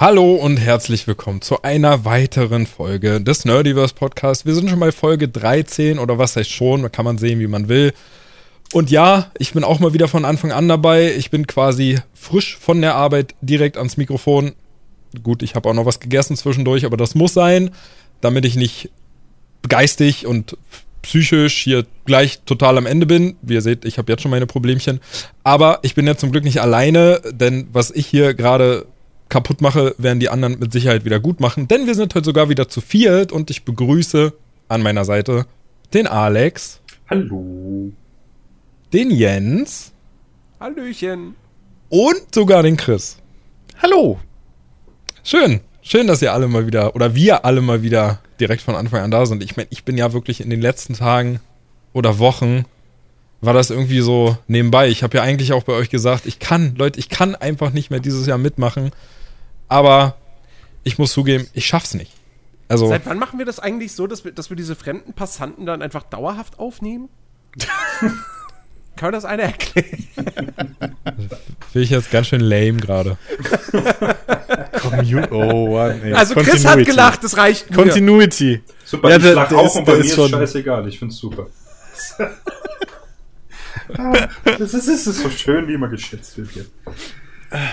Hallo und herzlich willkommen zu einer weiteren Folge des Nerdiverse Podcasts. Wir sind schon bei Folge 13 oder was heißt schon, kann man sehen, wie man will. Und ja, ich bin auch mal wieder von Anfang an dabei. Ich bin quasi frisch von der Arbeit direkt ans Mikrofon. Gut, ich habe auch noch was gegessen zwischendurch, aber das muss sein, damit ich nicht geistig und psychisch hier gleich total am Ende bin. Wie ihr seht, ich habe jetzt schon meine Problemchen. Aber ich bin ja zum Glück nicht alleine, denn was ich hier gerade kaputt mache, werden die anderen mit Sicherheit wieder gut machen. Denn wir sind heute sogar wieder zu viert und ich begrüße an meiner Seite den Alex. Hallo. Den Jens. Hallöchen. Und sogar den Chris. Hallo. Schön. Schön, dass ihr alle mal wieder, oder wir alle mal wieder direkt von Anfang an da sind. Ich meine, ich bin ja wirklich in den letzten Tagen oder Wochen war das irgendwie so nebenbei. Ich habe ja eigentlich auch bei euch gesagt, ich kann, Leute, ich kann einfach nicht mehr dieses Jahr mitmachen. Aber ich muss zugeben, ich schaff's nicht. Also, Seit wann machen wir das eigentlich so, dass wir, dass wir diese fremden Passanten dann einfach dauerhaft aufnehmen? Kann mir das einer erklären? Finde ich jetzt ganz schön lame gerade. oh, Mann, Also Chris hat gelacht, das reicht mir. Continuity. Super, ja, ich lach auch und bei mir ist schon scheißegal. Ich find's super. das, ist, das ist so schön, wie immer geschätzt wird hier.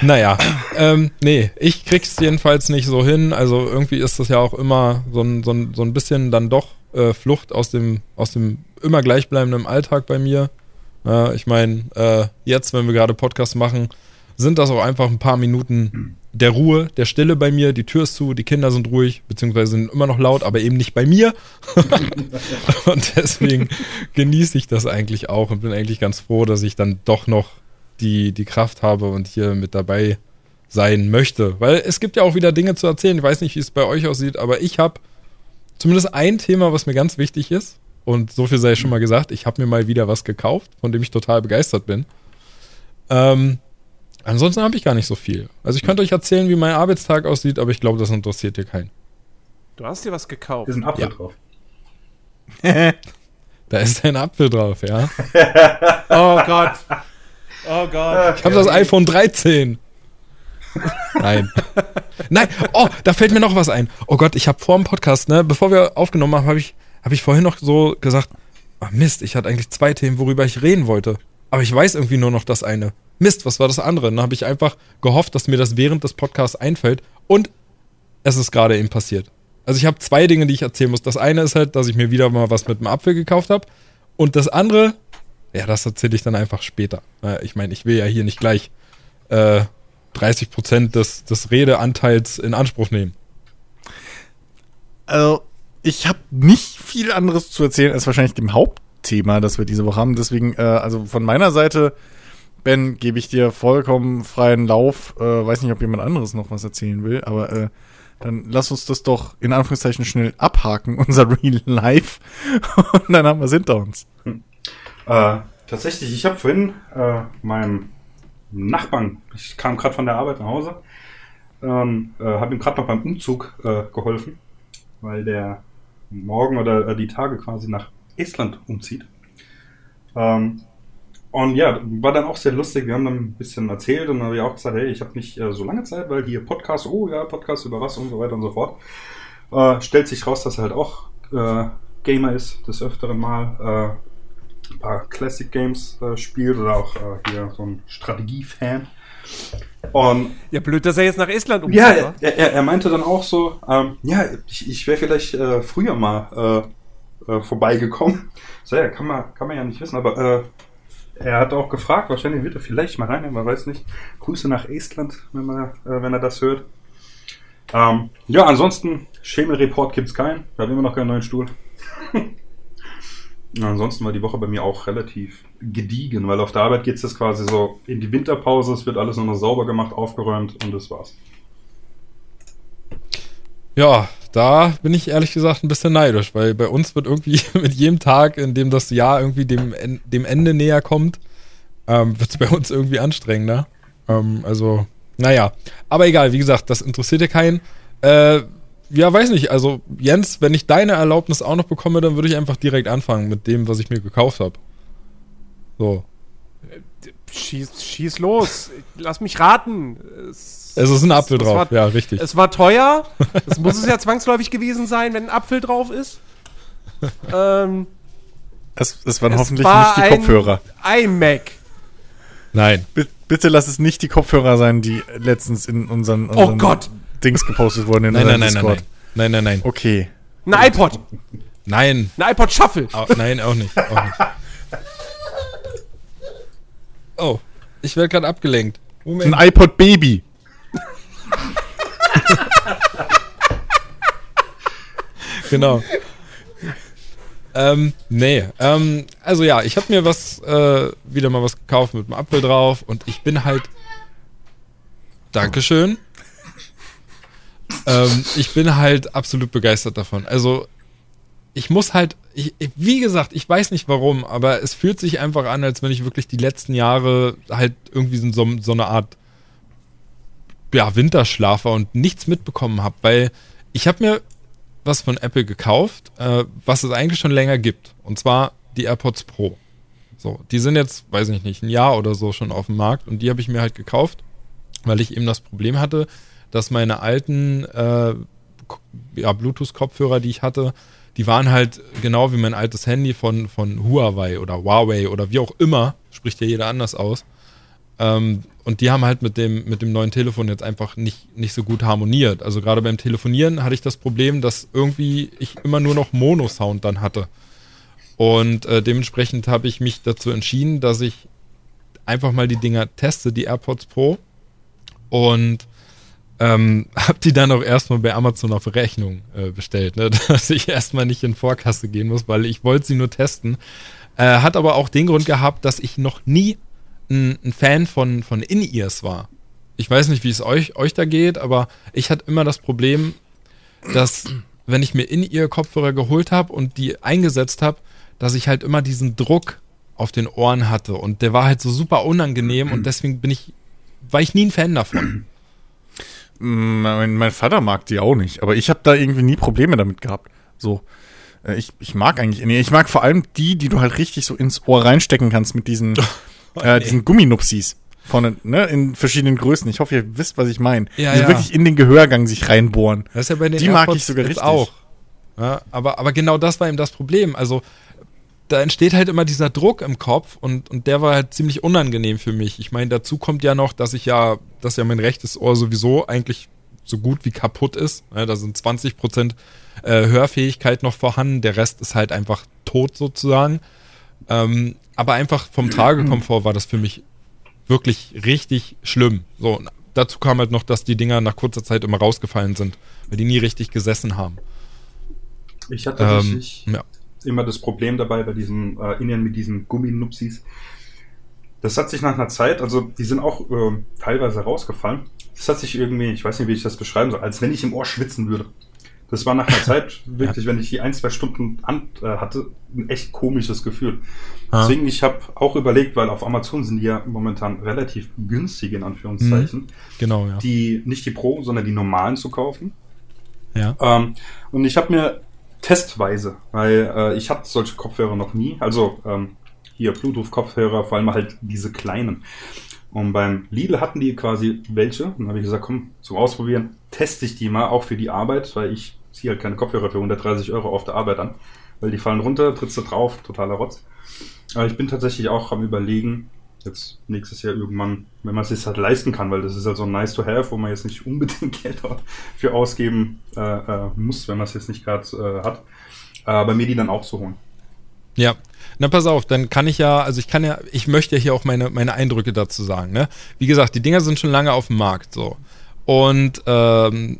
Naja, ähm, nee, ich krieg's jedenfalls nicht so hin. Also irgendwie ist das ja auch immer so ein, so ein, so ein bisschen dann doch äh, Flucht aus dem, aus dem immer gleichbleibenden Alltag bei mir. Äh, ich meine, äh, jetzt, wenn wir gerade Podcast machen, sind das auch einfach ein paar Minuten der Ruhe, der Stille bei mir. Die Tür ist zu, die Kinder sind ruhig, beziehungsweise sind immer noch laut, aber eben nicht bei mir. und deswegen genieße ich das eigentlich auch und bin eigentlich ganz froh, dass ich dann doch noch die, die Kraft habe und hier mit dabei sein möchte. Weil es gibt ja auch wieder Dinge zu erzählen. Ich weiß nicht, wie es bei euch aussieht, aber ich habe zumindest ein Thema, was mir ganz wichtig ist. Und so viel sei schon mal gesagt, ich habe mir mal wieder was gekauft, von dem ich total begeistert bin. Ähm, ansonsten habe ich gar nicht so viel. Also ich könnte euch erzählen, wie mein Arbeitstag aussieht, aber ich glaube, das interessiert hier keinen. Du hast dir was gekauft. Da ist ein Apfel ja. drauf. da ist ein Apfel drauf, ja. oh Gott. Oh Gott. Ich habe das iPhone 13. Nein. Nein. Oh, da fällt mir noch was ein. Oh Gott, ich habe vor dem Podcast, ne, bevor wir aufgenommen haben, habe ich habe ich vorhin noch so gesagt, ach Mist, ich hatte eigentlich zwei Themen, worüber ich reden wollte. Aber ich weiß irgendwie nur noch das eine. Mist, was war das andere? dann habe ich einfach gehofft, dass mir das während des Podcasts einfällt. Und es ist gerade eben passiert. Also ich habe zwei Dinge, die ich erzählen muss. Das eine ist halt, dass ich mir wieder mal was mit dem Apfel gekauft habe. Und das andere, ja, das erzähle ich dann einfach später. Ich meine, ich will ja hier nicht gleich äh, 30% des, des Redeanteils in Anspruch nehmen. Also, ich habe nicht viel anderes zu erzählen als wahrscheinlich dem Hauptthema, das wir diese Woche haben. Deswegen, äh, also von meiner Seite, Ben, gebe ich dir vollkommen freien Lauf. Äh, weiß nicht, ob jemand anderes noch was erzählen will, aber äh, dann lass uns das doch in Anführungszeichen schnell abhaken, unser Real Life. Und dann haben wir es hinter uns. Hm. Äh, tatsächlich, ich habe vorhin äh, meinem Nachbarn, ich kam gerade von der Arbeit nach Hause, ähm, äh, habe ihm gerade noch beim Umzug äh, geholfen, weil der morgen oder äh, die Tage quasi nach Estland umzieht. Ähm, und ja, war dann auch sehr lustig. Wir haben dann ein bisschen erzählt und dann habe ich auch gesagt, hey, ich habe nicht äh, so lange Zeit, weil hier Podcast, oh ja, Podcast über was und so weiter und so fort. Stellt sich raus, dass er halt auch Gamer ist, des öfteren Mal ein paar Classic Games äh, spielt oder auch äh, hier so ein Strategiefan. Und ja, blöd, dass er jetzt nach Estland umzieht. Ja, er, er, er, meinte dann auch so, ähm, ja, ich, ich wäre vielleicht äh, früher mal äh, äh, vorbeigekommen. So, ja, kann man, kann man ja nicht wissen, aber äh, er hat auch gefragt, wahrscheinlich wird er vielleicht mal rein, man weiß nicht. Grüße nach Estland, wenn, man, wenn er das hört. Ähm, ja, ansonsten, Schemel-Report gibt's keinen. Wir haben immer noch keinen neuen Stuhl. Ansonsten war die Woche bei mir auch relativ gediegen, weil auf der Arbeit geht es jetzt quasi so in die Winterpause, es wird alles nur noch sauber gemacht, aufgeräumt und das war's. Ja, da bin ich ehrlich gesagt ein bisschen neidisch, weil bei uns wird irgendwie mit jedem Tag, in dem das Jahr irgendwie dem, dem Ende näher kommt, ähm, wird es bei uns irgendwie anstrengender. Ähm, also, naja. Aber egal, wie gesagt, das interessiert ja keinen. Äh, ja, weiß nicht. Also, Jens, wenn ich deine Erlaubnis auch noch bekomme, dann würde ich einfach direkt anfangen mit dem, was ich mir gekauft habe. So. schieß, schieß los. Lass mich raten. Es, Es ist ein Apfel es drauf, war- ja, richtig. es war teuer. Das muss es ja zwangsläufig gewesen sein, wenn ein Apfel drauf ist. Ähm, Es, es waren es hoffentlich war nicht die Kopfhörer. Ein iMac. Nein. Bi- Bitte lass es nicht die Kopfhörer sein, die letztens in unseren, Oh unseren Gott. Dings gepostet wurden in Nein, unserem nein, nein, nein, Discord. nein. Nein, nein, nein. Okay. Ein iPod. Nein. Ein iPod Shuffle. Au- nein, auch nicht. Auch nicht. Oh, ich werde gerade abgelenkt. Ein iPod Baby. Genau. ähm, nee, ähm, also ja, ich habe mir was, äh, wieder mal was gekauft mit einem Apfel drauf und ich bin halt. Dankeschön. Ähm, ich bin halt absolut begeistert davon. Also, ich muss halt, ich, wie gesagt, ich weiß nicht warum, aber es fühlt sich einfach an, als wenn ich wirklich die letzten Jahre halt irgendwie so, so eine Art ja, Winterschlaf und nichts mitbekommen habe, weil ich habe mir was von Apple gekauft, äh, was es eigentlich schon länger gibt. Und zwar die AirPods Pro. So, die sind jetzt, weiß ich nicht, ein Jahr oder so schon auf dem Markt und die habe ich mir halt gekauft, weil ich eben das Problem hatte, dass meine alten äh, ja, Bluetooth-Kopfhörer, die ich hatte, die waren halt genau wie mein altes Handy von, von Huawei oder Huawei oder wie auch immer, spricht ja jeder anders aus. Ähm, und die haben halt mit dem, mit dem neuen Telefon jetzt einfach nicht, nicht so gut harmoniert. Also gerade beim Telefonieren hatte ich das Problem, dass irgendwie ich immer nur noch Mono-Sound dann hatte. Und äh, dementsprechend habe ich mich dazu entschieden, dass ich einfach mal die Dinger teste, die AirPods Pro. Und ähm, habe die dann auch erstmal bei Amazon auf Rechnung äh, bestellt, ne? dass ich erstmal nicht in Vorkasse gehen muss, weil ich wollte sie nur testen. Äh, hat aber auch den Grund gehabt, dass ich noch nie ein, ein Fan von, von In-Ears war. Ich weiß nicht, wie es euch, euch da geht, aber ich hatte immer das Problem, dass wenn ich mir In-Ear-Kopfhörer geholt habe und die eingesetzt habe, dass ich halt immer diesen Druck auf den Ohren hatte und der war halt so super unangenehm und deswegen bin ich, war ich nie ein Fan davon. Mein, mein Vater mag die auch nicht, aber ich habe da irgendwie nie Probleme damit gehabt. So. Äh, Ich, ich mag eigentlich, nee, ich mag vor allem die, die du halt richtig so ins Ohr reinstecken kannst mit diesen, äh, diesen Gumminupsis. Vorne, ne, in verschiedenen Größen. Ich hoffe, ihr wisst, was ich meine. Ja, die ja. wirklich in den Gehörgang sich reinbohren. Das ist ja bei den Die mag AirPods ich sogar richtig. auch. Ja, aber, aber genau das war eben das Problem. Also da entsteht halt immer dieser Druck im Kopf und, und der war halt ziemlich unangenehm für mich. Ich meine, dazu kommt ja noch, dass ich ja, dass ja mein rechtes Ohr sowieso eigentlich so gut wie kaputt ist. Ja, da sind 20% äh, Hörfähigkeit noch vorhanden, der Rest ist halt einfach tot sozusagen. Ähm, aber einfach vom Tragekomfort war das für mich wirklich richtig schlimm. So, dazu kam halt noch, dass die Dinger nach kurzer Zeit immer rausgefallen sind, weil die nie richtig gesessen haben. Ich hatte Ähm, tatsächlich ja. Immer das Problem dabei bei diesen äh, Indien mit diesen Gumminupsis. Das hat sich nach einer Zeit, also die sind auch äh, teilweise rausgefallen. Das hat sich irgendwie, ich weiß nicht, wie ich das beschreiben soll, als wenn ich im Ohr schwitzen würde. Das war nach einer Zeit wirklich, wenn ich die ein, zwei Stunden an, äh, hatte, ein echt komisches Gefühl. Ah. Deswegen, ich habe auch überlegt, weil auf Amazon sind die ja momentan relativ günstig, in Anführungszeichen, Genau, ja. die nicht die Pro, sondern die normalen zu kaufen. ja. Ähm, und ich habe mir testweise, weil äh, ich hatte solche Kopfhörer noch nie, also ähm, hier Bluetooth-Kopfhörer, vor allem halt diese kleinen. Und beim Lidl hatten die quasi welche. Und dann habe ich gesagt, komm, zum Ausprobieren teste ich die mal, auch für die Arbeit, weil ich ziehe halt keine Kopfhörer für 130 Euro auf der Arbeit an. Weil die fallen runter, trittst du drauf, totaler Rotz. Aber ich bin tatsächlich auch am überlegen, jetzt nächstes Jahr irgendwann, wenn man es sich halt leisten kann, weil das ist halt so nice to have, wo man jetzt nicht unbedingt Geld für ausgeben äh, äh, muss, wenn man es jetzt nicht gerade äh, hat, äh, bei mir die dann auch zu holen. Ja, na pass auf, dann kann ich ja, also ich kann ja, ich möchte ja hier auch meine, meine Eindrücke dazu sagen, ne? Wie gesagt, die Dinger sind schon lange auf dem Markt, so. Und ähm,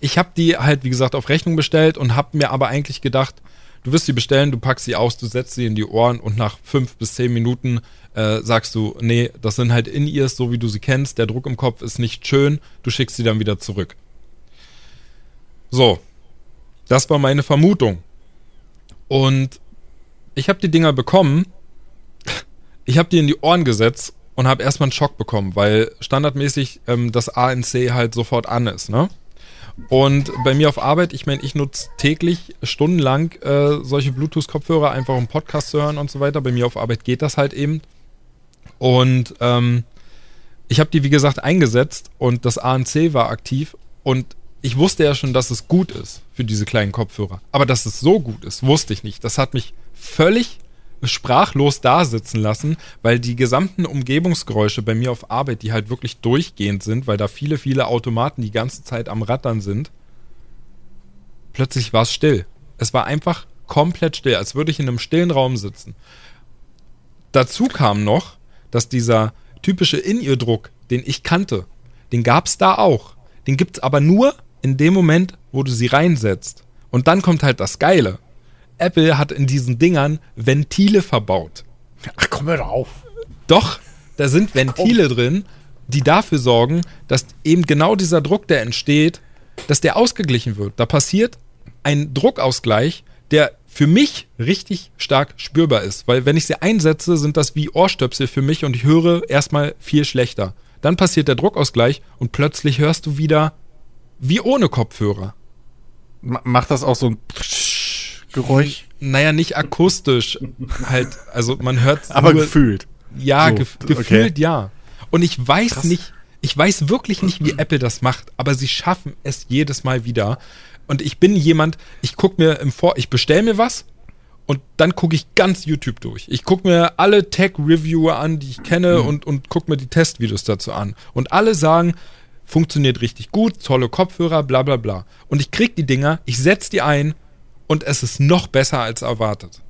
ich habe die halt, wie gesagt, auf Rechnung bestellt und habe mir aber eigentlich gedacht, du wirst sie bestellen, du packst sie aus, du setzt sie in die Ohren und nach fünf bis zehn Minuten äh, sagst du, nee, das sind halt In-Ears, so wie du sie kennst, der Druck im Kopf ist nicht schön, du schickst sie dann wieder zurück. So, das war meine Vermutung. Und ich habe die Dinger bekommen, ich habe die in die Ohren gesetzt und habe erstmal einen Schock bekommen, weil standardmäßig ähm, das ANC halt sofort an ist, ne? Und bei mir auf Arbeit, ich meine, ich nutze täglich stundenlang äh, solche Bluetooth-Kopfhörer, einfach um Podcast zu hören und so weiter. Bei mir auf Arbeit geht das halt eben. Und ähm, ich habe die, wie gesagt, eingesetzt und das ANC war aktiv und ich wusste ja schon, dass es gut ist für diese kleinen Kopfhörer. Aber dass es so gut ist, wusste ich nicht. Das hat mich völlig sprachlos da sitzen lassen, weil die gesamten Umgebungsgeräusche bei mir auf Arbeit, die halt wirklich durchgehend sind, weil da viele, viele Automaten die ganze Zeit am Rattern sind, plötzlich war es still. Es war einfach komplett still, als würde ich in einem stillen Raum sitzen. Dazu kam noch, dass dieser typische In-Ear-Druck, den ich kannte, den gab es da auch. Den gibt es aber nur in dem Moment, wo du sie reinsetzt. Und dann kommt halt das Geile. Apple hat in diesen Dingern Ventile verbaut. Ach, komm hör doch auf. Doch, da sind Ventile drin, die dafür sorgen, dass eben genau dieser Druck, der entsteht, dass der ausgeglichen wird. Da passiert ein Druckausgleich, der für mich richtig stark spürbar ist. Weil wenn ich sie einsetze, sind das wie Ohrstöpsel für mich und ich höre erstmal viel schlechter. Dann passiert der Druckausgleich und plötzlich hörst du wieder wie ohne Kopfhörer. Ma- Macht das auch so ein Geräusch? Naja, nicht akustisch. halt, also man hört Aber nur, gefühlt. Ja, So, gef okay. gefühlt ja. Und ich weiß Krass. nicht, ich weiß wirklich nicht, wie Apple das macht, aber sie schaffen es jedes Mal wieder. Und ich bin jemand, ich gucke mir im Vor, ich bestelle mir was und dann gucke ich ganz YouTube durch. Ich gucke mir alle Tech-Reviewer an, die ich kenne und, und gucke mir die Testvideos dazu an. Und alle sagen, funktioniert richtig gut, tolle Kopfhörer, bla bla bla. Und ich krieg die Dinger, ich setz die ein und es ist noch besser als erwartet.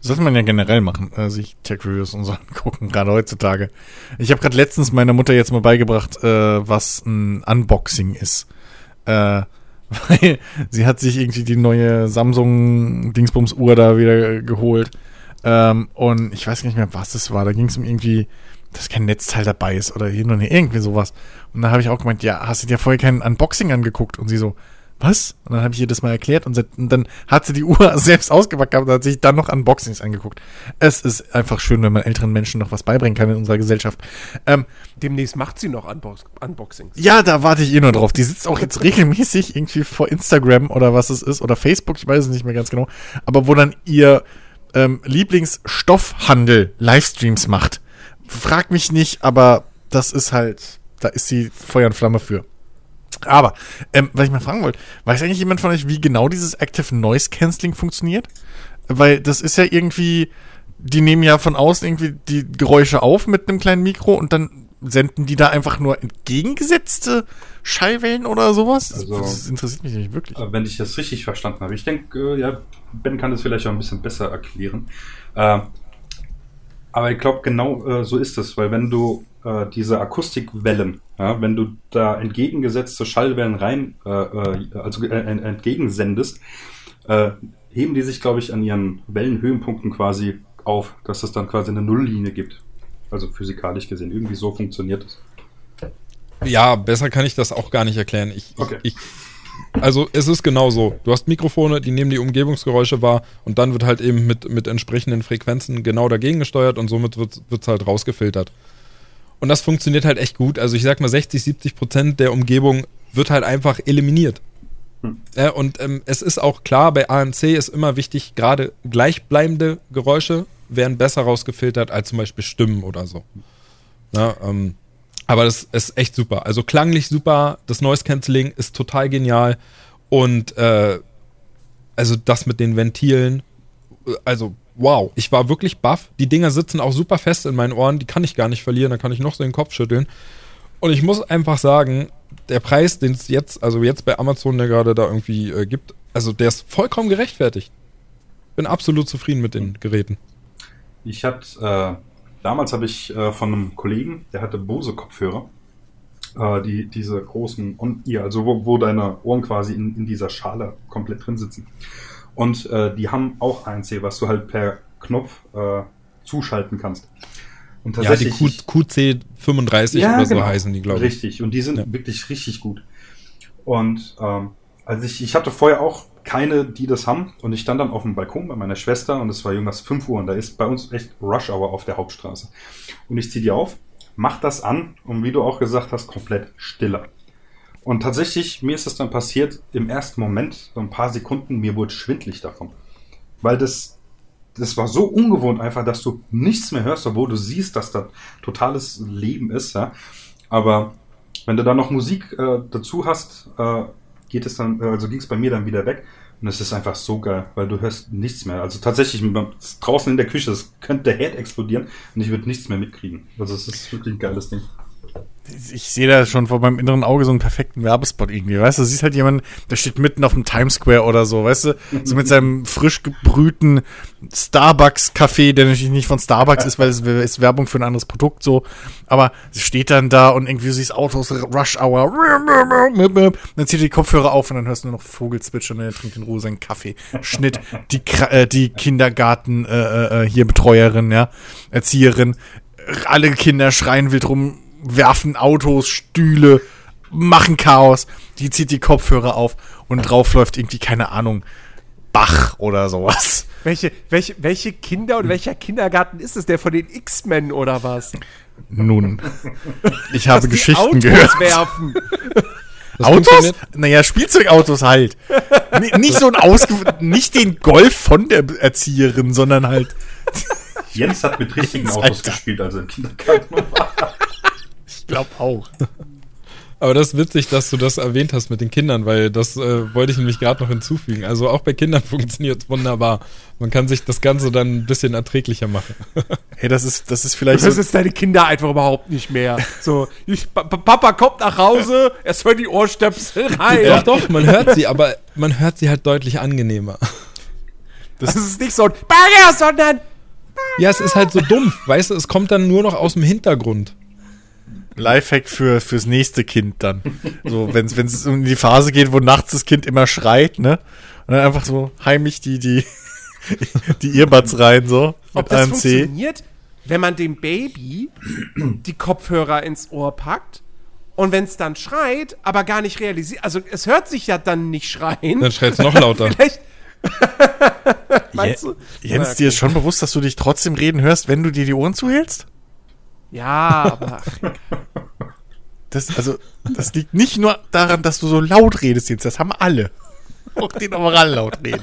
Sollte man ja generell machen, äh, sich Tech-Reviews und so angucken, gerade heutzutage. Ich habe gerade letztens meiner Mutter jetzt mal beigebracht, äh, was ein Unboxing ist. Äh, weil sie hat sich irgendwie die neue Samsung-Dingsbums-Uhr da wieder geholt. Ähm, und ich weiß gar nicht mehr, was es war. Da ging es um irgendwie, dass kein Netzteil dabei ist oder hin und her, irgendwie sowas. Und da habe ich auch gemeint, ja, hast du dir vorher kein Unboxing angeguckt? Und sie so, was? Und dann habe ich ihr das mal erklärt und, dann hat sie die Uhr selbst ausgepackt gehabt und hat sich dann noch Unboxings angeguckt. Es ist einfach schön, wenn man älteren Menschen noch was beibringen kann in unserer Gesellschaft. Ähm, Demnächst macht sie noch Unbox Unboxings. ja, da warte ich eh nur drauf. Die sitzt auch jetzt regelmäßig irgendwie vor Instagram oder was es ist oder Facebook, ich weiß es nicht mehr ganz genau, aber wo dann ihr ähm, Lieblingsstoffhandel Livestreams macht. Frag mich nicht, aber das ist halt, da ist sie Feuer und Flamme für. Aber, ähm, was ich mal fragen wollte, weiß eigentlich jemand von euch, wie genau dieses Active Noise Cancelling funktioniert? Weil das ist ja irgendwie, die nehmen ja von außen irgendwie die Geräusche auf mit einem kleinen Mikro und dann senden die da einfach nur entgegengesetzte Schallwellen oder sowas? Also- das interessiert mich nicht wirklich. Äh, wenn ich das richtig verstanden habe. Ich denke, äh, ja, Ben kann das vielleicht auch ein bisschen besser erklären. Äh, aber ich glaube, genau so ist es, weil wenn du äh, diese Akustikwellen, ja, wenn du da entgegengesetzte Schallwellen rein, äh, äh, also äh, ent- entgegensendest, äh, heben die sich, glaube ich, an ihren Wellenhöhenpunkten quasi auf, dass es dann quasi eine Nulllinie gibt. Also physikalisch gesehen. Irgendwie so funktioniert es. Ja, besser kann ich das auch gar nicht erklären. Ich, Okay. ich, also es ist genau so. Du hast Mikrofone, die nehmen die Umgebungsgeräusche wahr und dann wird halt eben mit, mit entsprechenden Frequenzen genau dagegen gesteuert und somit wird es halt rausgefiltert. Und das funktioniert halt echt gut. Also ich sag mal, 60, 70 Prozent der Umgebung wird halt einfach eliminiert. Hm. Ja, und ähm, es ist auch klar, bei ANC ist immer wichtig, gerade gleichbleibende Geräusche werden besser rausgefiltert als zum Beispiel Stimmen oder so. Ja, ähm, aber das ist echt super. Also klanglich super, das Noise Cancelling ist total genial und äh, also das mit den Ventilen, äh, also wow, ich war wirklich baff. Die Dinger sitzen auch super fest in meinen Ohren, die kann ich gar nicht verlieren, da kann ich noch so den Kopf schütteln. Und ich muss einfach sagen, der Preis, den es jetzt, also jetzt bei Amazon, der gerade da irgendwie äh, gibt, also der ist vollkommen gerechtfertigt. Bin absolut zufrieden mit den Geräten. Ich hatte, äh, damals habe ich äh, von einem Kollegen, der hatte Bose-Kopfhörer, äh, die, diese großen On-Ear, also wo, wo deine Ohren quasi in, in dieser Schale komplett drin sitzen. Und äh, die haben auch ANC, was du halt per Knopf äh, zuschalten kannst. Und Ja, die tatsächlich- Q, QC35 oder so heißen die, glaube ich. Richtig, und die sind Ja. wirklich richtig gut. Und ähm, also ich, ich hatte vorher auch keine, die das haben. Und ich stand dann auf dem Balkon bei meiner Schwester und es war irgendwas 5 Uhr und da ist bei uns echt Rush Hour auf der Hauptstraße. Und ich ziehe die auf, mach das an und wie du auch gesagt hast, komplett stiller. Und tatsächlich, mir ist es dann passiert, im ersten Moment, so ein paar Sekunden, mir wurde schwindlig davon. Weil das, das war so ungewohnt einfach, dass du nichts mehr hörst, obwohl du siehst, dass da totales Leben ist, ja. Aber wenn du da noch Musik äh, dazu hast, äh, geht es dann, also ging es bei mir dann wieder weg. Und es ist einfach so geil, weil du hörst nichts mehr. Also tatsächlich draußen in der Küche, das könnte der Herd explodieren und ich würde nichts mehr mitkriegen. Also es ist wirklich ein geiles Ding ich sehe da schon vor meinem inneren Auge so einen perfekten Werbespot irgendwie, weißt du, siehst halt jemanden, der steht mitten auf dem Times Square oder so, weißt du, so mit seinem frisch gebrühten Starbucks-Kaffee, der natürlich nicht von Starbucks ist, weil es ist Werbung für ein anderes Produkt so, aber sie steht dann da und irgendwie siehst Autos, Rush Hour, dann zieht er die Kopfhörer auf und dann hörst du nur noch Vogelzwitschern und er trinkt in Ruhe seinen Kaffee. Schnitt, die, äh, die Kindergarten, äh, äh, hier Betreuerin, ja, Erzieherin, alle Kinder schreien wild rum, werfen Autos, Stühle, machen Chaos. Die zieht die Kopfhörer auf und drauf läuft irgendwie, keine Ahnung, Bach oder sowas. Welche, welche, welche Kinder und welcher Kindergarten ist es? Der von den X-Men oder was? Nun, ich habe Geschichten Autos gehört. Werfen. Autos? Naja, Spielzeugautos halt. nicht so ein ausge nicht den Golf von der Erzieherin, sondern halt. Jens hat mit richtigen Autos gespielt, also im Kindergarten war glaube auch. Aber das ist witzig, dass du das erwähnt hast mit den Kindern, weil das äh, wollte ich nämlich gerade noch hinzufügen. Also auch bei Kindern funktioniert es wunderbar. Man kann sich das Ganze dann ein bisschen erträglicher machen. Hey, das ist, das ist vielleicht. Das so ist deine Kinder einfach überhaupt nicht mehr. So, ich, Papa kommt nach Hause, er soll die Ohrstöpsel rein. Doch, doch, man hört sie, aber man hört sie halt deutlich angenehmer. Das, das ist nicht so ein Bagger, sondern. Ja, es ist halt so dumpf, weißt du, es kommt dann nur noch aus dem Hintergrund. Lifehack für, fürs nächste Kind dann. So, wenn es in die Phase geht, wo nachts das Kind immer schreit, ne? Und dann einfach so heimlich die, die, die Earbuds rein, so. Ob das ANC. funktioniert, wenn man dem Baby die Kopfhörer ins Ohr packt und wenn es dann schreit, aber gar nicht realisiert, also es hört sich ja dann nicht schreien. Dann schreit es noch lauter. Vielleicht. Meinst du? Jens, dir ist schon bewusst, dass du dich trotzdem reden hörst, wenn du dir die Ohren zuhältst? Ja, aber. Das, also, das liegt nicht nur daran, dass du so laut redest jetzt, das haben alle. Auch den Oral laut reden.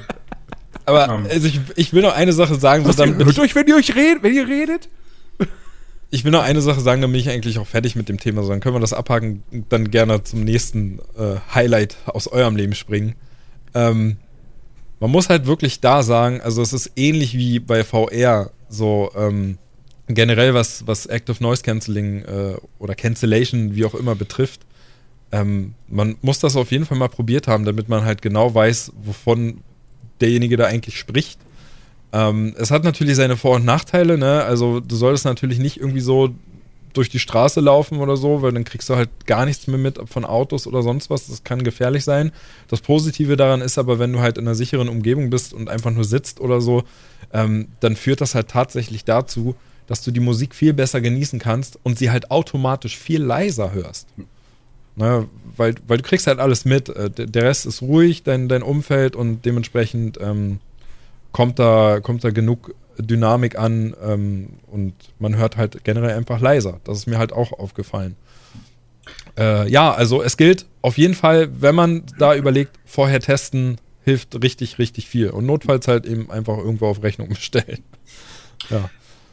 Aber also ich, ich will noch eine Sache sagen. So dann hört euch, wenn ihr euch redet, wenn ihr redet. Ich will noch eine Sache sagen, dann bin ich eigentlich auch fertig mit dem Thema. So, dann können wir das abhaken, dann gerne zum nächsten äh, Highlight aus eurem Leben springen. Ähm, man muss halt wirklich da sagen, also es ist ähnlich wie bei VR, so, ähm, generell was, was Active Noise Cancelling äh, oder Cancellation, wie auch immer, betrifft, ähm, man muss das auf jeden Fall mal probiert haben, damit man halt genau weiß, wovon derjenige da eigentlich spricht. Ähm, es hat natürlich seine Vor- und Nachteile, ne? Also du solltest natürlich nicht irgendwie so durch die Straße laufen oder so, weil dann kriegst du halt gar nichts mehr mit von Autos oder sonst was. Das kann gefährlich sein. Das Positive daran ist aber, wenn du halt in einer sicheren Umgebung bist und einfach nur sitzt oder so, ähm, dann führt das halt tatsächlich dazu, dass du die Musik viel besser genießen kannst und sie halt automatisch viel leiser hörst. Ne, weil, weil du kriegst halt alles mit. Äh, der Rest ist ruhig, dein, dein Umfeld und dementsprechend ähm, kommt, da, kommt da genug Dynamik an ähm, und man hört halt generell einfach leiser. Das ist mir halt auch aufgefallen. Äh, ja, also es gilt auf jeden Fall, wenn man da überlegt, vorher testen, hilft richtig, richtig viel. Und notfalls halt eben einfach irgendwo auf Rechnung bestellen. Ja.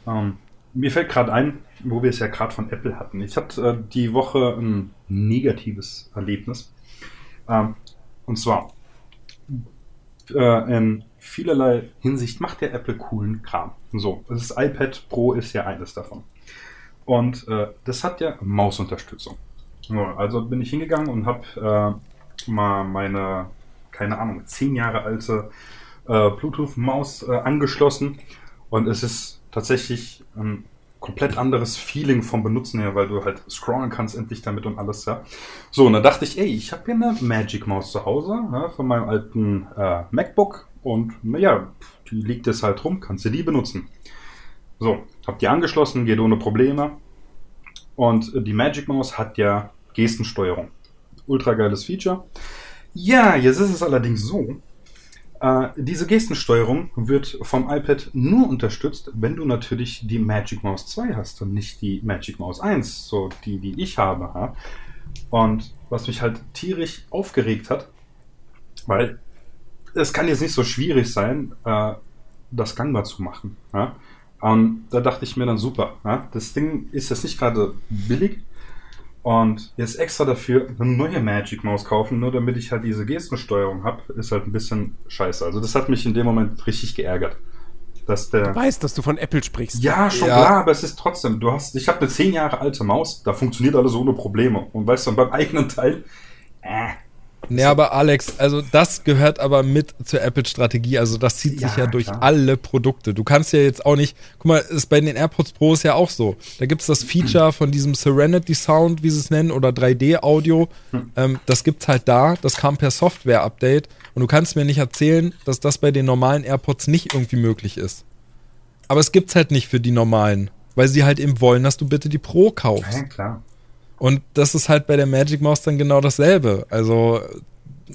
Ähm, mir fällt gerade ein, wo wir es ja gerade von Apple hatten. Ich hatte äh, die Woche ein negatives Erlebnis. Ähm, und zwar, äh, in vielerlei Hinsicht macht der Apple coolen Kram. So, das iPad Pro ist ja eines davon. Und äh, das hat ja Mausunterstützung. So, also bin ich hingegangen und habe äh, mal meine, keine Ahnung, zehn Jahre alte äh, Bluetooth-Maus äh, angeschlossen. Und es ist tatsächlich ein komplett anderes Feeling vom Benutzen her, weil du halt scrollen kannst endlich damit und alles, ja. So, und da dachte ich, ey, ich habe hier eine Magic Maus zu Hause ja, von meinem alten äh, MacBook und naja, die liegt jetzt halt rum, kannst du die benutzen. So, hab die angeschlossen, geht ohne Probleme. Und die Magic Maus hat ja Gestensteuerung. Ultra geiles Feature. Ja, jetzt ist es allerdings so, äh, diese Gestensteuerung wird vom iPad nur unterstützt, wenn du natürlich die Magic Mouse 2 hast und nicht die Magic Mouse 1, so die, die ich habe. Ja? Und was mich halt tierisch aufgeregt hat, weil es kann jetzt nicht so schwierig sein, äh, das gangbar zu machen. Ja? Und da dachte ich mir dann super. Ja? Das Ding ist jetzt nicht gerade billig. Und jetzt extra dafür eine neue Magic Maus kaufen, nur damit ich halt diese Gestensteuerung habe, ist halt ein bisschen scheiße. Also das hat mich in dem Moment richtig geärgert. Dass der Du weißt, dass du von Apple sprichst. ja, schon Ja. klar, aber es ist trotzdem, du hast, ich habe eine zehn Jahre alte Maus, da funktioniert alles ohne Probleme. Und weißt du, beim eigenen Teil, äh, Nee, aber Alex, also das gehört aber mit zur Apple-Strategie. Also das zieht sich Ja, durch klar. alle Produkte. Du kannst ja jetzt auch nicht, guck mal, ist bei den AirPods Pros ja auch so. Da gibt's das Feature von diesem Serenity Sound, wie sie es nennen, oder 3D-Audio. Ähm, das gibt's halt da. Das kam per Software-Update. Und du kannst mir nicht erzählen, dass das bei den normalen AirPods nicht irgendwie möglich ist. Aber es gibt's halt nicht für die normalen, weil sie halt eben wollen, dass du bitte die Pro kaufst. ja klar. Und das ist halt bei der Magic Mouse dann genau dasselbe. Also,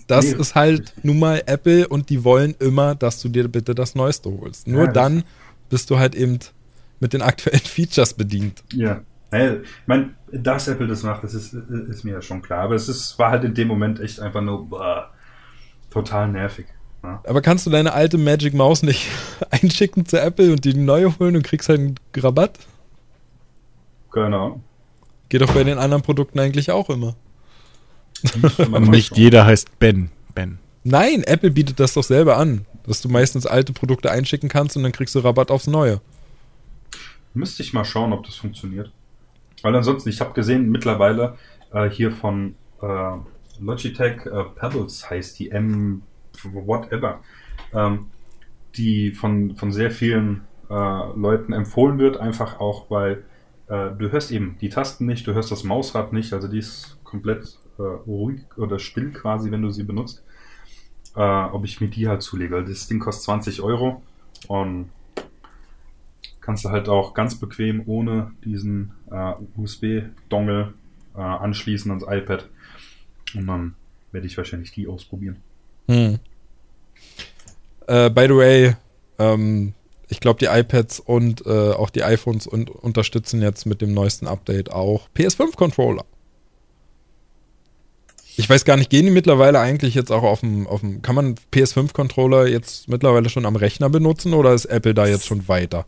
das Nee. ist halt nun mal Apple und die wollen immer, dass du dir bitte das Neueste holst. Nur Ja, dann bist du halt eben mit den aktuellen Features bedient. Ja. Naja, ich mein, dass Apple das macht, das ist, ist mir ja schon klar. Aber es ist, war halt in dem Moment echt einfach nur boah, total nervig. Ja. Aber kannst du deine alte Magic Mouse nicht einschicken zu Apple und die neue holen und kriegst halt einen Rabatt? Ahnung. Geht doch bei den anderen Produkten eigentlich auch immer. Nicht jeder heißt Ben. Ben. Nein, Apple bietet das doch selber an, dass du meistens alte Produkte einschicken kannst und dann kriegst du Rabatt aufs Neue. Müsste ich mal schauen, ob das funktioniert. Weil ansonsten, ich habe gesehen, mittlerweile äh, hier von äh, Logitech äh, Pebbles heißt die M whatever, ähm, die von, von sehr vielen äh, Leuten empfohlen wird, einfach auch, weil äh, du hörst eben die Tasten nicht, du hörst das Mausrad nicht, also die ist komplett äh, ruhig oder still quasi, wenn du sie benutzt. Äh, ob ich mir die halt zulege. weil Das Ding kostet 20 Euro und kannst du halt auch ganz bequem ohne diesen äh, USB-Dongle äh, anschließen ans iPad. Und dann werde ich wahrscheinlich die ausprobieren. Hm. By the way, ähm, ich glaube, die iPads und äh, auch die iPhones un unterstützen jetzt mit dem neuesten Update auch PS5-Controller. Ich weiß gar nicht, gehen die mittlerweile eigentlich jetzt auch auf dem, auf dem kann man PS5-Controller jetzt mittlerweile schon am Rechner benutzen oder ist Apple da jetzt schon weiter?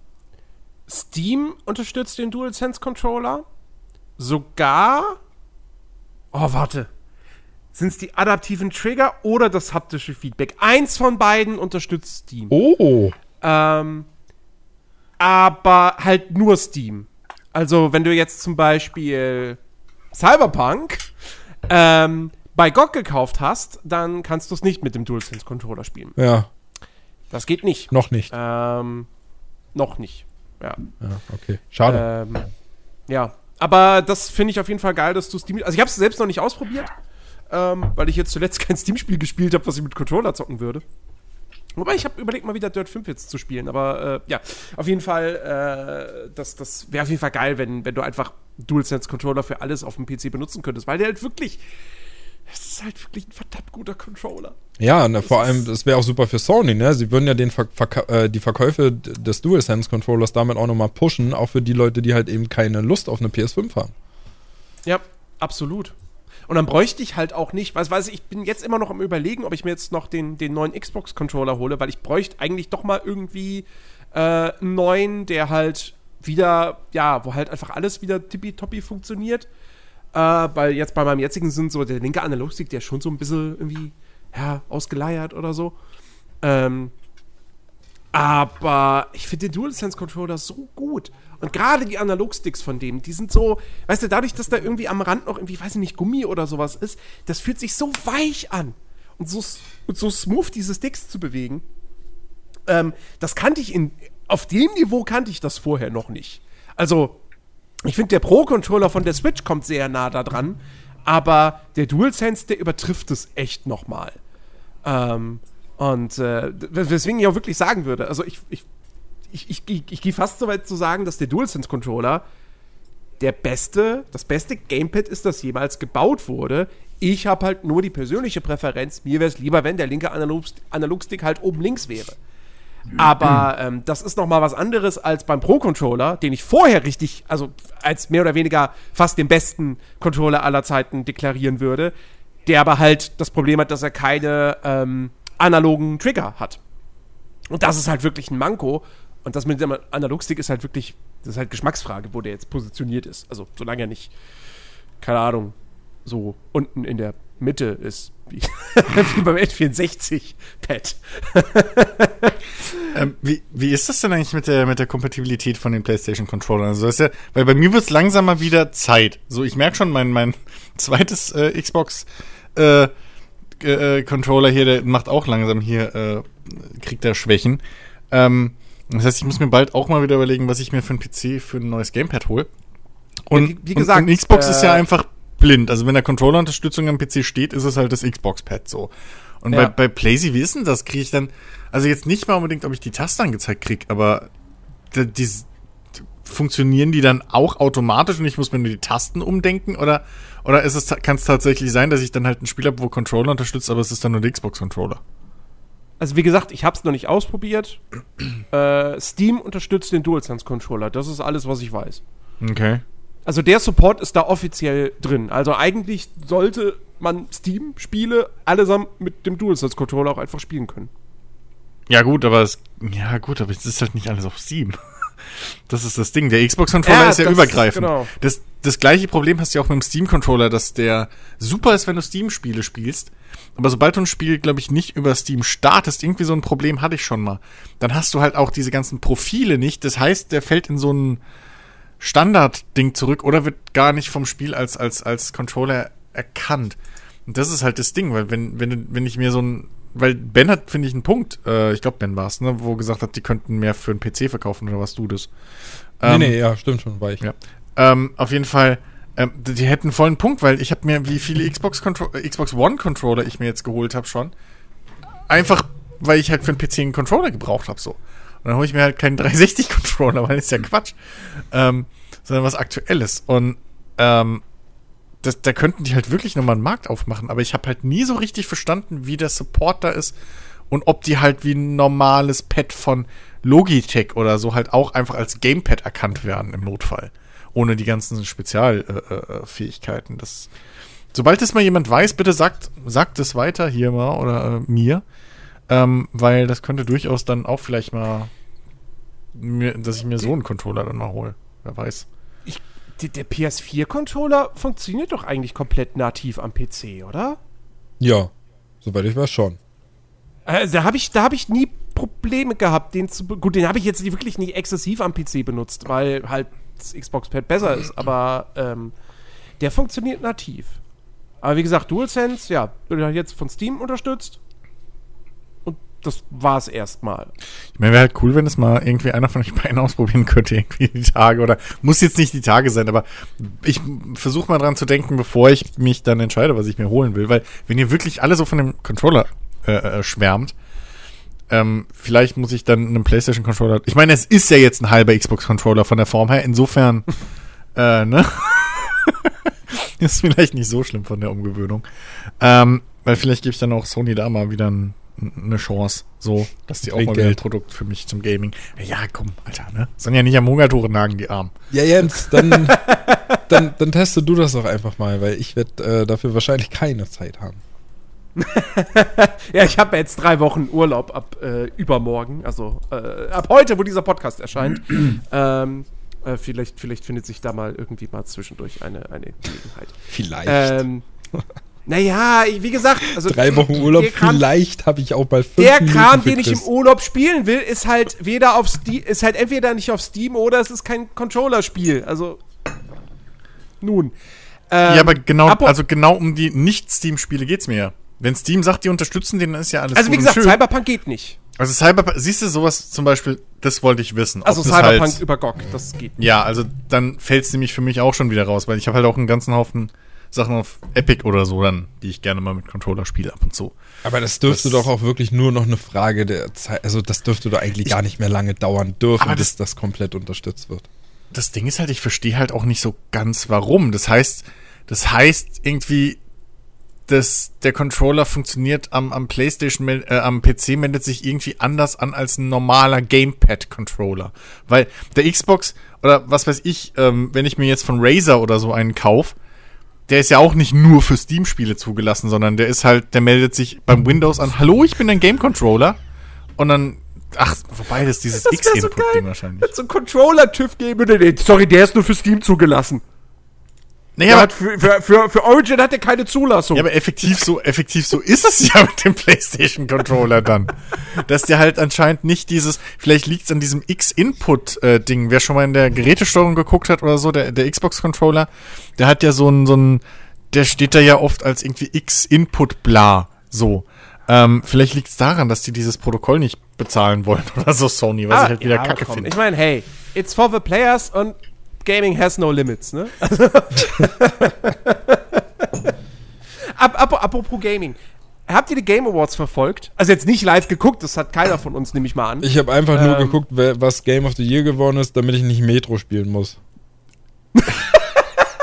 Steam unterstützt den DualSense Controller. Sogar. Oh, warte. Sind es die adaptiven Trigger oder das haptische Feedback? Eins von beiden unterstützt Steam. Oh, Ähm, aber halt nur Steam. Also, wenn du jetzt zum Beispiel Cyberpunk ähm, bei GOG gekauft hast, dann kannst du es nicht mit dem DualSense Controller spielen. ja, Das geht nicht. noch nicht. Ähm, noch nicht. Ja. Ja, okay. Schade. Ähm, ja, aber das finde ich auf jeden Fall geil, dass du Steam. Also ich habe es selbst noch nicht ausprobiert, ähm, weil ich jetzt zuletzt kein Steam-Spiel gespielt habe, was ich mit Controller zocken würde. Wobei ich habe überlegt, mal wieder Dirt 5 jetzt zu spielen. Aber äh, ja, auf jeden Fall, äh, das, das wäre auf jeden Fall geil, wenn, wenn du einfach DualSense-Controller für alles auf dem PC benutzen könntest, weil der halt wirklich. Es ist halt wirklich ein verdammt guter Controller. Ja, ne, vor allem, das wäre auch super für Sony, ne? Sie würden ja den Ver Verka äh, die Verkäufe des DualSense-Controllers damit auch nochmal pushen, auch für die Leute, die halt eben keine Lust auf eine PS5 haben. Ja, absolut. Und dann bräuchte ich halt auch nicht, weiß, weiß ich, ich bin jetzt immer noch am überlegen, ob ich mir jetzt noch den, den neuen Xbox-Controller hole, weil ich bräuchte eigentlich doch mal irgendwie äh, einen neuen, der halt wieder, ja, wo halt einfach alles wieder tippitoppi funktioniert. Äh, weil jetzt bei meinem jetzigen sind so der linke Analogstick, der schon so ein bisschen irgendwie, ja, ausgeleiert oder so. Ähm, aber ich finde den DualSense-Controller so gut. Und gerade die Analogsticks von dem, die sind so, weißt du, dadurch, dass da irgendwie am Rand noch irgendwie, weiß ich nicht, Gummi oder sowas ist, das fühlt sich so weich an. Und so, und so smooth diese Sticks zu bewegen. Ähm, das kannte ich in, auf dem Niveau kannte ich das vorher noch nicht. Also, ich finde, der Pro-Controller von der Switch kommt sehr nah da dran, aber der DualSense, der übertrifft es echt nochmal. Ähm, und äh, weswegen ich auch wirklich sagen würde, also ich, ich, ich, ich, ich, ich gehe fast so weit zu sagen, dass der DualSense-Controller der beste, das beste Gamepad ist, das jemals gebaut wurde. Ich habe halt nur die persönliche Präferenz. Mir wäre es lieber, wenn der linke Analog, Analogstick halt oben links wäre. Aber ähm, das ist noch mal was anderes als beim Pro-Controller, den ich vorher richtig, also als mehr oder weniger fast den besten Controller aller Zeiten deklarieren würde, der aber halt das Problem hat, dass er keine ähm, analogen Trigger hat. Und das ist halt wirklich ein Manko. Und das mit dem Analogstick ist halt wirklich, das ist halt Geschmacksfrage, wo der jetzt positioniert ist. Also solange er nicht, keine Ahnung, so unten in der Mitte ist, wie, wie beim N64-Pad. Ähm, wie, wie ist das denn eigentlich mit der, mit der Kompatibilität von den PlayStation-Controllern? Also ja, weil bei mir wird es langsam mal wieder Zeit. So, ich merke schon, mein, mein zweites äh, Xbox äh, äh, Controller hier, der macht auch langsam hier, äh, kriegt er Schwächen. Ähm, das heißt, ich muss mir bald auch mal wieder überlegen, was ich mir für ein PC für ein neues Gamepad hole. Und, wie- wie gesagt, und, und Xbox ist ja äh, einfach blind. Also wenn da Controller-Unterstützung am PC steht, ist es halt das Xbox-Pad so. Und Ja. bei, bei PlayStation, wie ist denn das? Kriege ich dann, also jetzt nicht mal unbedingt, ob ich die Taste angezeigt kriege, aber die, die, funktionieren die dann auch automatisch und ich muss mir nur die Tasten umdenken? Oder, oder ist es, kann es tatsächlich sein, dass ich dann halt ein Spiel habe, wo Controller unterstützt, aber es ist dann nur der Xbox-Controller? Also wie gesagt, ich habe es noch nicht ausprobiert. äh, Steam unterstützt den DualSense-Controller. Das ist alles, was ich weiß. Okay. Also der Support ist da offiziell drin. Also eigentlich sollte man Steam-Spiele allesamt mit dem DualSense-Controller auch einfach spielen können. Ja, gut, aber es, ja, gut, aber es ist halt nicht alles auf Steam. Das ist das Ding. Der Xbox-Controller Ja, ist ja übergreifend. genau. Das, das gleiche Problem hast du ja auch mit dem Steam-Controller, dass der super ist, wenn du Steam-Spiele spielst. Aber sobald du ein Spiel, glaube ich, nicht über Steam startest, irgendwie so ein Problem hatte ich schon mal. Dann hast du halt auch diese ganzen Profile nicht. Das heißt, der fällt in so ein Standard-Ding zurück oder wird gar nicht vom Spiel als, als, als Controller erkannt. Und das ist halt das Ding, weil wenn, wenn, wenn ich mir so ein, weil Ben hat, finde ich, einen Punkt, äh, ich glaube Ben war es, ne, wo gesagt hat, die könnten mehr für einen PC verkaufen oder was du das? Nee, Ähm, nee, ja, stimmt schon, war ich. ja. Ähm, auf jeden Fall, ähm, die hätten vollen Punkt, weil ich habe mir, wie viele Xbox, äh, Xbox One Controller ich mir jetzt geholt habe schon, einfach, weil ich halt für einen PC einen Controller gebraucht habe so. Und dann hole ich mir halt keinen 360 Controller, weil das ist ja Quatsch, ähm, sondern was Aktuelles. Und ähm, das, da könnten die halt wirklich nochmal einen Markt aufmachen, aber ich habe halt nie so richtig verstanden, wie der Support da ist und ob die halt wie ein normales Pad von Logitech oder so halt auch einfach als Gamepad erkannt werden im Notfall. Ohne die ganzen Spezialfähigkeiten. Äh, äh, das, sobald es mal jemand weiß, bitte sagt, sagt es weiter hier mal oder äh, mir. Ähm, weil das könnte durchaus dann auch vielleicht mal, mir, dass ich mir so einen Controller dann mal hole. Wer weiß. Ich, die, der PS4-Controller funktioniert doch eigentlich komplett nativ am PC, oder? Ja, soweit ich weiß schon. Also, da habe ich, da hab ich nie Probleme gehabt, den zu. Gut, den habe ich jetzt wirklich nicht exzessiv am PC benutzt, weil halt das Xbox-Pad besser ist, aber ähm, der funktioniert nativ. Aber wie gesagt, DualSense, ja, wird halt jetzt von Steam unterstützt. Und das war's erstmal. Ich meine, wäre halt cool, wenn es mal irgendwie einer von euch beiden ausprobieren könnte, irgendwie die Tage oder muss jetzt nicht die Tage sein, aber ich versuche mal dran zu denken, bevor ich mich dann entscheide, was ich mir holen will, weil wenn ihr wirklich alle so von dem Controller äh, äh, schwärmt, ähm, vielleicht muss ich dann einen PlayStation Controller. Ich meine, es ist ja jetzt ein halber Xbox Controller von der Form her, insofern, äh, ne? ist vielleicht nicht so schlimm von der Umgewöhnung. Ähm, weil vielleicht gebe ich dann auch Sony da mal wieder ein, eine Chance, so, dass die auch mal wieder ein. Produkt für mich zum Gaming. Ja, komm, Alter, ne? Sollen ja nicht am Hungertore nagen, die Armen. Ja, Jens, dann, dann, dann teste du das doch einfach mal, weil ich werde äh, dafür wahrscheinlich keine Zeit haben. Ja, ich habe jetzt drei Wochen Urlaub ab äh, übermorgen, also äh, ab heute, wo dieser Podcast erscheint. ähm, äh, vielleicht, vielleicht findet sich da mal irgendwie mal zwischendurch eine, eine Gelegenheit. Vielleicht. Ähm, naja, ich- wie gesagt, also Drei Wochen Urlaub, Kram, vielleicht habe ich auch mal fünf der Minuten Kram, den ich im. Urlaub spielen will, ist halt weder auf Steam, ist halt entweder nicht auf Steam oder es ist kein Controller-Spiel. Also nun. Ähm, ja, aber genau, apro- also genau um die Nicht-Steam-Spiele geht's mir ja. Wenn Steam sagt, die unterstützen den, dann ist ja alles also wie gesagt, schön. Cyberpunk geht nicht. Also Cyberpunk, siehst du sowas zum Beispiel, das wollte ich wissen. Also das Cyberpunk Halt, über GOG, das geht nicht. ja, also dann fällt's nämlich für mich auch schon wieder raus, weil ich habe halt auch einen ganzen Haufen Sachen auf Epic oder so dann, die ich gerne mal mit Controller spiele ab und zu. Aber das dürfte Das- doch auch wirklich nur noch eine Frage der Zeit. Also, das dürfte doch eigentlich gar nicht mehr lange dauern dürfen, Aber bis das- das komplett unterstützt wird. Das Ding ist halt, ich verstehe halt auch nicht so ganz warum. Das heißt, das heißt irgendwie, dass der Controller funktioniert am, am PlayStation, äh, am PC meldet sich irgendwie anders an als ein normaler Gamepad-Controller. Weil der Xbox oder was weiß ich, ähm, wenn ich mir jetzt von Razer oder so einen kauf, der ist ja auch nicht nur für Steam-Spiele zugelassen, sondern der ist halt, der meldet sich beim Windows an, hallo, ich bin ein Game-Controller. Und dann Ach, wobei das dieses Das so X-Input-Ding geil. wahrscheinlich. Wird so ein Controller-TÜV geben würde, nee, sorry, der ist nur für Steam zugelassen. Naja, aber, hat für, für, für, für Origin hat er keine Zulassung. ja, aber effektiv so, effektiv so ist es ja mit dem PlayStation-Controller dann. Dass der halt anscheinend nicht dieses, vielleicht liegt es an diesem X-Input-Ding. Wer schon mal in der Gerätesteuerung geguckt hat oder so, der, der Xbox-Controller, der hat ja so ein, so ein, der steht da ja oft als irgendwie X-Input-Bla, so. Ähm, vielleicht liegt es daran, dass die dieses Protokoll nicht bezahlen wollen oder so, Sony, was ich halt wieder Ah, ja, kacke finde. Ich meine, hey, it's for the players und Gaming has no limits, ne? Ap ap apropos Gaming. Habt ihr die Game Awards verfolgt? Also jetzt nicht live geguckt, das hat keiner von uns, nehme ich mal an. Ich habe einfach nur Ähm. geguckt, wer, was Game of the Year geworden ist, damit ich nicht Metro spielen muss.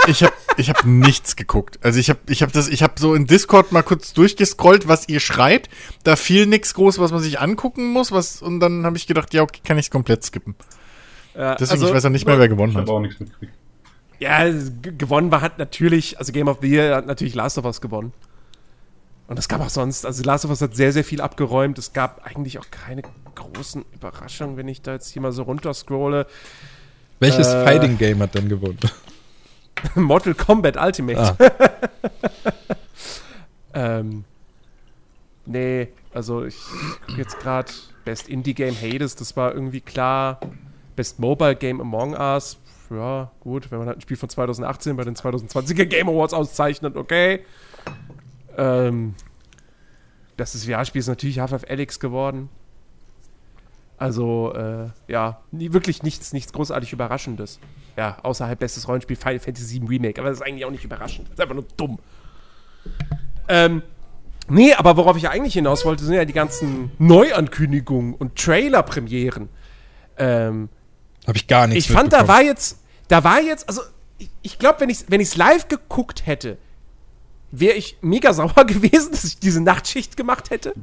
Ich habe ich hab nichts geguckt. Also ich habe ich hab das ich habe so in Discord mal kurz durchgescrollt, was ihr schreibt. Da fiel nichts groß, was man sich angucken muss, was und dann habe ich gedacht, ja, okay, kann ich komplett skippen. Ja, Deswegen also, ich weiß auch nicht mehr, wer gewonnen Ich hat. habe auch nichts mitgekriegt. Ja, gewonnen war hat natürlich, also Game of the Year hat natürlich Last of Us gewonnen. Und es gab auch sonst, also Last of Us hat sehr, sehr viel abgeräumt. Es gab eigentlich auch keine großen Überraschungen, wenn ich da jetzt hier mal so runterscrolle. Welches Äh. Fighting Game hat denn gewonnen? Mortal Kombat Ultimate. Ah. ähm, nee, also ich gucke jetzt gerade Best Indie Game Hades, das war irgendwie klar. Best Mobile Game Among Us, ja, gut, wenn man halt ein Spiel von 2018 bei den 2020er Game Awards auszeichnet, okay. Ähm, bestes VR-Spiel ist natürlich Half-Life Alyx geworden. Also, äh, ja, nie, wirklich nichts, nichts großartig Überraschendes. Ja, außerhalb bestes Rollenspiel Final Fantasy VII Remake. Aber das ist eigentlich auch nicht überraschend. Das ist einfach nur dumm. Ähm, nee, aber worauf ich eigentlich hinaus wollte, sind ja die ganzen Neuankündigungen und Trailer-Premieren. Ähm, Habe ich gar nichts ich fand, da war jetzt, da war jetzt, also ich, ich glaube, wenn ich wenn ich's live geguckt hätte, wäre ich mega sauer gewesen, dass ich diese Nachtschicht gemacht hätte.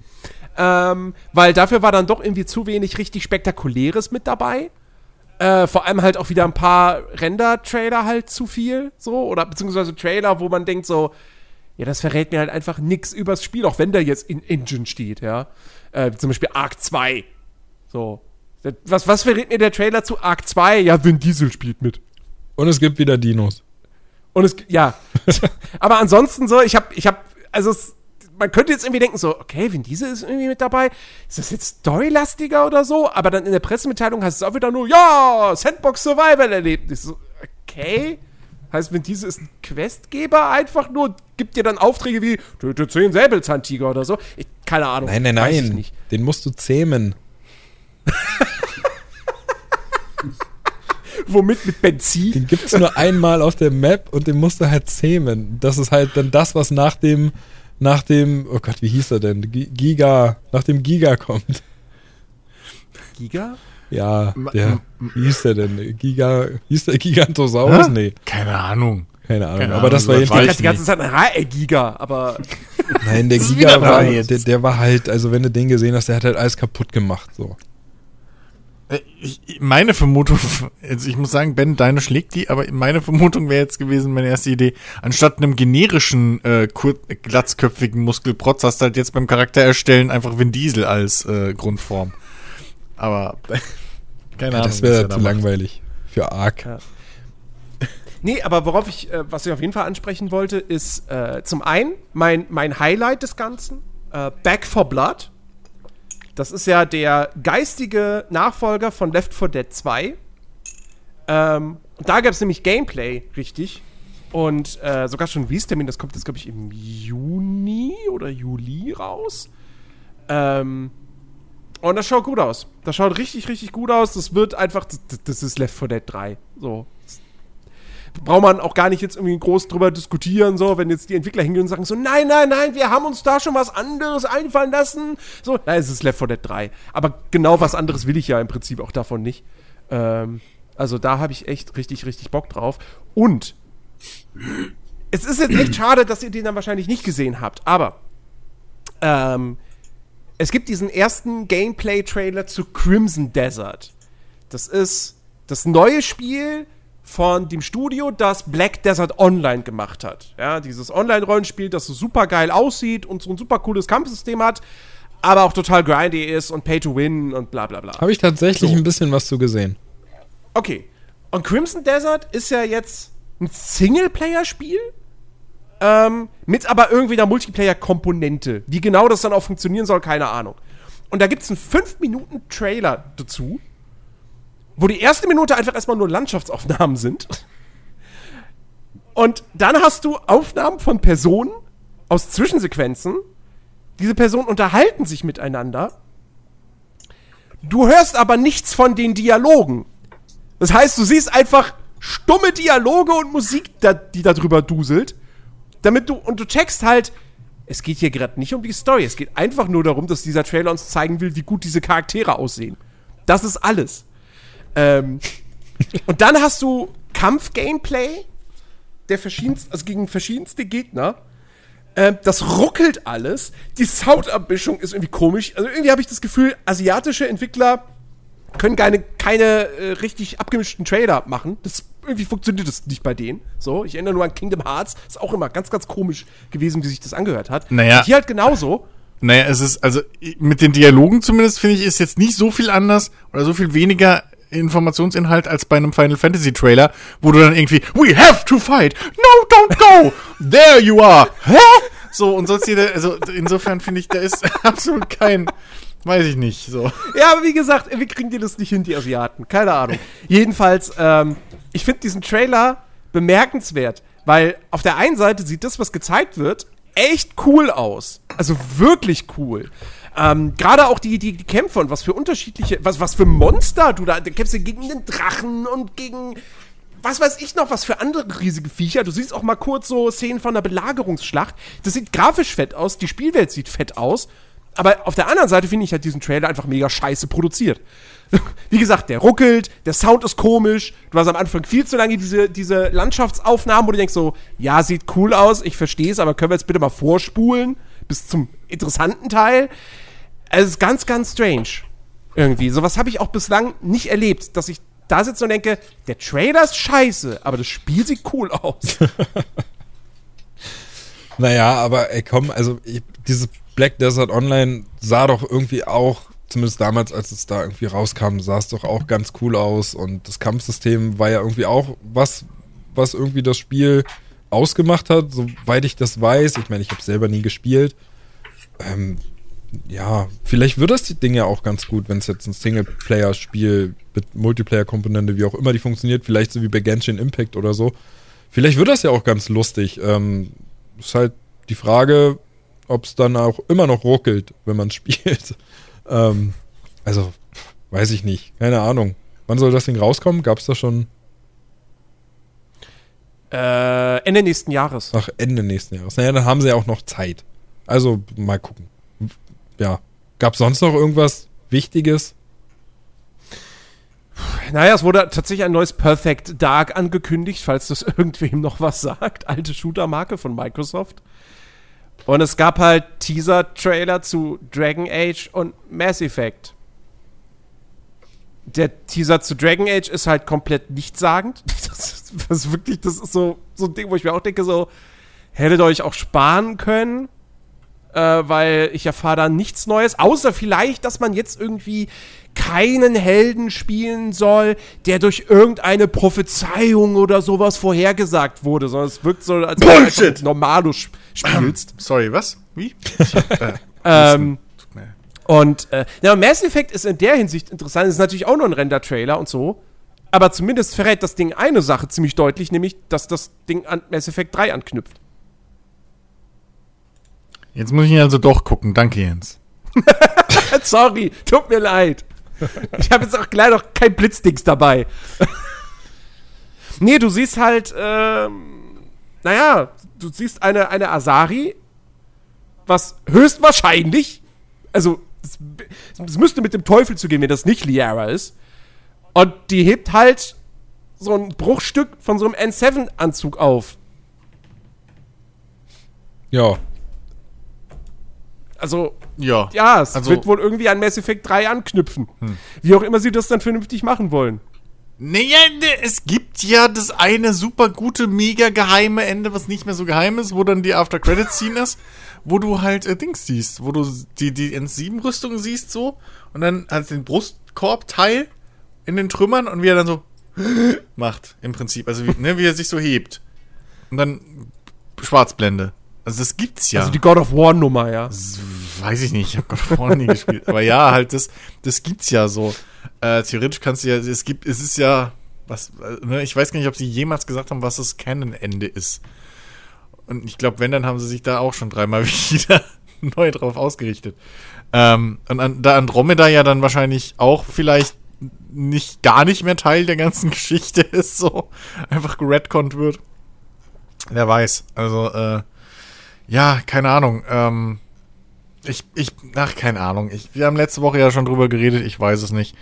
Ähm, weil dafür war dann doch irgendwie zu wenig richtig Spektakuläres mit dabei. Äh, vor allem halt auch wieder ein paar Render-Trailer halt zu viel, so, oder beziehungsweise Trailer, wo man denkt so, ja, das verrät mir halt einfach nichts übers Spiel, auch wenn da jetzt in Engine steht, ja. Äh, zum Beispiel Arc 2. So. Was, was verrät mir der Trailer zu Arc 2? Ja, Vin Diesel spielt mit. Und es gibt wieder Dinos. Und es, ja. Aber ansonsten so, ich hab, ich hab, also es, man könnte jetzt irgendwie denken so, okay, Vin Diesel ist irgendwie mit dabei. Ist das jetzt storylastiger oder so? Aber dann in der Pressemitteilung heißt es auch wieder nur, ja, Sandbox Survival Erlebnis. So, okay. Heißt, Vin Diesel ist ein Questgeber einfach nur, gibt dir dann Aufträge wie, töte 10 Säbelzahntiger oder so. Ich, keine Ahnung. Nein, nein, nein. Den musst du zähmen. Womit? Mit Benzin? Den gibt's nur einmal auf der Map und den musst du halt zähmen. Das ist halt dann das, was nach dem, nach dem, oh Gott, wie hieß er denn? Gi- Giga, nach dem Giga kommt. Giga? Ja, der, wie hieß der denn? Giga, hieß der Gigantosaurus? Hä? Nee, Keine Ahnung. keine Ahnung. Keine aber das war Ahnung, jedenfalls, weiß Die ganze Zeit, ey, Giga, aber nein, der Giga war, der, der war halt, also wenn du den gesehen hast, der hat halt alles kaputt gemacht, so. Äh, meine Vermutung, also ich muss sagen, Ben, deine schlägt die, aber meine Vermutung wäre jetzt gewesen, meine erste Idee, anstatt einem generischen, äh, kur- glatzköpfigen Muskelprotz hast du halt jetzt beim Charakter erstellen einfach Vin Diesel als äh, Grundform. Aber keine Ja, Ahnung. das wäre zu langweilig für Ark. Ja. Nee, aber worauf ich, äh, was ich auf jeden Fall ansprechen wollte, ist äh, zum einen mein, mein Highlight des Ganzen, äh, Back for Blood. Das ist ja der geistige Nachfolger von Left 4 Dead 2. Ähm, da gab es nämlich Gameplay, richtig. Und äh, sogar schon Release-Termin, das kommt jetzt, glaube ich, im Juni oder Juli raus. Ähm, und das schaut gut aus. Das schaut richtig, richtig gut aus. Das wird einfach, das, das ist Left 4 Dead 3. So. Braucht man auch gar nicht jetzt irgendwie groß drüber diskutieren, so, wenn jetzt die Entwickler hingehen und sagen so, nein, nein, nein, wir haben uns da schon was anderes einfallen lassen. So, nein, es ist Left 4 Dead 3. Aber genau was anderes will ich ja im Prinzip auch davon nicht. Ähm, also da habe ich echt richtig, richtig Bock drauf. Und es ist jetzt echt schade, dass ihr den dann wahrscheinlich nicht gesehen habt, aber ähm, es gibt diesen ersten Gameplay-Trailer zu Crimson Desert. Das ist das neue Spiel von dem Studio, das Black Desert Online gemacht hat. Ja, dieses Online-Rollenspiel, das so super geil aussieht und so ein super cooles Kampfsystem hat, aber auch total grindy ist und Pay to Win und bla bla bla. Habe ich tatsächlich So. ein bisschen was zu gesehen. Okay. Und Crimson Desert ist ja jetzt ein Singleplayer-Spiel. Ähm, mit aber irgendwie einer Multiplayer-Komponente. Wie genau das dann auch funktionieren soll, keine Ahnung. Und da gibt es einen 5-Minuten-Trailer dazu, wo die erste Minute einfach erstmal nur Landschaftsaufnahmen sind. Und dann hast du Aufnahmen von Personen aus Zwischensequenzen. Diese Personen unterhalten sich miteinander. Du hörst aber nichts von den Dialogen. Das heißt, du siehst einfach stumme Dialoge und Musik, da, die da drüber duselt. Damit du, und du checkst halt, es geht hier gerade nicht um die Story. Es geht einfach nur darum, dass dieser Trailer uns zeigen will, wie gut diese Charaktere aussehen. Das ist alles. Ähm, und dann hast du Kampf-Gameplay der verschiedensten, also gegen verschiedenste Gegner. Ähm, das ruckelt alles. Die Soundabmischung ist irgendwie komisch. Also irgendwie habe ich das Gefühl, asiatische Entwickler können keine, keine äh, richtig abgemischten Trailer machen. Das, irgendwie funktioniert das nicht bei denen. So, ich erinnere nur an Kingdom Hearts. Ist auch immer ganz, ganz komisch gewesen, wie sich das angehört hat. Naja. Und hier halt genauso. Naja, es ist, also mit den Dialogen zumindest, finde ich, ist jetzt nicht so viel anders oder so viel weniger Informationsinhalt als bei einem Final Fantasy Trailer, wo du dann irgendwie, we have to fight, no, don't go, there you are, hä? So, und sonst jeder, also insofern finde ich, da ist absolut kein, weiß ich nicht, so. Ja, aber wie gesagt, irgendwie kriegen die das nicht hin, die Asiaten. Keine Ahnung. Jedenfalls, ähm, ich finde diesen Trailer bemerkenswert, weil auf der einen Seite sieht das, was gezeigt wird, echt cool aus. Also wirklich cool. Ähm, Gerade auch die, die, die Kämpfe und was für unterschiedliche, was, was für Monster du da, da kämpfst du gegen den Drachen und gegen, was weiß ich noch, was für andere riesige Viecher. Du siehst auch mal kurz so Szenen von einer Belagerungsschlacht. Das sieht grafisch fett aus, die Spielwelt sieht fett aus. Aber auf der anderen Seite finde ich halt diesen Trailer einfach mega scheiße produziert. Wie gesagt, der ruckelt, der Sound ist komisch. Du hast am Anfang viel zu lange diese, diese Landschaftsaufnahmen, wo du denkst so, ja, sieht cool aus, ich verstehe es, aber können wir jetzt bitte mal vorspulen bis zum interessanten Teil? Also, es ist ganz, ganz strange. Irgendwie. Sowas habe ich auch bislang nicht erlebt, dass ich da sitze und denke, der Trailer ist scheiße, aber das Spiel sieht cool aus. Naja, aber ey, komm, also ich, dieses Black Desert Online sah doch irgendwie auch, zumindest damals, als es da irgendwie rauskam, sah es doch auch ganz cool aus und das Kampfsystem war ja irgendwie auch was, was irgendwie das Spiel ausgemacht hat, soweit ich das weiß. Ich meine, ich habe selber nie gespielt. Ähm, ja, vielleicht wird das die Ding ja auch ganz gut, wenn es jetzt ein Singleplayer-Spiel mit Multiplayer-Komponente, wie auch immer die funktioniert, vielleicht so wie bei Genshin Impact oder so. Vielleicht wird das ja auch ganz lustig. Ähm, ist halt die Frage, ob es dann auch immer noch ruckelt, wenn man spielt. ähm, also, weiß ich nicht. Keine Ahnung. Wann soll das Ding rauskommen? Gab es da schon? äh, Ende nächsten Jahres. Ach, Ende nächsten Jahres. Naja, dann haben sie ja auch noch Zeit. Also, mal gucken. Ja. Gab sonst noch irgendwas Wichtiges? Naja, es wurde tatsächlich ein neues Perfect Dark angekündigt, falls das irgendwem noch was sagt. Alte Shooter-Marke von Microsoft. Und es gab halt Teaser-Trailer zu Dragon Age und Mass Effect. Der Teaser zu Dragon Age ist halt komplett nichtssagend. Das ist, das ist wirklich, das ist so, so ein Ding, wo ich mir auch denke, so, hättet ihr euch auch sparen können, äh, weil ich erfahre da nichts Neues, außer vielleicht, dass man jetzt irgendwie keinen Helden spielen soll, der durch irgendeine Prophezeiung oder sowas vorhergesagt wurde, sondern es wirkt so, als wenn du Normalus sp spielst. Sorry, was? Wie? ähm, Tut mir- und äh, ja, Mass Effect ist in der Hinsicht interessant. Es ist natürlich auch nur ein Render-Trailer und so. Aber zumindest verrät das Ding eine Sache ziemlich deutlich, nämlich, dass das Ding an Mass Effect 3 anknüpft. Jetzt muss ich ihn also doch gucken. Danke, Jens. Sorry, tut mir leid. Ich habe jetzt auch leider noch kein Blitzdings dabei. nee, du siehst halt, ähm, naja, du siehst eine, eine Asari, was höchstwahrscheinlich, also es, es müsste mit dem Teufel zugehen, wenn das nicht Liara ist. Und die hebt halt so ein Bruchstück von so einem N7-Anzug auf. Ja. Also, Ja. ja, es Also- wird wohl irgendwie an Mass Effect 3 anknüpfen. Wie auch immer sie das dann vernünftig machen wollen. Naja, ne, es gibt ja das eine super gute, mega geheime Ende, was nicht mehr so geheim ist, wo dann die After-Credit-Scene ist, wo du halt äh, Dings siehst, wo du die, die N7-Rüstung siehst so und dann halt den Brustkorbteil in den Trümmern und wie er dann so macht, im Prinzip. Also wie, ne, wie er sich so hebt. Und dann Schwarzblende. Also das gibt's ja. Also die God of War Nummer, ja. Das weiß ich nicht, ich habe God of War nie gespielt. Aber ja, halt, das, das gibt's ja so. Äh, theoretisch kannst du ja, es gibt, es ist ja, was, äh, ne, ich weiß gar nicht, ob sie jemals gesagt haben, was das Canon-Ende ist. Und ich glaube, wenn, dann haben sie sich da auch schon dreimal wieder neu drauf ausgerichtet. Ähm, und an, da Andromeda ja dann wahrscheinlich auch vielleicht nicht gar nicht mehr Teil der ganzen Geschichte ist, so einfach geredconnt wird. Wer weiß. Also, äh, ja, keine Ahnung. Ähm, ich, ich, ach, keine Ahnung. Ich, wir haben letzte Woche ja schon drüber geredet, ich weiß es nicht.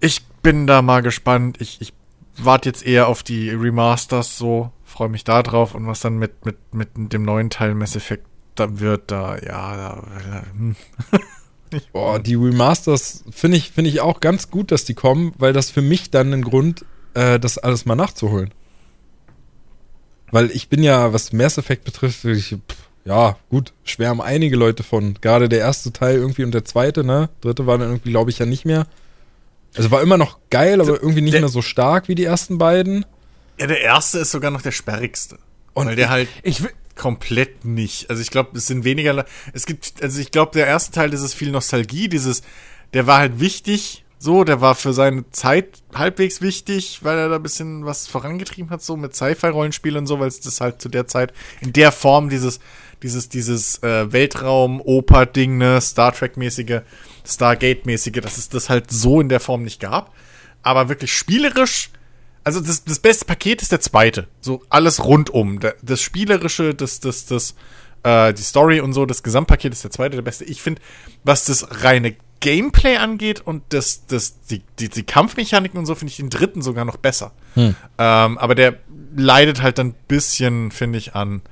Ich bin da mal gespannt. Ich, ich warte jetzt eher auf die Remasters so, freue mich da drauf und was dann mit, mit, mit dem neuen Teil Mass Effect da wird, da, ja, da, hm. Boah, die Remasters finde ich, finde ich auch ganz gut, dass die kommen, weil das für mich dann ein Grund, äh, das alles mal nachzuholen. Weil ich bin ja, was Mass Effect betrifft, ich, ja, gut, schwärmen einige Leute von. Gerade der erste Teil irgendwie und der zweite, ne? Dritte war dann irgendwie, glaube ich, ja nicht mehr. Also war immer noch geil, aber irgendwie nicht der- mehr so stark wie die ersten beiden. Ja, der erste ist sogar noch der sperrigste. Und weil der halt Ich will, komplett nicht. Also ich glaube, es sind weniger. Es gibt, also ich glaube, der erste Teil, das ist viel Nostalgie, dieses, der war halt wichtig, so, der war für seine Zeit halbwegs wichtig, weil er da ein bisschen was vorangetrieben hat, so mit Sci-Fi-Rollenspielen und so, weil es das halt zu der Zeit in der Form dieses, dieses, dieses äh, Weltraum-Oper-Ding, ne, Star Trek-mäßige, Stargate-mäßige, dass es das halt so in der Form nicht gab. Aber wirklich spielerisch also das, das beste Paket ist der zweite. So alles rundum. Das Spielerische, das, das, das, äh, die Story und so, das Gesamtpaket ist der zweite der beste. Ich finde, was das reine Gameplay angeht und das, das, die, die, die Kampfmechaniken und so, finde ich den dritten sogar noch besser. Ähm, aber der leidet halt dann ein bisschen, finde ich, an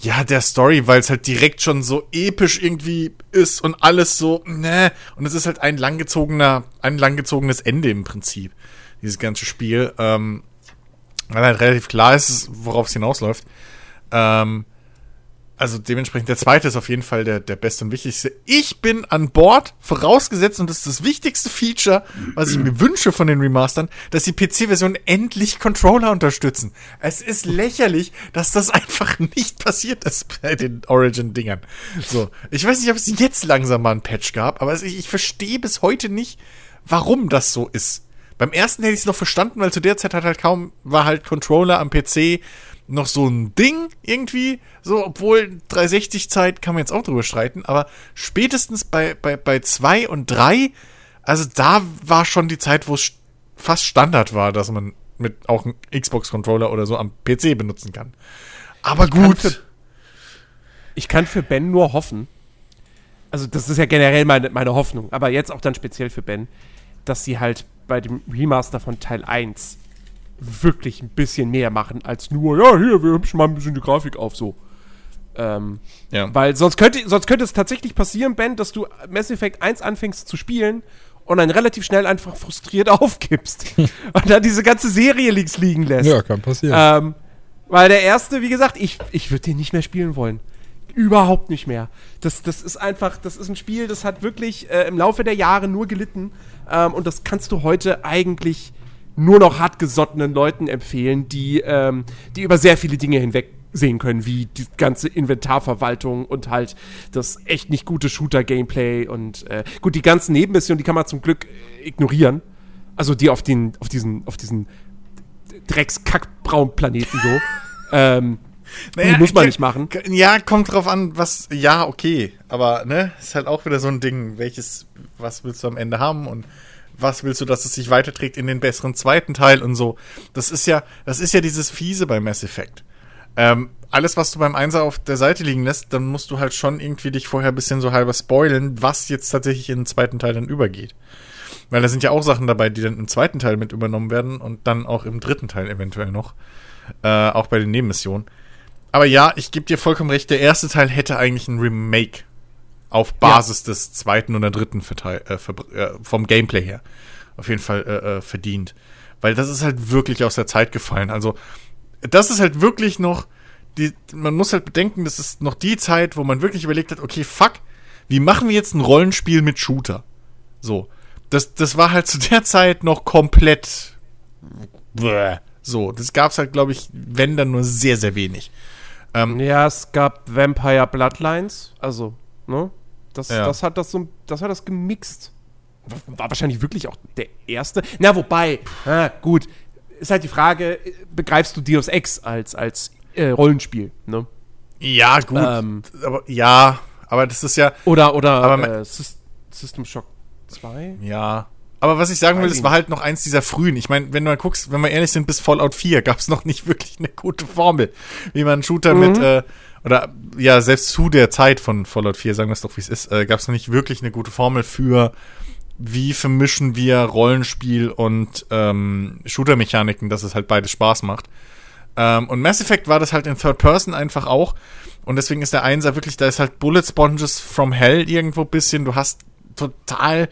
ja, der Story, weil es halt direkt schon so episch irgendwie ist und alles so, ne, und es ist halt ein langgezogener, ein langgezogenes Ende im Prinzip, dieses ganze Spiel, ähm, weil halt relativ klar ist, worauf es hinausläuft. Ähm, also dementsprechend, der zweite ist auf jeden Fall der, der beste und wichtigste. Ich bin an Bord, vorausgesetzt, und das ist das wichtigste Feature, was ich mir wünsche von den Remastern, dass die PC-Version endlich Controller unterstützen. Es ist lächerlich, dass das einfach nicht passiert ist bei den Origin-Dingern. So, ich weiß nicht, ob es jetzt langsam mal ein Patch gab, aber ich, ich verstehe bis heute nicht, warum das so ist. Beim ersten hätte ich es noch verstanden, weil zu der Zeit hat halt kaum, war halt Controller am PC noch so ein Ding irgendwie. So, obwohl 360-Zeit kann man jetzt auch drüber streiten, aber spätestens bei, bei, bei 2 und 3, also da war schon die Zeit, wo es fast Standard war, dass man mit auch einem Xbox-Controller oder so am PC benutzen kann. Aber kann gut. für- ich kann für Ben nur hoffen, also das ist ja generell meine, meine Hoffnung, aber jetzt auch dann speziell für Ben, dass sie halt bei dem Remaster von Teil 1 wirklich ein bisschen mehr machen als nur, ja, hier, wir hübschen mal ein bisschen die Grafik auf, so. Ähm, Ja. weil sonst könnte, sonst könnte es tatsächlich passieren, Ben, dass du Mass Effect 1 anfängst zu spielen und dann relativ schnell einfach frustriert aufgibst und dann diese ganze Serie links liegen lässt. Ja, kann passieren. Ähm, weil der erste, wie gesagt, ich, ich würde den nicht mehr spielen wollen. Überhaupt nicht mehr. Das, das ist einfach, das ist ein Spiel, das hat wirklich äh, im Laufe der Jahre nur gelitten. Ähm, und das kannst du heute eigentlich nur noch hartgesottenen Leuten empfehlen, die, ähm, die über sehr viele Dinge hinweg sehen können, wie die ganze Inventarverwaltung und halt das echt nicht gute Shooter-Gameplay und äh, gut, die ganzen Nebenmissionen, die kann man zum Glück ignorieren. Also die auf den, auf diesen, auf diesen Dreckskack-Braun-Planeten so. ähm, die muss man nicht machen. Ja, kommt drauf an, was, ja, okay. Aber, ne, ist halt auch wieder so ein Ding, welches, was willst du am Ende haben und was willst du, dass es sich weiterträgt in den besseren zweiten Teil und so. Das ist ja, das ist ja dieses Fiese bei Mass Effect. Ähm, alles, was du beim Einser auf der Seite liegen lässt, dann musst du halt schon irgendwie dich vorher ein bisschen so halber spoilen, was jetzt tatsächlich in den zweiten Teil dann übergeht. Weil da sind ja auch Sachen dabei, die dann im zweiten Teil mit übernommen werden und dann auch im dritten Teil eventuell noch. Äh, auch bei den Nebenmissionen. Aber ja, ich gebe dir vollkommen recht, der erste Teil hätte eigentlich ein Remake auf Basis des zweiten oder dritten Verteil, äh, äh, vom Gameplay her auf jeden Fall äh, äh, verdient. Weil das ist halt wirklich aus der Zeit gefallen. Also, das ist halt wirklich noch die, man muss halt bedenken, das ist noch die Zeit, wo man wirklich überlegt hat, okay, fuck, wie machen wir jetzt ein Rollenspiel mit Shooter? So. Das, das war halt zu der Zeit noch komplett. Bäh. So, das gab's halt, glaube ich, wenn dann nur sehr, sehr wenig. Ja, es gab Vampire Bloodlines, also, ne? Das, Ja. das hat das so, das hat das gemixt. War wahrscheinlich wirklich auch der erste. Na, wobei, ah, gut, ist halt die Frage, begreifst du Deus Ex als, als äh, Rollenspiel, ne? Ja, gut. Ähm. aber ja, aber das ist ja. Oder, oder Aber äh, Sys- System Shock 2? Ja. Aber was ich sagen will, es war halt noch eins dieser frühen. Ich meine, wenn du mal guckst, wenn wir ehrlich sind, bis Fallout 4 gab es noch nicht wirklich eine gute Formel, wie man einen Shooter mit, äh, oder ja, selbst zu der Zeit von Fallout 4, sagen wir es doch, wie es ist, äh, gab es noch nicht wirklich eine gute Formel für, wie vermischen wir Rollenspiel und ähm, Shooter-Mechaniken, dass es halt beides Spaß macht. Ähm, und Mass Effect war das halt in Third Person einfach auch. Und deswegen ist der Einser wirklich, da ist halt Bullet Sponges from Hell irgendwo bisschen. Du hast total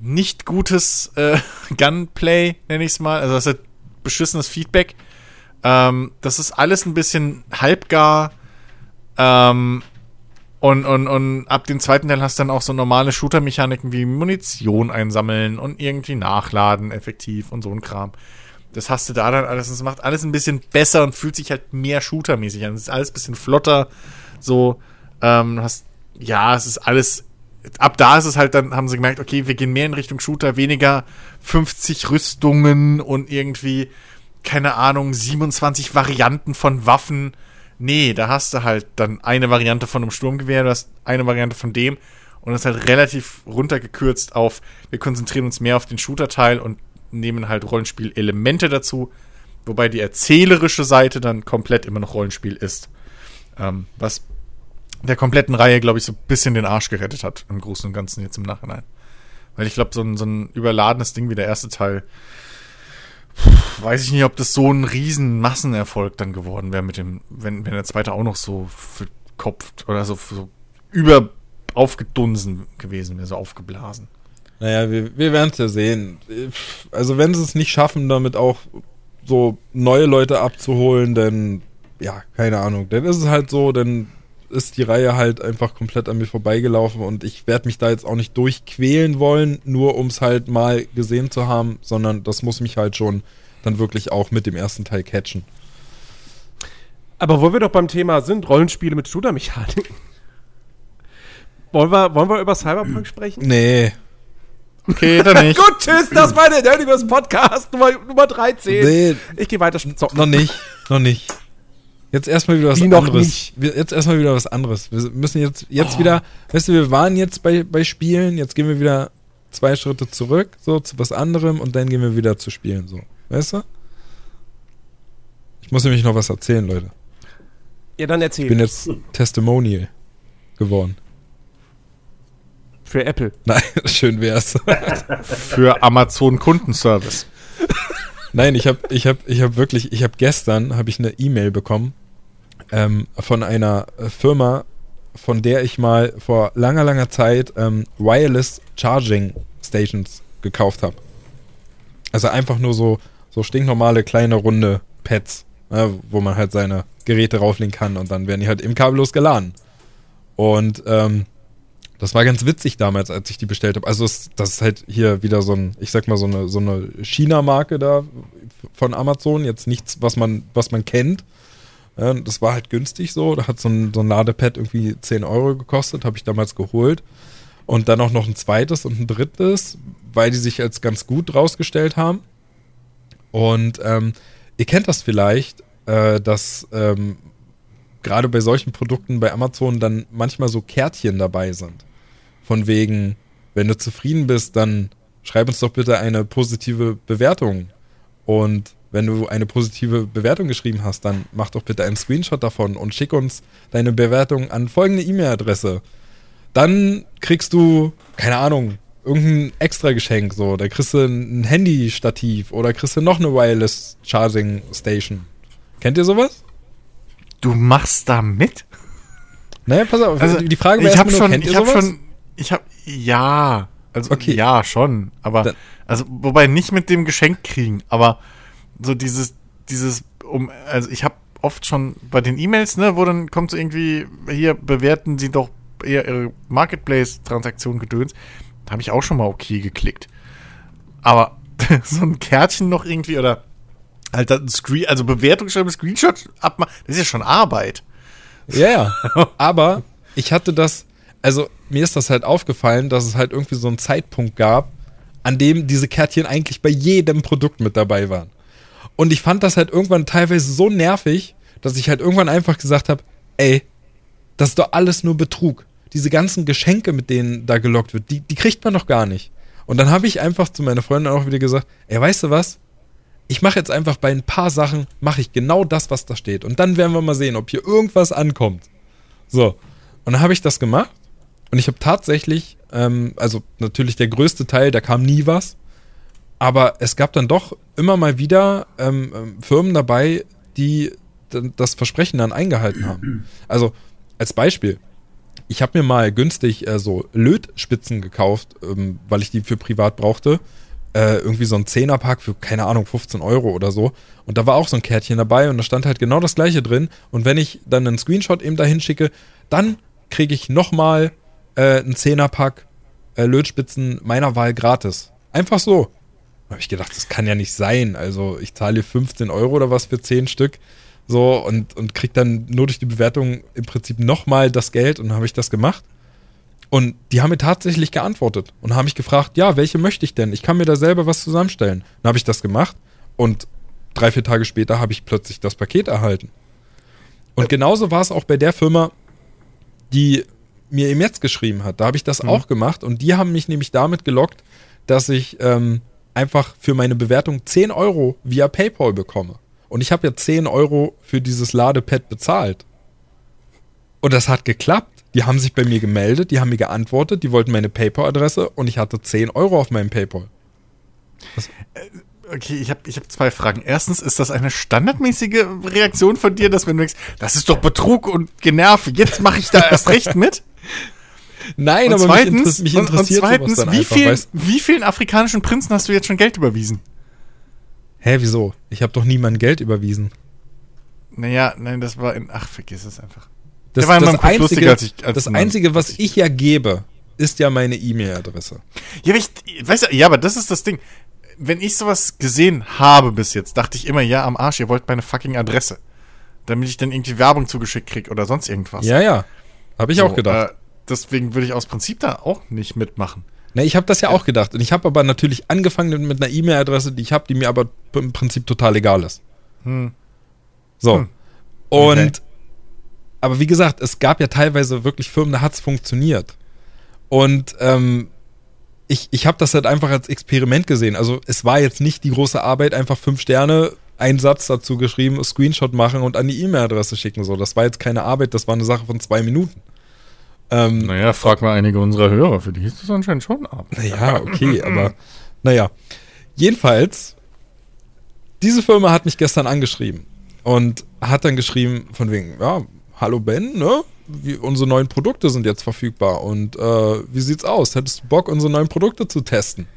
nicht gutes äh, Gunplay, nenne ich es mal. Also das ist halt beschissenes Feedback. Ähm, das ist alles ein bisschen halbgar. Ähm, und, und, und ab dem zweiten Teil hast du dann auch so normale Shooter-Mechaniken wie Munition einsammeln und irgendwie nachladen effektiv und so ein Kram. Das hast du da dann alles. Das macht alles ein bisschen besser und fühlt sich halt mehr Shooter-mäßig an. Es ist alles ein bisschen flotter. So, ähm, hast, ja, es ist alles. Ab da ist es halt, dann haben sie gemerkt, okay, wir gehen mehr in Richtung Shooter, weniger 50 Rüstungen und irgendwie, keine Ahnung, 27 Varianten von Waffen. Nee, da hast du halt dann eine Variante von einem Sturmgewehr, du hast eine Variante von dem und das halt relativ runtergekürzt auf, wir konzentrieren uns mehr auf den Shooter-Teil und nehmen halt Rollenspiel-Elemente dazu, wobei die erzählerische Seite dann komplett immer noch Rollenspiel ist. Ähm, was der kompletten Reihe, glaube ich, so ein bisschen den Arsch gerettet hat, im Großen und Ganzen jetzt im Nachhinein. Weil ich glaube, so ein, so ein überladenes Ding wie der erste Teil, weiß ich nicht, ob das so ein riesen Massenerfolg dann geworden wäre mit dem, wenn, wenn der zweite auch noch so verkopft oder so, so über aufgedunsen gewesen wäre, so aufgeblasen. Naja, wir, wir werden es ja sehen. Also wenn sie es nicht schaffen, damit auch so neue Leute abzuholen, dann, ja, keine Ahnung. Dann ist es halt so, dann ist die Reihe halt einfach komplett an mir vorbeigelaufen und ich werde mich da jetzt auch nicht durchquälen wollen, nur um es halt mal gesehen zu haben, sondern das muss mich halt schon dann wirklich auch mit dem ersten Teil catchen. Aber wo wir doch beim Thema sind, Rollenspiele mit Shooter-Mechaniken. Wollen wir, wollen wir über Cyberpunk sprechen? Nee. Okay, dann nicht. Gut, tschüss, das war der Nerdiverse Podcast Nummer, Nummer 13. Nee, Ich gehe weiter zocken. noch nicht. Noch nicht. Jetzt erstmal wieder was Wie noch anderes. nicht? Wir, jetzt erstmal wieder was anderes. Wir müssen jetzt, jetzt wieder, weißt du, wir waren jetzt bei, bei Spielen, jetzt gehen wir wieder zwei Schritte zurück, so zu was anderem und dann gehen wir wieder zu Spielen, so. Weißt du? Ich muss nämlich noch was erzählen, Leute. Ja, dann Ich erzähl. bin jetzt Testimonial geworden. Für Apple. Nein, schön wär's. Für Amazon Kundenservice. Nein, ich habe ich hab, ich hab wirklich, ich habe gestern habe ich eine E-Mail bekommen ähm, von einer Firma, von der ich mal vor langer, langer Zeit ähm, Wireless Charging Stations gekauft habe. Also einfach nur so, so stinknormale kleine runde Pads, äh, wo man halt seine Geräte rauflegen kann und dann werden die halt im kabellos geladen. Und ähm, das war ganz witzig damals, als ich die bestellt habe. Also das ist halt hier wieder so ein, ich sag mal, so eine, so eine China-Marke da von Amazon. Jetzt nichts, was man, was man kennt. Das war halt günstig so. Da hat so ein, so ein Ladepad irgendwie 10 Euro gekostet, habe ich damals geholt. Und dann auch noch ein zweites und ein drittes, weil die sich als ganz gut rausgestellt haben. Und ähm, ihr kennt das vielleicht, äh, dass ähm, gerade bei solchen Produkten bei Amazon dann manchmal so Kärtchen dabei sind. Von wegen, wenn du zufrieden bist, dann schreib uns doch bitte eine positive Bewertung. Und wenn du eine positive Bewertung geschrieben hast, dann mach doch bitte einen Screenshot davon und schick uns deine Bewertung an folgende E-Mail-Adresse. Dann kriegst du, keine Ahnung, irgendein extra Geschenk, so. Da kriegst du ein Handy-Stativ oder kriegst du noch eine Wireless Charging Station. Kennt ihr sowas? Du machst da mit? Naja, pass auf, Also, die Frage war ich habe erstmal nur, schon, kennt ihr ich habe sowas? schon, ich habe, ja, also Okay. ja schon, aber Dann- also wobei nicht mit dem Geschenk kriegen, aber so dieses, dieses, um, also ich habe oft schon bei den E-Mails, ne, wo dann kommt so irgendwie, hier bewerten Sie doch eher Ihre Marketplace-Transaktion gedöns. Da habe ich auch schon mal okay geklickt. Aber so ein Kärtchen noch irgendwie oder halt ein Screen, also Bewertung schreiben, Screenshot abmachen, das ist ja schon Arbeit. Ja, ja. Aber ich hatte das, also mir ist das halt aufgefallen, dass es halt irgendwie so einen Zeitpunkt gab, an dem diese Kärtchen eigentlich bei jedem Produkt mit dabei waren. Und ich fand das halt irgendwann teilweise so nervig, dass ich halt irgendwann einfach gesagt habe, ey, das ist doch alles nur Betrug. Diese ganzen Geschenke, mit denen da gelockt wird, die, die kriegt man doch gar nicht. Und dann habe ich einfach zu meiner Freundin auch wieder gesagt, ey, weißt du was? Ich mache jetzt einfach bei ein paar Sachen, mache ich genau das, was da steht. Und dann werden wir mal sehen, ob hier irgendwas ankommt. So. Und dann habe ich das gemacht. Und ich habe tatsächlich, ähm, also natürlich der größte Teil, da kam nie was. Aber es gab dann doch immer mal wieder ähm, ähm, Firmen dabei, die das Versprechen dann eingehalten haben. Also als Beispiel, ich habe mir mal günstig äh, so Lötspitzen gekauft, ähm, weil ich die für privat brauchte. Äh, irgendwie so ein Zehnerpack für, keine Ahnung, 15 Euro oder so. Und da war auch so ein Kärtchen dabei und da stand halt genau das gleiche drin. Und wenn ich dann einen Screenshot eben dahin schicke, dann kriege ich nochmal äh, einen Zehnerpack äh, Lötspitzen meiner Wahl gratis. Einfach so. Da habe ich gedacht, das kann ja nicht sein. Also ich zahle hier 15 Euro oder was für 10 Stück. So und, und krieg dann nur durch die Bewertung im Prinzip nochmal das Geld und dann habe ich das gemacht. Und die haben mir tatsächlich geantwortet und haben mich gefragt, ja, welche möchte ich denn? Ich kann mir da selber was zusammenstellen. Dann habe ich das gemacht und drei, vier Tage später habe ich plötzlich das Paket erhalten. Und genauso war es auch bei der Firma, die mir im Netz geschrieben hat. Da habe ich das auch gemacht und die haben mich nämlich damit gelockt, dass ich ähm, einfach für meine Bewertung 10 Euro via PayPal bekomme. Und ich habe ja 10 Euro für dieses Ladepad bezahlt. Und das hat geklappt. Die haben sich bei mir gemeldet, die haben mir geantwortet, die wollten meine PayPal-Adresse und ich hatte 10 Euro auf meinem PayPal. Okay, ich habe ich hab zwei Fragen. Erstens, ist das eine standardmäßige Reaktion von dir, dass wenn du denkst, das ist doch Betrug und Generv, jetzt mache ich da erst recht mit? Nein, Und aber mich, zweitens, mich und, und interessiert zweitens wie, einfach, viel, weißt- wie vielen afrikanischen Prinzen hast du jetzt schon Geld überwiesen? Hä, wieso? Ich habe doch niemandem Geld überwiesen. Naja, nein, das war in. Ach, vergiss es einfach. Das, Der war das, Einzige, lustiger, als ich- als das Einzige, was ich ja gebe, ist ja meine E-Mail-Adresse. Ja, aber ich, weißt du, ja, aber das ist das Ding. Wenn ich sowas gesehen habe bis jetzt, dachte ich immer, ja, am Arsch, ihr wollt meine fucking Adresse. Damit ich dann irgendwie Werbung zugeschickt krieg oder sonst irgendwas. Ja, ja. Habe ich So, auch gedacht. Äh, deswegen würde ich aus Prinzip da auch nicht mitmachen. Ne, ich habe das ja auch gedacht. Und ich habe aber natürlich angefangen mit einer E-Mail-Adresse, die ich habe, die mir aber im Prinzip total egal ist. Hm. So. Hm. Und, Okay. aber wie gesagt, es gab ja teilweise wirklich Firmen, da hat es funktioniert. Und ähm, ich, ich habe das halt einfach als Experiment gesehen. Also es war jetzt nicht die große Arbeit, einfach fünf Sterne, einen Satz dazu geschrieben, Screenshot machen und an die E-Mail-Adresse schicken. So, das war jetzt keine Arbeit, das war eine Sache von zwei Minuten. Ähm, Naja, frag mal einige unserer Hörer, für die ist das anscheinend schon ab. Ja, okay, aber naja. Jedenfalls, diese Firma hat mich gestern angeschrieben und hat dann geschrieben von wegen, ja, hallo Ben, ne? Wie, unsere neuen Produkte sind jetzt verfügbar und äh, wie sieht's aus? Hättest du Bock, unsere neuen Produkte zu testen?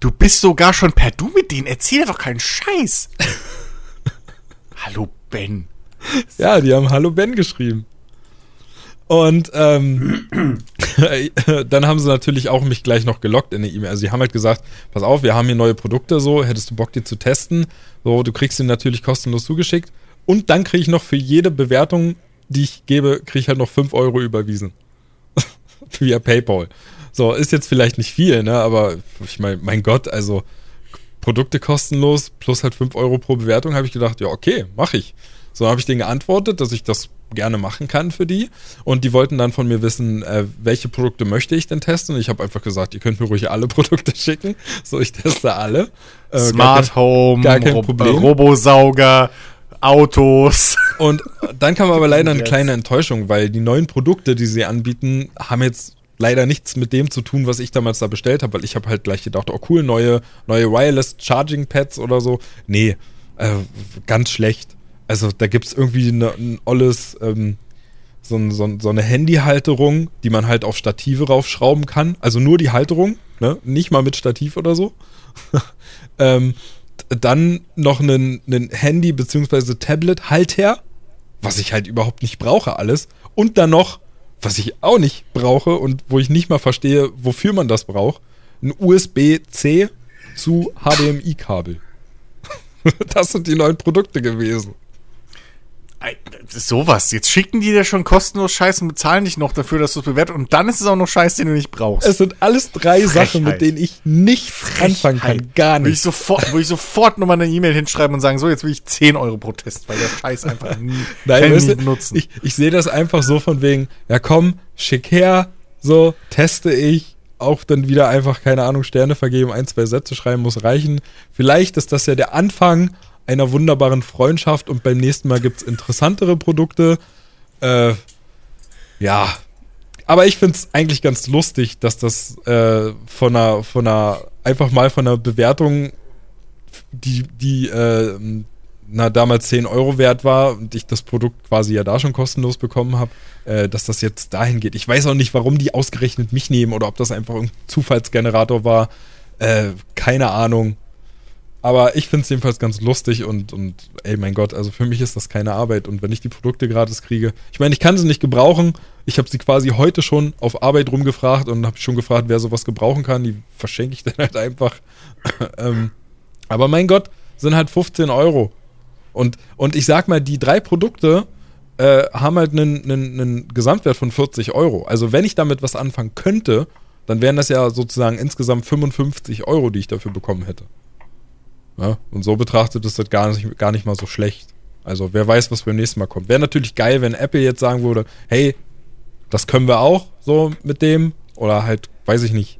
Du bist sogar schon per Du mit denen, erzähl doch keinen Scheiß. Hallo Ben. Ja, die haben Hallo Ben geschrieben. Und ähm, dann haben sie natürlich auch mich gleich noch gelockt in der E-Mail. Also sie haben halt gesagt, pass auf, wir haben hier neue Produkte, so, hättest du Bock, die zu testen? So, du kriegst sie natürlich kostenlos zugeschickt. Und dann kriege ich noch für jede Bewertung, die ich gebe, kriege ich halt noch 5 Euro überwiesen. Via PayPal. So, ist jetzt vielleicht nicht viel, ne? Aber ich meine, mein Gott, also Produkte kostenlos plus halt 5 Euro pro Bewertung, habe ich gedacht, ja, okay, mache ich. So habe ich denen geantwortet, dass ich das gerne machen kann für die. Und die wollten dann von mir wissen, äh, welche Produkte möchte ich denn testen. Und ich habe einfach gesagt, ihr könnt mir ruhig alle Produkte schicken. So, ich teste alle. Äh, Smart Home, gar kein Rob- Problem. Robosauger, Autos. Und dann kam aber leider eine kleine Enttäuschung, weil die neuen Produkte, die sie anbieten, haben jetzt leider nichts mit dem zu tun, was ich damals da bestellt habe, weil ich habe halt gleich gedacht, oh cool, neue, neue Wireless Charging Pads oder so. Nee, äh, ganz schlecht. Also da gibt's irgendwie ne, ein olles, ähm, so, ein- so, ein- so eine Handyhalterung, die man halt auf Stative raufschrauben kann. Also nur die Halterung, ne? nicht mal mit Stativ oder so. ähm, dann noch einen, einen Handy- bzw. Tablet-Halter, was ich halt überhaupt nicht brauche alles. Und dann noch, was ich auch nicht brauche und wo ich nicht mal verstehe, wofür man das braucht, ein USB-C zu HDMI-Kabel. das sind die neuen Produkte gewesen. Sowas. Jetzt schicken die dir schon kostenlos Scheiß und bezahlen dich noch dafür, dass du es bewertest. Und dann ist es auch noch Scheiß, den du nicht brauchst. Es sind alles drei Frechheit. Sachen, mit denen ich nichts anfangen kann. Gar Würde ich nicht. sofort, würde ich sofort nochmal eine E-Mail hinschreiben und sagen, so, jetzt will ich 10 Euro pro Test, weil der Scheiß einfach nie, Nein, weißt nicht du, benutzen. ich, ich sehe das einfach so von wegen, ja komm, schick her, so, teste ich, auch dann wieder einfach, keine Ahnung, Sterne vergeben, ein, zwei Sätze schreiben muss reichen. Vielleicht ist das ja der Anfang einer wunderbaren Freundschaft und beim nächsten Mal gibt's interessantere Produkte. Äh, ja, aber ich find's eigentlich ganz lustig, dass das äh, von einer, von einer, einfach mal von einer Bewertung, die, die äh, na, damals 10 Euro wert war und ich das Produkt quasi ja da schon kostenlos bekommen habe, äh, dass das jetzt dahin geht. Ich weiß auch nicht, warum die ausgerechnet mich nehmen oder ob das einfach ein Zufallsgenerator war. Äh, keine Ahnung. Aber ich finde es jedenfalls ganz lustig und, und ey, mein Gott, also für mich ist das keine Arbeit. Und wenn ich die Produkte gratis kriege, ich meine, ich kann sie nicht gebrauchen. Ich habe sie quasi heute schon auf Arbeit rumgefragt und habe schon gefragt, wer sowas gebrauchen kann. Die verschenke ich dann halt einfach. ähm, aber mein Gott, sind halt 15 Euro. Und, und ich sag mal, die drei Produkte äh, haben halt einen, einen, einen Gesamtwert von 40 Euro. Also wenn ich damit was anfangen könnte, dann wären das ja sozusagen insgesamt 55 Euro, die ich dafür bekommen hätte. Ja, und so betrachtet ist das gar nicht, gar nicht mal so schlecht. Also wer weiß, was beim nächsten Mal kommt. Wäre natürlich geil, wenn Apple jetzt sagen würde, hey, das können wir auch so mit dem. Oder halt, weiß ich nicht,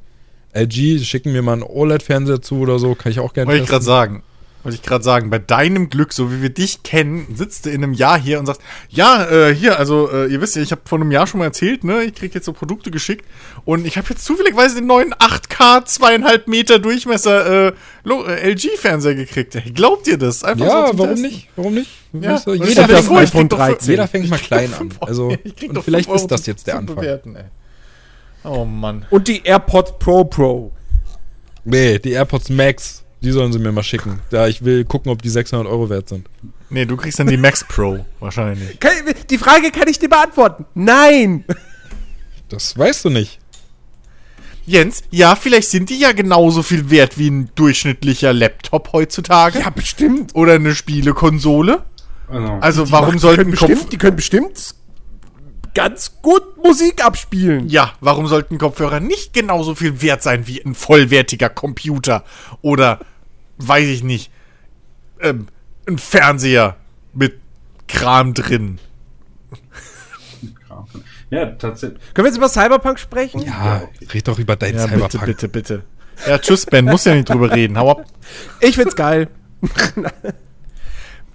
LG, schicken mir mal einen OLED-Fernseher zu oder so, kann ich auch gerne Wollte ich gerade sagen. Wollte ich gerade sagen, bei deinem Glück, so wie wir dich kennen, sitzt du in einem Jahr hier und sagst, ja, äh, hier, also äh, ihr wisst ja, ich habe vor einem Jahr schon mal erzählt, ne, ich krieg jetzt so Produkte geschickt und ich habe jetzt zufälligerweise den neuen 8K zweieinhalb Meter Durchmesser äh, Lo- äh, LG-Fernseher gekriegt. Glaubt ihr das? Einfach Ja, zum warum Testen. nicht? Warum nicht? Ja, Weißt du, jeder, fängt, vor, ich iPhone krieg doch- 13. jeder fängt mal klein an. Also, und vielleicht ist das jetzt der Anfang. Bewerten. Oh Mann. Und die AirPods Pro Pro. Nee, die AirPods Max, die sollen sie mir mal schicken. Da ich will gucken, ob die 600 Euro wert sind. Nee, du kriegst dann die Max Pro wahrscheinlich. Kann, die Frage kann ich dir beantworten. Nein! Das weißt du nicht. Jens, ja, vielleicht sind die ja genauso viel wert wie ein durchschnittlicher Laptop heutzutage. Ja, bestimmt. Oder eine Spielekonsole. Also, Also warum die sollten können Kopf bestimmt, Die können bestimmt ganz gut Musik abspielen. ja, warum sollten Kopfhörer nicht genauso viel wert sein wie ein vollwertiger Computer oder weiß ich nicht, ähm, ein Fernseher mit Kram drin. ja, tatsächlich. Können wir jetzt über Cyberpunk sprechen? Ja, red doch über deinen Ja, Cyberpunk. bitte, bitte, bitte. Ja, tschüss, Ben, muss ja nicht drüber reden. Hau ab. Ich find's geil.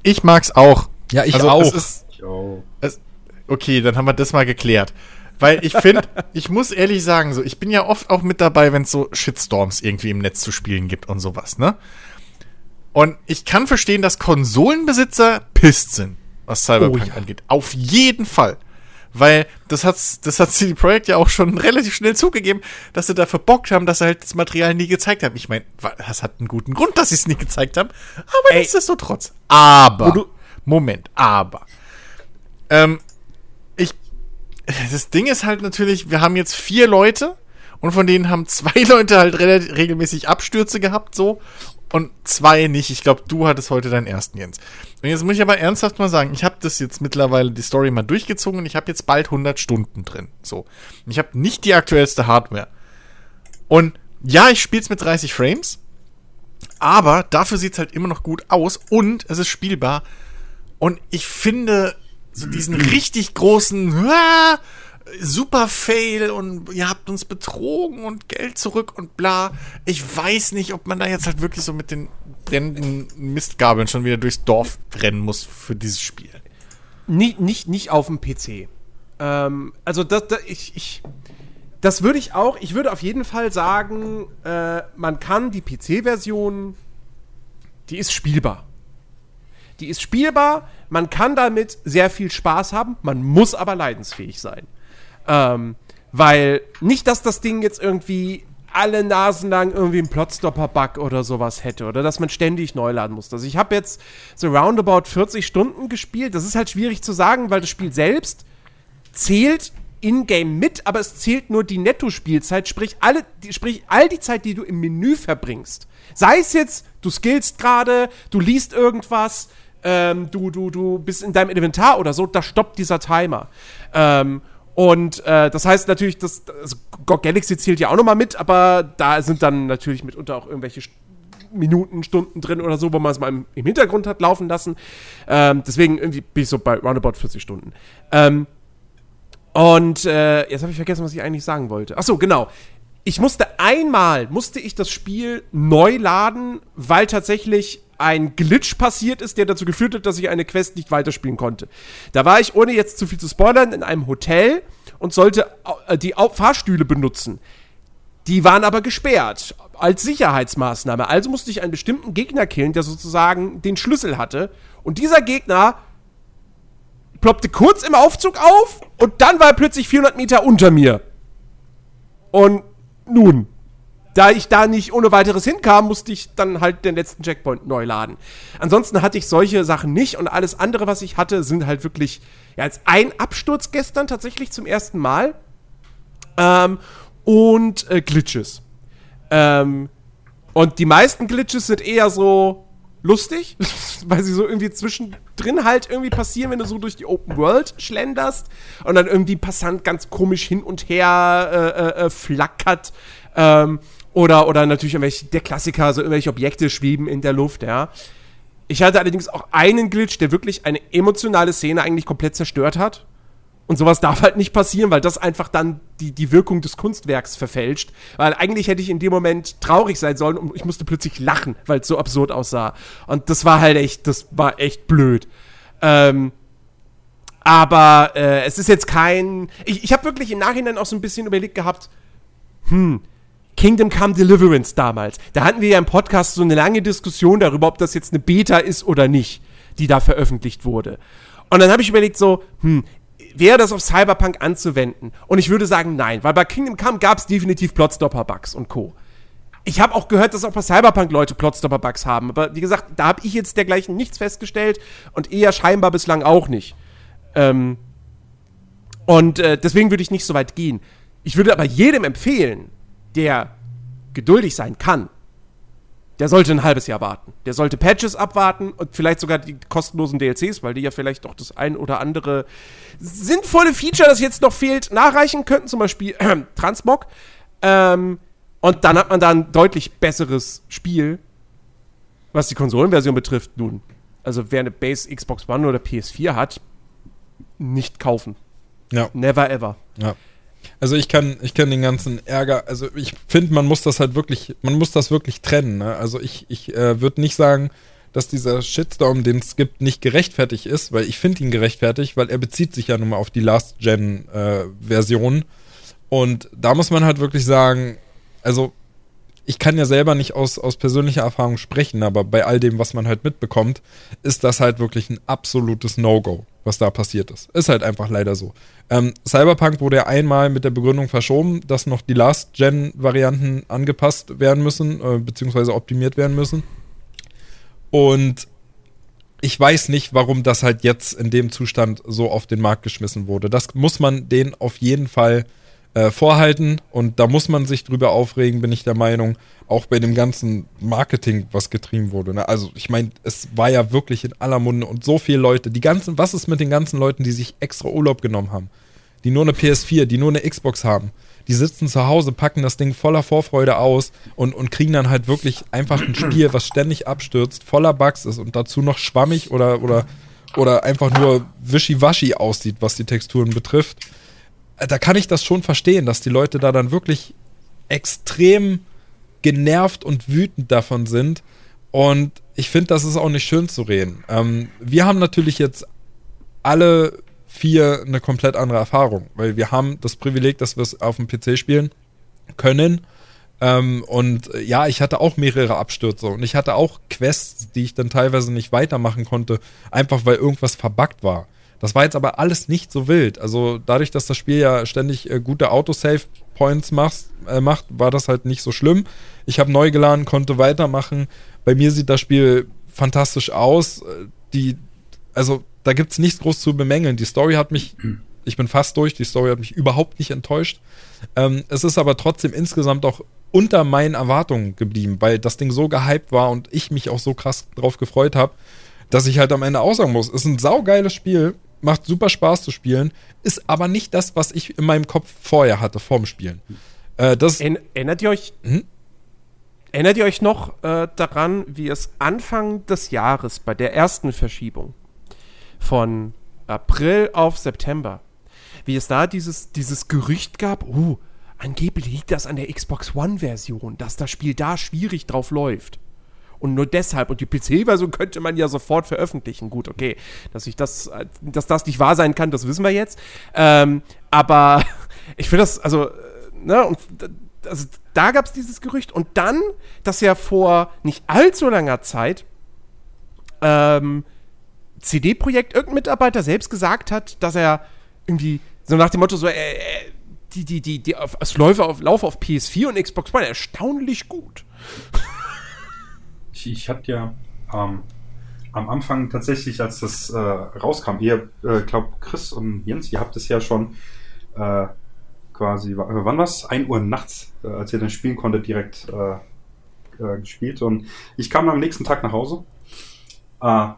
Ich mag's auch. Ja, ich Also, auch. Es ist, Ich auch. es, okay, dann haben wir das mal geklärt. Weil ich finde, ich muss ehrlich sagen, so, ich bin ja oft auch mit dabei, wenn es so Shitstorms irgendwie im Netz zu spielen gibt und sowas, ne? Und ich kann verstehen, dass Konsolenbesitzer pisst sind, was Cyberpunk Oh ja. angeht. Auf jeden Fall. Weil das hat das hat CD Projekt ja auch schon relativ schnell zugegeben, dass sie da verbockt haben, dass sie halt das Material nie gezeigt haben. Ich meine, das hat einen guten Grund, dass sie es nie gezeigt haben. Aber Ey. nichtsdestotrotz. Aber. Moment, aber. Ähm, ich. Das Ding ist halt natürlich, wir haben jetzt vier Leute und von denen haben zwei Leute halt regelmäßig Abstürze gehabt, so. Und zwei nicht. Ich glaube, du hattest heute deinen ersten, Jens. Und jetzt muss ich aber ernsthaft mal sagen, ich habe das jetzt mittlerweile die Story mal durchgezogen und ich habe jetzt bald 100 Stunden drin. So. Und ich habe nicht die aktuellste Hardware. Und ja, ich spiele es mit 30 Frames, aber dafür sieht es halt immer noch gut aus und es ist spielbar. Und ich finde so diesen richtig großen ah, super Fail und ihr habt uns betrogen und Geld zurück und bla. Ich weiß nicht, ob man da jetzt halt wirklich so mit den brennenden Mistgabeln schon wieder durchs Dorf rennen muss für dieses Spiel. Nicht, nicht, nicht auf dem PC. Ähm, also das, das, ich, ich, das würde ich auch, ich würde auf jeden Fall sagen, äh, man kann die PC-Version, die ist spielbar. Die ist spielbar, man kann damit sehr viel Spaß haben, man muss aber leidensfähig sein. Ähm, weil nicht, dass das Ding jetzt irgendwie alle Nasen lang irgendwie einen Plotstopper-Bug oder sowas hätte oder dass man ständig neu laden muss. Also ich habe jetzt so roundabout 40 Stunden gespielt. Das ist halt schwierig zu sagen, weil das Spiel selbst zählt in-game mit, aber es zählt nur die Netto-Spielzeit, sprich, sprich all die Zeit, die du im Menü verbringst. Sei es jetzt, du skillst gerade, du liest irgendwas, ähm, du, du, du bist in deinem Inventar oder so, da stoppt dieser Timer. Ähm, und äh, das heißt natürlich, dass also GOG Galaxy zählt ja auch nochmal mit, aber da sind dann natürlich mitunter auch irgendwelche Minuten, Stunden drin oder so, wo man es mal im, im, Hintergrund hat laufen lassen. Ähm, deswegen irgendwie bin ich so bei roundabout 40 Stunden. Ähm, und äh, jetzt habe ich vergessen, was ich eigentlich sagen wollte. Ach so, genau. Ich musste einmal, musste ich das Spiel neu laden, weil tatsächlich ein Glitch passiert ist, der dazu geführt hat, dass ich eine Quest nicht weiterspielen konnte. Da war ich, ohne jetzt zu viel zu spoilern, in einem Hotel und sollte äh, die Fahrstühle benutzen. Die waren aber gesperrt als Sicherheitsmaßnahme. Also musste ich einen bestimmten Gegner killen, der sozusagen den Schlüssel hatte. Und dieser Gegner ploppte kurz im Aufzug auf und dann war er plötzlich 400 Meter unter mir. Und nun, da ich da nicht ohne weiteres hinkam, musste ich dann halt den letzten Checkpoint neu laden. Ansonsten hatte ich solche Sachen nicht und alles andere, was ich hatte, sind halt wirklich, ja, jetzt ein Absturz gestern tatsächlich zum ersten Mal. Ähm, und äh, Glitches. Ähm, und die meisten Glitches sind eher so lustig, weil sie so irgendwie zwischendrin halt irgendwie passieren, wenn du so durch die Open World schlenderst und dann irgendwie Passant ganz komisch hin und her äh, äh, äh flackert. Ähm, oder, oder natürlich irgendwelche, der Klassiker, so irgendwelche Objekte schweben in der Luft, ja. Ich hatte allerdings auch einen Glitch, der wirklich eine emotionale Szene eigentlich komplett zerstört hat. Und sowas darf halt nicht passieren, weil das einfach dann die, die Wirkung des Kunstwerks verfälscht. Weil eigentlich hätte ich in dem Moment traurig sein sollen und ich musste plötzlich lachen, weil es so absurd aussah. Und das war halt echt, das war echt blöd. Ähm, aber äh, es ist jetzt kein. Ich, ich habe wirklich im Nachhinein auch so ein bisschen überlegt gehabt, hm, Kingdom Come Deliverance damals. Da hatten wir ja im Podcast so eine lange Diskussion darüber, ob das jetzt eine Beta ist oder nicht, die da veröffentlicht wurde. Und dann habe ich überlegt so, hm, wäre das auf Cyberpunk anzuwenden? Und ich würde sagen, nein, weil bei Kingdom Come gab es definitiv Plotstopper-Bugs und Co. Ich habe auch gehört, dass auch bei Cyberpunk Leute Plotstopper-Bugs haben, aber wie gesagt, da habe ich jetzt dergleichen nichts festgestellt und eher scheinbar bislang auch nicht. Ähm, und äh, deswegen würde ich nicht so weit gehen. Ich würde aber jedem empfehlen, der geduldig sein kann, der sollte ein halbes Jahr warten. Der sollte Patches abwarten und vielleicht sogar die kostenlosen DLCs, weil die ja vielleicht auch das ein oder andere sinnvolle Feature, das jetzt noch fehlt, nachreichen könnten. Zum Beispiel äh, Transmog. Ähm, und dann hat man da ein deutlich besseres Spiel, was die Konsolenversion betrifft. Nun, also wer eine Base Xbox One oder PS4 hat, nicht kaufen. Ja. Never ever. Ja. Also ich kann, ich kann den ganzen Ärger, also ich finde, man muss das halt wirklich, man muss das wirklich trennen. Ne? Also ich, ich äh, würde nicht sagen, dass dieser Shitstorm, den es gibt, nicht gerechtfertigt ist, weil ich finde ihn gerechtfertigt, weil er bezieht sich ja nun mal auf die Last-Gen-Version. Äh, Und da muss man halt wirklich sagen, also ich kann ja selber nicht aus, aus persönlicher Erfahrung sprechen, aber bei all dem, was man halt mitbekommt, ist das halt wirklich ein absolutes No-Go, was da passiert ist. Ist halt einfach leider so. Ähm, Cyberpunk wurde ja einmal mit der Begründung verschoben, dass noch die Last-Gen-Varianten angepasst werden müssen, äh, beziehungsweise optimiert werden müssen. Und ich weiß nicht, warum das halt jetzt in dem Zustand so auf den Markt geschmissen wurde. Das muss man denen auf jeden Fall äh, vorhalten und da muss man sich drüber aufregen, bin ich der Meinung, auch bei dem ganzen Marketing, was getrieben wurde. Ne? Also ich meine, es war ja wirklich in aller Munde und so viele Leute, die ganzen, was ist mit den ganzen Leuten, die sich extra Urlaub genommen haben, die nur eine PS4, die nur eine Xbox haben, die sitzen zu Hause, packen das Ding voller Vorfreude aus und, und kriegen dann halt wirklich einfach ein Spiel, was ständig abstürzt, voller Bugs ist und dazu noch schwammig oder, oder, oder einfach nur wischiwaschi aussieht, was die Texturen betrifft da kann ich das schon verstehen, dass die Leute da dann wirklich extrem genervt und wütend davon sind. Und ich finde, das ist auch nicht schön zu reden. Ähm, wir haben natürlich jetzt alle vier eine komplett andere Erfahrung, weil wir haben das Privileg, dass wir es auf dem PC spielen können. Ähm, und äh, ja, ich hatte auch mehrere Abstürze und ich hatte auch Quests, die ich dann teilweise nicht weitermachen konnte, einfach weil irgendwas verbuggt war. Das war jetzt aber alles nicht so wild. Also dadurch, dass das Spiel ja ständig äh, gute Autosave Points machst, äh, macht, war das halt nicht so schlimm. Ich habe neu geladen, konnte weitermachen. Bei mir sieht das Spiel fantastisch aus. Äh, Die, also da gibt's nichts groß zu bemängeln. Die Story hat mich, ich bin fast durch, die Story hat mich überhaupt nicht enttäuscht. Ähm, es ist aber trotzdem insgesamt auch unter meinen Erwartungen geblieben, weil das Ding so gehypt war und ich mich auch so krass drauf gefreut habe, dass ich halt am Ende auch sagen muss, ist ein saugeiles Spiel, macht super Spaß zu spielen, ist aber nicht das, was ich in meinem Kopf vorher hatte, vorm Spielen. Äh, das, Erinner- Erinnert ihr euch, Hm? erinnert ihr euch noch äh, daran, wie es Anfang des Jahres bei der ersten Verschiebung von April auf September, wie es da dieses, dieses Gerücht gab, uh, angeblich liegt das an der Xbox One-Version, dass das Spiel da schwierig drauf läuft. Und nur deshalb, und die PC-Version könnte man ja sofort veröffentlichen. Gut, okay, dass ich das, dass das nicht wahr sein kann, das wissen wir jetzt. Ähm, aber ich finde das, also, äh, ne, und also, da gab es dieses Gerücht. Und dann, dass ja vor nicht allzu langer Zeit ähm, CD-Projekt irgendein Mitarbeiter selbst gesagt hat, dass er irgendwie so nach dem Motto so, äh, äh, die, die, die, die, es läuft auf, auf PS4 und Xbox One erstaunlich gut. Ich, ich hatte ja ähm, am Anfang tatsächlich, als das äh, rauskam, ihr, äh, glaub Chris und Jens, ihr habt es ja schon äh, quasi, äh, wann war's? 1 Uhr nachts, äh, als ihr dann spielen konntet, direkt äh, äh, gespielt. Und ich kam am nächsten Tag nach Hause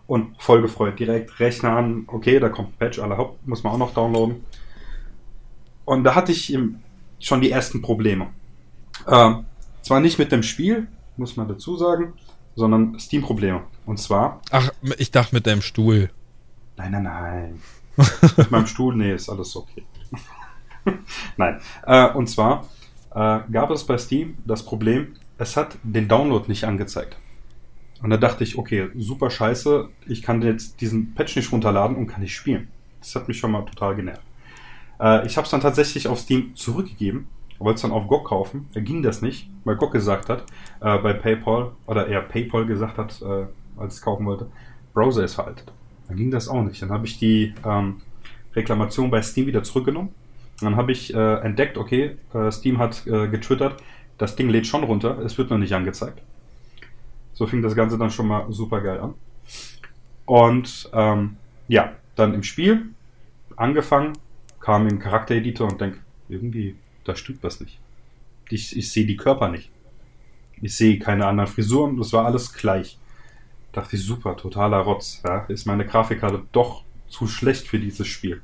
und voll gefreut. Direkt Rechner an, okay, da kommt ein Patch, alle Haupt, muss man auch noch downloaden. Und da hatte ich schon die ersten Probleme. Äh, zwar nicht mit dem Spiel, muss man dazu sagen, sondern Steam-Probleme. Und zwar, ach, ich dachte mit deinem Stuhl. nein, nein, nein. Mit meinem Stuhl, nee, ist alles okay. nein. Äh, und zwar äh, gab es bei Steam das Problem, es hat den Download nicht angezeigt. Und da dachte ich, okay, super scheiße, ich kann jetzt diesen Patch nicht runterladen und kann nicht spielen. Das hat mich schon mal total genervt. Äh, ich habe es dann tatsächlich auf Steam zurückgegeben, wollte es dann auf GOG kaufen. Da ging das nicht, weil GOG gesagt hat, äh, bei PayPal, oder eher PayPal gesagt hat, äh, als ich es kaufen wollte, Browser ist veraltet. Dann ging das auch nicht. Dann habe ich die ähm, Reklamation bei Steam wieder zurückgenommen. Dann habe ich äh, entdeckt, okay, äh, Steam hat äh, getwittert, das Ding lädt schon runter, es wird noch nicht angezeigt. So fing das Ganze dann schon mal super geil an. Und ähm, ja, dann im Spiel angefangen, kam im Charaktereditor und denk, irgendwie, da stimmt was nicht. Ich, ich sehe die Körper nicht. Ich sehe keine anderen Frisuren, das war alles gleich. Dachte ich, super, totaler Rotz. Ja? Ist meine Grafikkarte doch zu schlecht für dieses Spiel.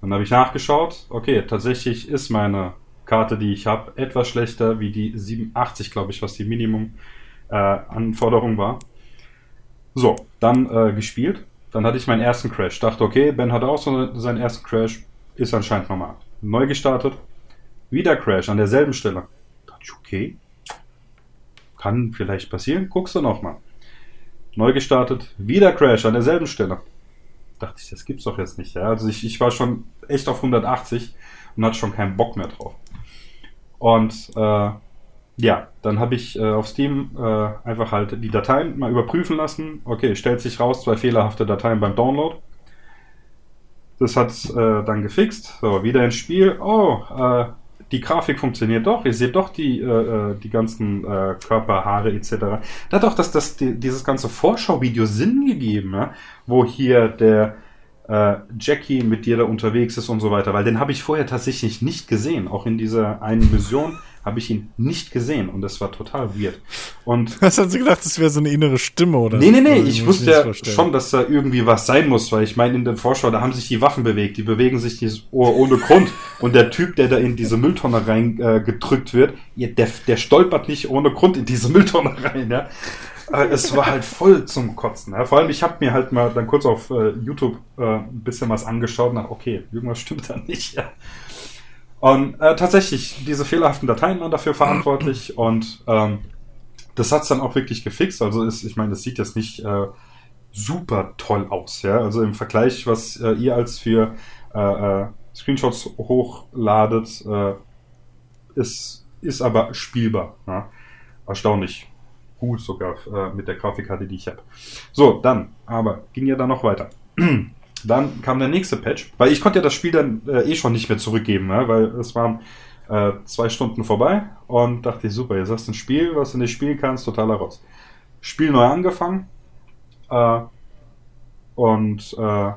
Dann habe ich nachgeschaut, okay, tatsächlich ist meine Karte, die ich habe, etwas schlechter wie die 87, glaube ich, was die Minimum äh, war. So, dann äh, gespielt. Dann hatte ich meinen ersten Crash. Dachte, okay, Ben hatte auch so seinen ersten Crash. Ist anscheinend normal. Neu gestartet. Wieder Crash an derselben Stelle. Dachte ich, okay. Kann vielleicht passieren. Guckst du nochmal. Neu gestartet. Wieder Crash an derselben Stelle. Dachte ich, das gibt's doch jetzt nicht. Ja? Also ich, ich war schon echt auf 180 und hatte schon keinen Bock mehr drauf. Und äh, ja, dann habe ich äh, auf Steam äh, einfach halt die Dateien mal überprüfen lassen. Okay, stellt sich raus, zwei fehlerhafte Dateien beim Download. Das hat äh, dann gefixt. So, wieder ins Spiel. Oh, äh, die Grafik funktioniert doch. Ihr seht doch die, äh, äh, die ganzen äh, Körperhaare etc. Da hat doch das, das, die, dieses ganze Vorschauvideo Sinn gegeben, ja? wo hier der äh, Jackie mit dir da unterwegs ist und so weiter. Weil den habe ich vorher tatsächlich nicht gesehen. Auch in dieser einen Mission habe ich ihn nicht gesehen und das war total weird. Und Was haben sie gedacht, das wäre so eine innere Stimme oder? Nee, nee, nee, ich wusste ja schon, dass da irgendwie was sein muss, weil ich meine, in der Vorschau, da haben sich die Waffen bewegt, die bewegen sich nicht oh- ohne Grund. Und der Typ, der da in diese Mülltonne rein äh, gedrückt wird, der, der stolpert nicht ohne Grund in diese Mülltonne rein, ja. Es war halt voll zum Kotzen. Ja. Vor allem, ich habe mir halt mal dann kurz auf äh, YouTube äh, ein bisschen was angeschaut und dachte, okay, irgendwas stimmt da nicht, ja. Und äh, tatsächlich, diese fehlerhaften Dateien waren dafür verantwortlich und ähm, das hat's dann auch wirklich gefixt. Also ist, ich meine, das sieht jetzt nicht äh, super toll aus, ja. Also im Vergleich, was äh, ihr als für äh, äh, Screenshots hochladet, äh, ist, ist aber spielbar. Ja? Erstaunlich gut sogar äh, mit der Grafikkarte, die ich habe. So, dann, aber ging ja dann noch weiter. Dann kam der nächste Patch, weil ich konnte ja das Spiel dann äh, eh schon nicht mehr zurückgeben, ja, weil es waren Äh, zwei Stunden vorbei und dachte ich, super, jetzt hast du ein Spiel, was du nicht spielen kannst, totaler Rotz. Spiel neu angefangen äh, und äh,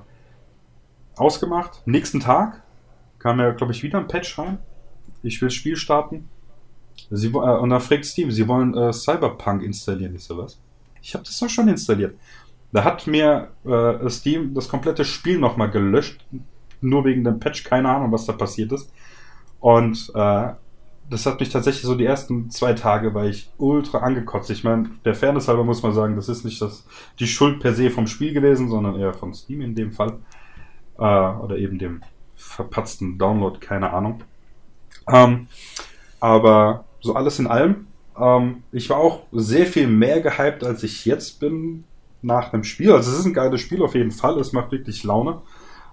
ausgemacht. Nächsten Tag kam ja, glaube ich, wieder ein Patch rein. Ich will das Spiel starten. Sie, äh, und dann fragt Steam, sie wollen äh, Cyberpunk installieren. Ich so, was? Ich habe das doch schon installiert. Da hat mir äh, Steam das komplette Spiel nochmal gelöscht. Nur wegen dem Patch. Keine Ahnung, was da passiert ist. Und äh, das hat mich tatsächlich so die ersten zwei Tage, weil ich ultra angekotzt. Ich meine, der Fairness halber muss man sagen, das ist nicht das, die Schuld per se vom Spiel gewesen, sondern eher von Steam in dem Fall. Äh, oder eben dem verpatzten Download, keine Ahnung. Ähm, aber so alles in allem, ähm, ich war auch sehr viel mehr gehypt, als ich jetzt bin nach dem Spiel. Also es ist ein geiles Spiel auf jeden Fall, es macht wirklich Laune.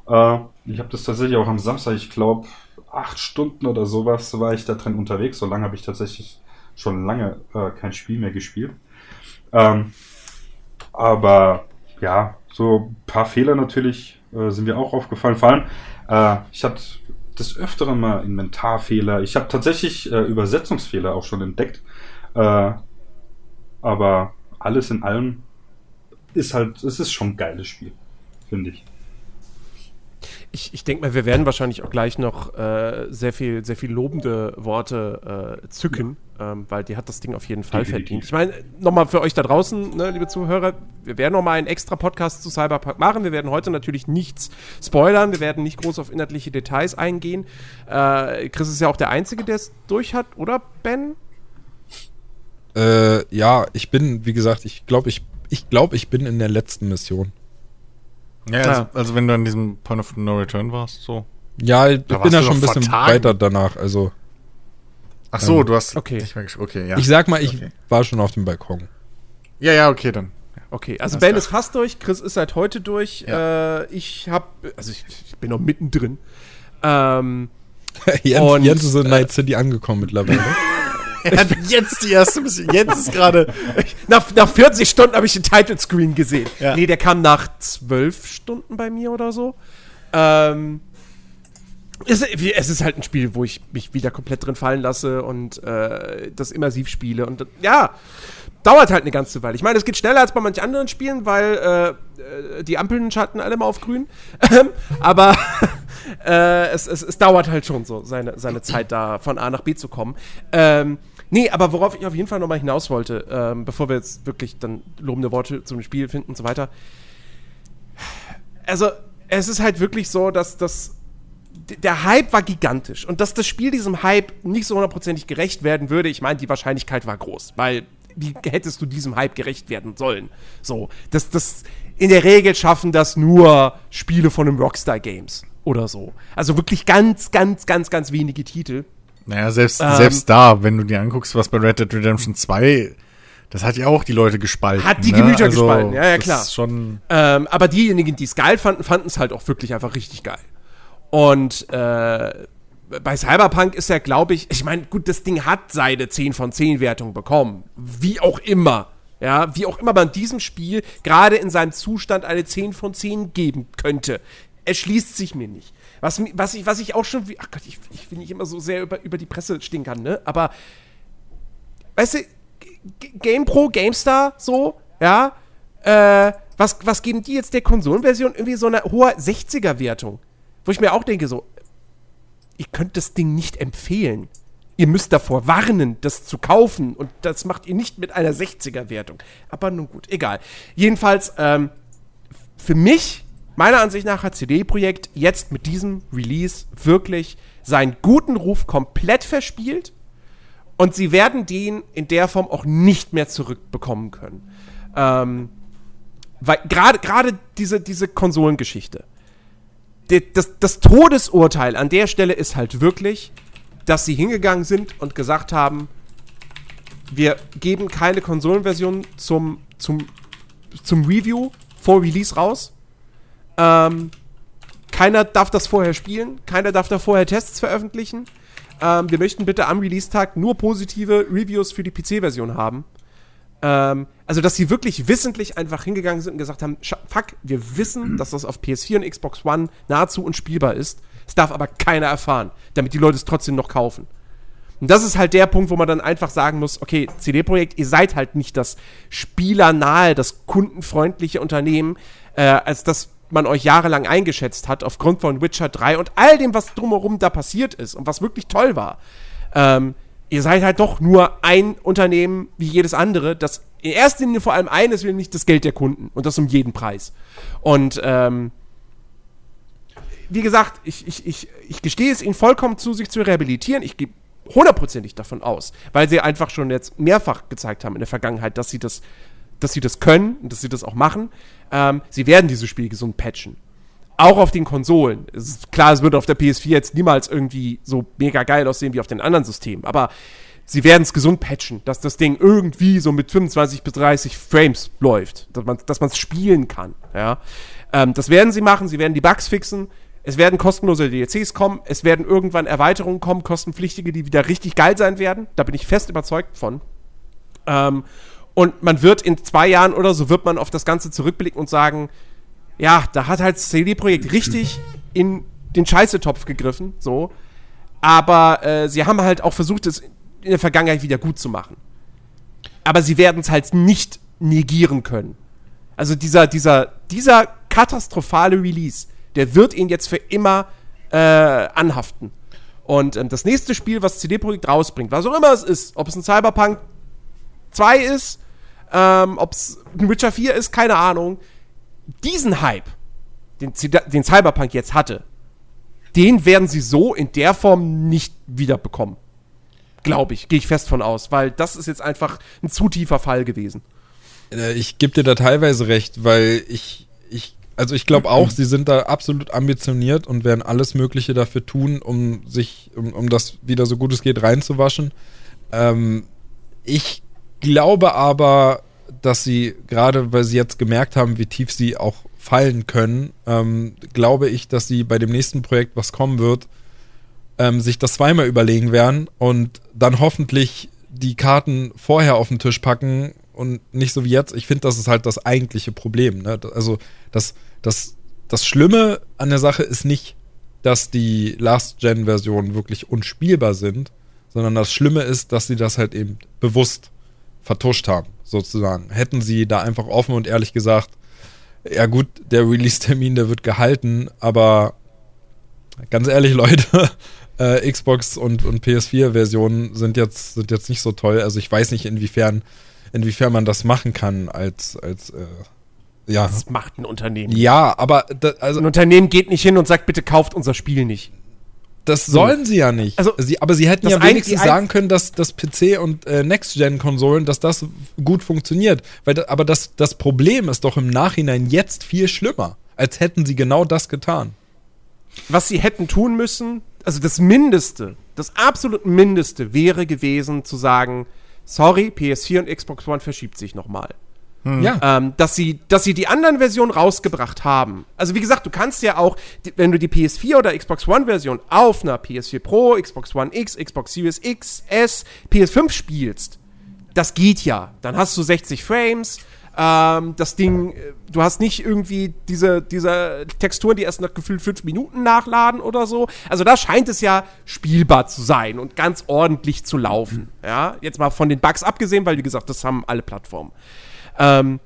Äh, ich habe das tatsächlich auch am Samstag, ich glaube, acht Stunden oder sowas war ich da drin unterwegs. So lange habe ich tatsächlich schon lange äh, kein Spiel mehr gespielt. Ähm, aber ja, so ein paar Fehler natürlich äh, sind mir auch aufgefallen. Vor allem, äh, ich hatte des Öfteren mal Inventarfehler. Ich habe tatsächlich äh, Übersetzungsfehler auch schon entdeckt. Äh, aber alles in allem ist halt, es ist schon ein geiles Spiel, finde ich. Ich, ich denke mal, wir werden wahrscheinlich auch gleich noch äh, sehr viel, sehr viel lobende Worte äh, zücken, ähm, weil die hat das Ding auf jeden Fall Definitiv. verdient. Ich meine, nochmal für euch da draußen, ne, liebe Zuhörer, wir werden nochmal einen extra Podcast zu Cyberpunk machen. Wir werden heute natürlich nichts spoilern, wir werden nicht groß auf inhaltliche Details eingehen. Äh, Chris ist ja auch der Einzige, der es durch hat, oder Ben? Äh, ja, ich bin, wie gesagt, ich glaube, ich, ich glaube, ich bin in der letzten Mission. Ja, also, also wenn du an diesem Point of No Return warst, so. Ja, ich Da bin da schon ein bisschen Tagen. weiter danach. Also, Ach so, Ähm, du hast okay. Okay, ja. ich sag mal, ich Okay. war schon auf dem Balkon. Ja, ja, okay, dann. Okay, also Ben ist fast durch, Chris ist seit heute durch. Äh, ich habe, also ich, ich bin noch mittendrin. Ähm, Jens, Und, Jens ist in Night City angekommen mittlerweile. Er hat jetzt die erste Mission. Jetzt ist gerade. Nach, nach 40 Stunden habe ich den Title Screen gesehen. Ja. Nee, der kam nach 12 Stunden bei mir oder so. Ähm, es, es ist halt ein Spiel, wo ich mich wieder komplett drin fallen lasse und äh, das immersiv spiele. Und ja, dauert halt eine ganze Weile. Ich meine, es geht schneller als bei manchen anderen Spielen, weil äh, äh, die Ampeln schalten alle mal auf grün. Ähm, Aber äh, es, es, es dauert halt schon so seine, seine Zeit, da von A nach B zu kommen. Ähm, nee, aber worauf ich auf jeden Fall nochmal hinaus wollte, ähm, bevor wir jetzt wirklich dann lobende Worte zum Spiel finden und so weiter. Also, es ist halt wirklich so, dass das. Der Hype war gigantisch und dass das Spiel diesem Hype nicht so hundertprozentig gerecht werden würde, ich meine, die Wahrscheinlichkeit war groß, weil wie hättest du diesem Hype gerecht werden sollen? So, das, das, in der Regel schaffen das nur Spiele von einem Rockstar Games oder so. Also wirklich ganz, ganz, ganz, ganz wenige Titel. Naja, selbst, Ähm. selbst da, wenn du dir anguckst, was bei Red Dead Redemption 2, das hat ja auch die Leute gespalten. Hat die ne? Gemüter gespalten, ja, ja, klar. Schon. Ähm, aber diejenigen, die es geil fanden, fanden es halt auch wirklich einfach richtig geil. Und äh, bei Cyberpunk ist ja, glaube ich, ich meine, gut, das Ding hat seine 10 von 10 Wertung bekommen. Wie auch immer. Ja, wie auch immer man diesem Spiel gerade in seinem Zustand eine 10 von 10 geben könnte. Erschließt sich mir nicht. Was, was, ich, was ich auch schon, ach Gott, ich, ich will nicht immer so sehr über, über die Presse stinkern, ne? Aber, weißt du, GamePro, GameStar, so, ja, äh, was, was geben die jetzt der Konsolenversion? Irgendwie so eine hohe 60er-Wertung. Wo ich mir auch denke, so, ihr könnt das Ding nicht empfehlen. Ihr müsst davor warnen, das zu kaufen. Und das macht ihr nicht mit einer 60er-Wertung. Aber nun gut, egal. Jedenfalls, ähm, für mich, meiner Ansicht nach, hat CD-Projekt jetzt mit diesem Release wirklich seinen guten Ruf komplett verspielt. Und sie werden den in der Form auch nicht mehr zurückbekommen können. Ähm, weil gerade diese, diese Konsolengeschichte. Das, das Todesurteil an der Stelle ist halt wirklich, dass sie hingegangen sind und gesagt haben, wir geben keine Konsolenversion zum, zum, zum Review vor Release raus. Ähm, keiner darf das vorher spielen, keiner darf da vorher Tests veröffentlichen. Ähm, wir möchten bitte am Release-Tag nur positive Reviews für die PC-Version haben. Ähm, also, dass sie wirklich wissentlich einfach hingegangen sind und gesagt haben: "Scha- Fuck, wir wissen, dass das auf PS4 und Xbox One nahezu unspielbar ist. Es darf aber keiner erfahren, damit die Leute es trotzdem noch kaufen. Und das ist halt der Punkt, wo man dann einfach sagen muss, okay, CD-Projekt, ihr seid halt nicht das spielernahe, das kundenfreundliche Unternehmen, äh, als das man euch jahrelang eingeschätzt hat, aufgrund von Witcher 3 und all dem, was drumherum da passiert ist und was wirklich toll war. Ähm, ihr seid halt doch nur ein Unternehmen wie jedes andere, das in erster Linie vor allem eines will, nicht das Geld der Kunden und das um jeden Preis. Und ähm, wie gesagt, ich, ich, ich, ich gestehe es ihnen vollkommen zu, sich zu rehabilitieren. Ich gehe hundertprozentig davon aus, weil sie einfach schon jetzt mehrfach gezeigt haben in der Vergangenheit, dass sie das, dass sie das können und dass sie das auch machen. Ähm, sie werden dieses Spiel gesund patchen. Auch auf den Konsolen. Klar, es wird auf der PS4 jetzt niemals irgendwie so mega geil aussehen wie auf den anderen Systemen, aber sie werden es gesund patchen, dass das Ding irgendwie so mit 25 bis 30 Frames läuft, dass man dass es spielen kann. Ja? Ähm, das werden sie machen, sie werden die Bugs fixen, es werden kostenlose DLCs kommen, es werden irgendwann Erweiterungen kommen, kostenpflichtige, die wieder richtig geil sein werden. Da bin ich fest überzeugt von. Ähm, und man wird in zwei Jahren oder so, wird man auf das Ganze zurückblicken und sagen, ja, da hat halt CD-Projekt richtig in den Scheißetopf gegriffen, so. Aber äh, sie haben halt auch versucht, es in der Vergangenheit wieder gut zu machen. Aber sie werden es halt nicht negieren können. Also dieser, dieser, dieser katastrophale Release, der wird ihn jetzt für immer äh, anhaften. Und ähm, das nächste Spiel, was CD-Projekt rausbringt, was auch immer es ist, ob es ein Cyberpunk 2 ist, ähm, ob es ein Witcher 4 ist, keine Ahnung. Diesen Hype, den, den Cyberpunk jetzt hatte, den werden sie so in der Form nicht wiederbekommen. Glaube ich, gehe ich fest von aus, weil das ist jetzt einfach ein zu tiefer Fall gewesen. Äh, ich gebe dir da teilweise recht, weil ich, ich also ich glaube auch, sie sind da absolut ambitioniert und werden alles Mögliche dafür tun, um sich, um, um das wieder so gut es geht reinzuwaschen. Ähm, ich glaube aber, dass sie, gerade weil sie jetzt gemerkt haben, wie tief sie auch fallen können, ähm, glaube ich, dass sie bei dem nächsten Projekt, was kommen wird, ähm, sich das zweimal überlegen werden und dann hoffentlich die Karten vorher auf den Tisch packen und nicht so wie jetzt. Ich finde, das ist halt das eigentliche Problem. Ne? Also das, das, das Schlimme an der Sache ist nicht, dass die Last-Gen-Versionen wirklich unspielbar sind, sondern das Schlimme ist, dass sie das halt eben bewusst vertuscht haben, sozusagen. Hätten sie da einfach offen und ehrlich gesagt, ja gut, der Release-Termin, der wird gehalten, aber ganz ehrlich, Leute, äh, Xbox und, und PS4-Versionen sind jetzt, sind jetzt nicht so toll. Also ich weiß nicht, inwiefern, inwiefern man das machen kann als, als äh, ja. Das macht ein Unternehmen. Ja, aber da, also ein Unternehmen geht nicht hin und sagt, bitte kauft unser Spiel nicht. Das sollen sie ja nicht. Also, sie, aber sie hätten ja wenigstens sagen können, dass das PC und äh, Next-Gen-Konsolen, dass das gut funktioniert. Weil, aber das, das Problem ist doch im Nachhinein jetzt viel schlimmer, als hätten sie genau das getan. Was sie hätten tun müssen, also das Mindeste, das absolut Mindeste wäre gewesen zu sagen, sorry, PS4 und Xbox One verschiebt sich nochmal. Hm. Ja. Ähm, dass, sie, dass sie die anderen Versionen rausgebracht haben. Also wie gesagt, du kannst ja auch, wenn du die PS4 oder Xbox One Version auf einer PS4 Pro, Xbox One X, Xbox Series X, S, PS5 spielst, das geht ja. Dann hast du 60 Frames, ähm, das Ding, äh, du hast nicht irgendwie diese, diese Texturen, die erst nach gefühlt fünf Minuten nachladen oder so. Also da scheint es ja spielbar zu sein und ganz ordentlich zu laufen. Ja, jetzt mal von den Bugs abgesehen, weil wie gesagt, das haben alle Plattformen. Ähm,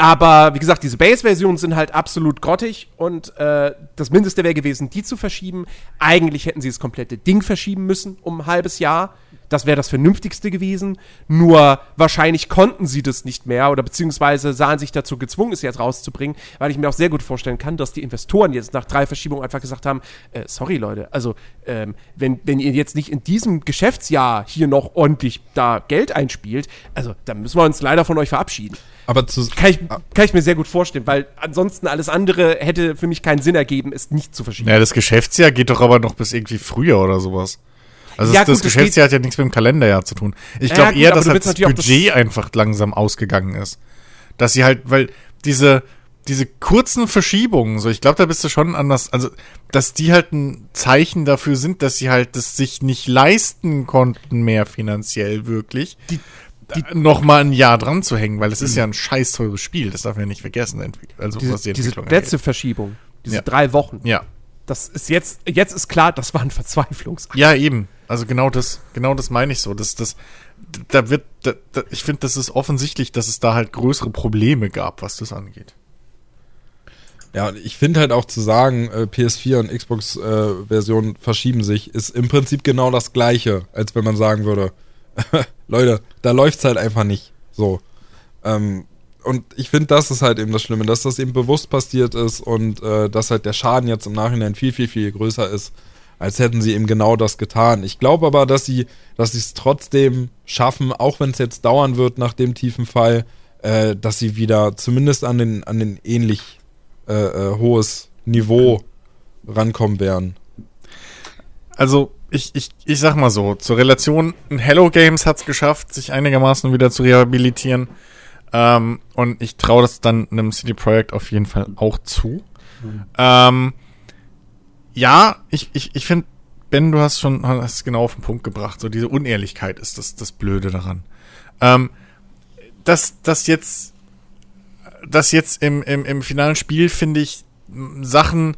aber wie gesagt, diese Base-Versionen sind halt absolut grottig und äh, das Mindeste wäre gewesen, die zu verschieben. Eigentlich hätten sie das komplette Ding verschieben müssen um ein halbes Jahr. Das wäre das Vernünftigste gewesen. Nur wahrscheinlich konnten sie das nicht mehr oder beziehungsweise sahen sich dazu gezwungen, es jetzt rauszubringen, weil ich mir auch sehr gut vorstellen kann, dass die Investoren jetzt nach drei Verschiebungen einfach gesagt haben: äh, Sorry, Leute, also ähm, wenn, wenn ihr jetzt nicht in diesem Geschäftsjahr hier noch ordentlich da Geld einspielt, also dann müssen wir uns leider von euch verabschieden. Aber zu, kann, ich, kann ich mir sehr gut vorstellen, weil ansonsten alles andere hätte für mich keinen Sinn ergeben, es nicht zu verschieben. Ja, das Geschäftsjahr geht doch aber noch bis irgendwie früher oder sowas. Also ja, das, gut, das Geschäftsjahr hat ja nichts mit dem Kalenderjahr zu tun. Ich glaube ja, eher, dass halt das Budget das einfach langsam ausgegangen ist. Dass sie halt, weil diese, diese kurzen Verschiebungen, so ich glaube, da bist du schon anders, also dass die halt ein Zeichen dafür sind, dass sie halt das sich nicht leisten konnten mehr finanziell wirklich. Die, die noch mal ein Jahr dran zu hängen, weil es ist ja ein scheiß teures Spiel, das darf man ja nicht vergessen. Also diese, was die diese letzte angeht. Verschiebung, diese ja. drei Wochen. Ja. Das ist jetzt, jetzt ist klar, das war ein Verzweiflungsakt. Ja, eben. Also genau das, genau das meine ich so. Das, das, da wird, da, da, ich finde, das ist offensichtlich, dass es da halt größere Probleme gab, was das angeht. Ja, ich finde halt auch zu sagen, äh, PS4 und Xbox-Version äh, verschieben sich, ist im Prinzip genau das gleiche, als wenn man sagen würde, Leute, da läuft's halt einfach nicht. So. Ähm, und ich finde, das ist halt eben das Schlimme, dass das eben bewusst passiert ist und äh, dass halt der Schaden jetzt im Nachhinein viel, viel, viel größer ist, als hätten sie eben genau das getan. Ich glaube aber, dass sie, dass sie es trotzdem schaffen, auch wenn es jetzt dauern wird nach dem tiefen Fall, äh, dass sie wieder zumindest an den, an den ähnlich äh, äh, hohes Niveau rankommen werden. Also, ich, ich, ich sag mal so, zur Relation, Hello Games hat es geschafft, sich einigermaßen wieder zu rehabilitieren. Ähm, und ich traue das dann einem CD Projekt auf jeden Fall auch zu. Mhm. Ähm, ja, ich, ich, ich finde, Ben, du hast schon hast genau auf den Punkt gebracht. So diese Unehrlichkeit ist das, das Blöde daran. Ähm, dass das jetzt, dass jetzt im, im, im finalen Spiel, finde ich, Sachen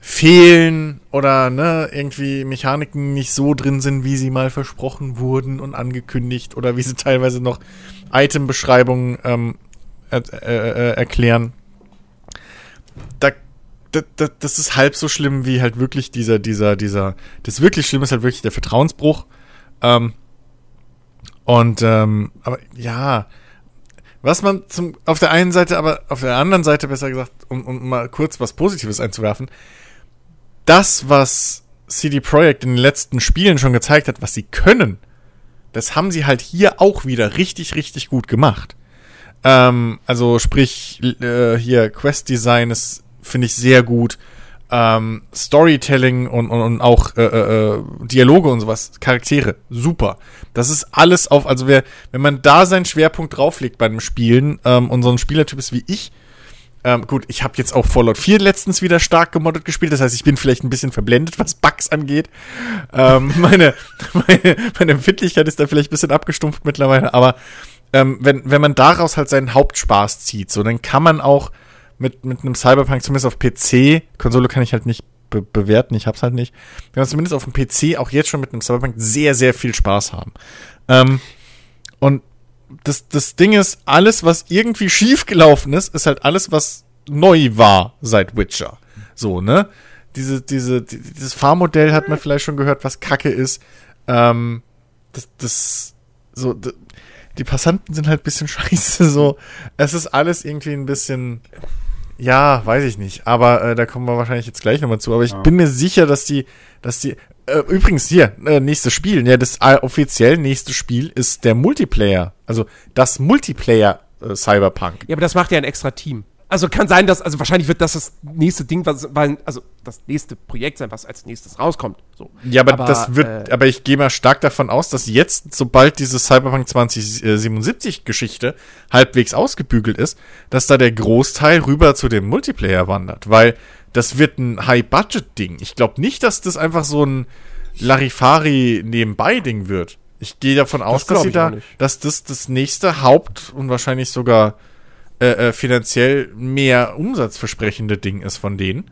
fehlen oder ne, irgendwie Mechaniken nicht so drin sind, wie sie mal versprochen wurden und angekündigt oder wie sie teilweise noch Item-Beschreibungen ähm, äh, äh, erklären. Da, da, das ist halb so schlimm wie halt wirklich dieser, dieser, dieser. Das wirklich Schlimme ist halt wirklich der Vertrauensbruch. Ähm, und ähm, aber ja, was man zum auf der einen Seite, aber auf der anderen Seite besser gesagt, um, um mal kurz was Positives einzuwerfen, das, was CD Projekt in den letzten Spielen schon gezeigt hat, was sie können, das haben sie halt hier auch wieder richtig, richtig gut gemacht. Ähm, also sprich, äh, hier Quest Design ist, finde ich, sehr gut. Ähm, Storytelling und, und, und auch äh, äh, äh, Dialoge und sowas, Charaktere, super. Das ist alles auf, also wer, wenn man da seinen Schwerpunkt drauflegt bei dem Spielen ähm, und so ein Spielertyp ist wie ich, ähm, gut, ich habe jetzt auch Fallout 4 letztens wieder stark gemoddet gespielt. Das heißt, ich bin vielleicht ein bisschen verblendet, was Bugs angeht. Ähm, meine, meine, meine Empfindlichkeit ist da vielleicht ein bisschen abgestumpft mittlerweile. Aber ähm, wenn, wenn man daraus halt seinen Hauptspaß zieht, so, dann kann man auch mit, mit einem Cyberpunk, zumindest auf PC, Konsole kann ich halt nicht be bewerten, ich hab's halt nicht, kann man zumindest auf dem PC auch jetzt schon mit einem Cyberpunk sehr, sehr viel Spaß haben. Ähm, und das, das Ding ist, alles, was irgendwie schief gelaufen ist, ist halt alles, was neu war seit Witcher. So, ne? Diese, diese, dieses Fahrmodell hat man vielleicht schon gehört, was Kacke ist. Ähm, das, das, so, die Passanten sind halt ein bisschen scheiße, so. Es ist alles irgendwie ein bisschen, ja, weiß ich nicht. Aber äh, da kommen wir wahrscheinlich jetzt gleich nochmal zu. Aber ich ja. bin mir sicher, dass die, dass die, äh, übrigens hier, äh, nächstes Spiel, ja, das äh, offiziell nächste Spiel ist der Multiplayer. Also das Multiplayer äh, Cyberpunk. Ja, aber das macht ja ein extra Team. Also kann sein, dass, also wahrscheinlich wird das das nächste Ding, was, weil, also das nächste Projekt sein, was als nächstes rauskommt. So. Ja, aber, aber das wird, äh, aber ich gehe mal stark davon aus, dass jetzt, sobald diese Cyberpunk 2077 Geschichte halbwegs ausgebügelt ist, dass da der Großteil rüber zu dem Multiplayer wandert, weil das wird ein High-Budget-Ding. Ich glaube nicht, dass das einfach so ein Larifari-Nebenbei-Ding wird. Ich gehe davon aus, das dass sie da, dass das das nächste Haupt- und wahrscheinlich sogar äh, äh, finanziell mehr umsatzversprechende Ding ist von denen.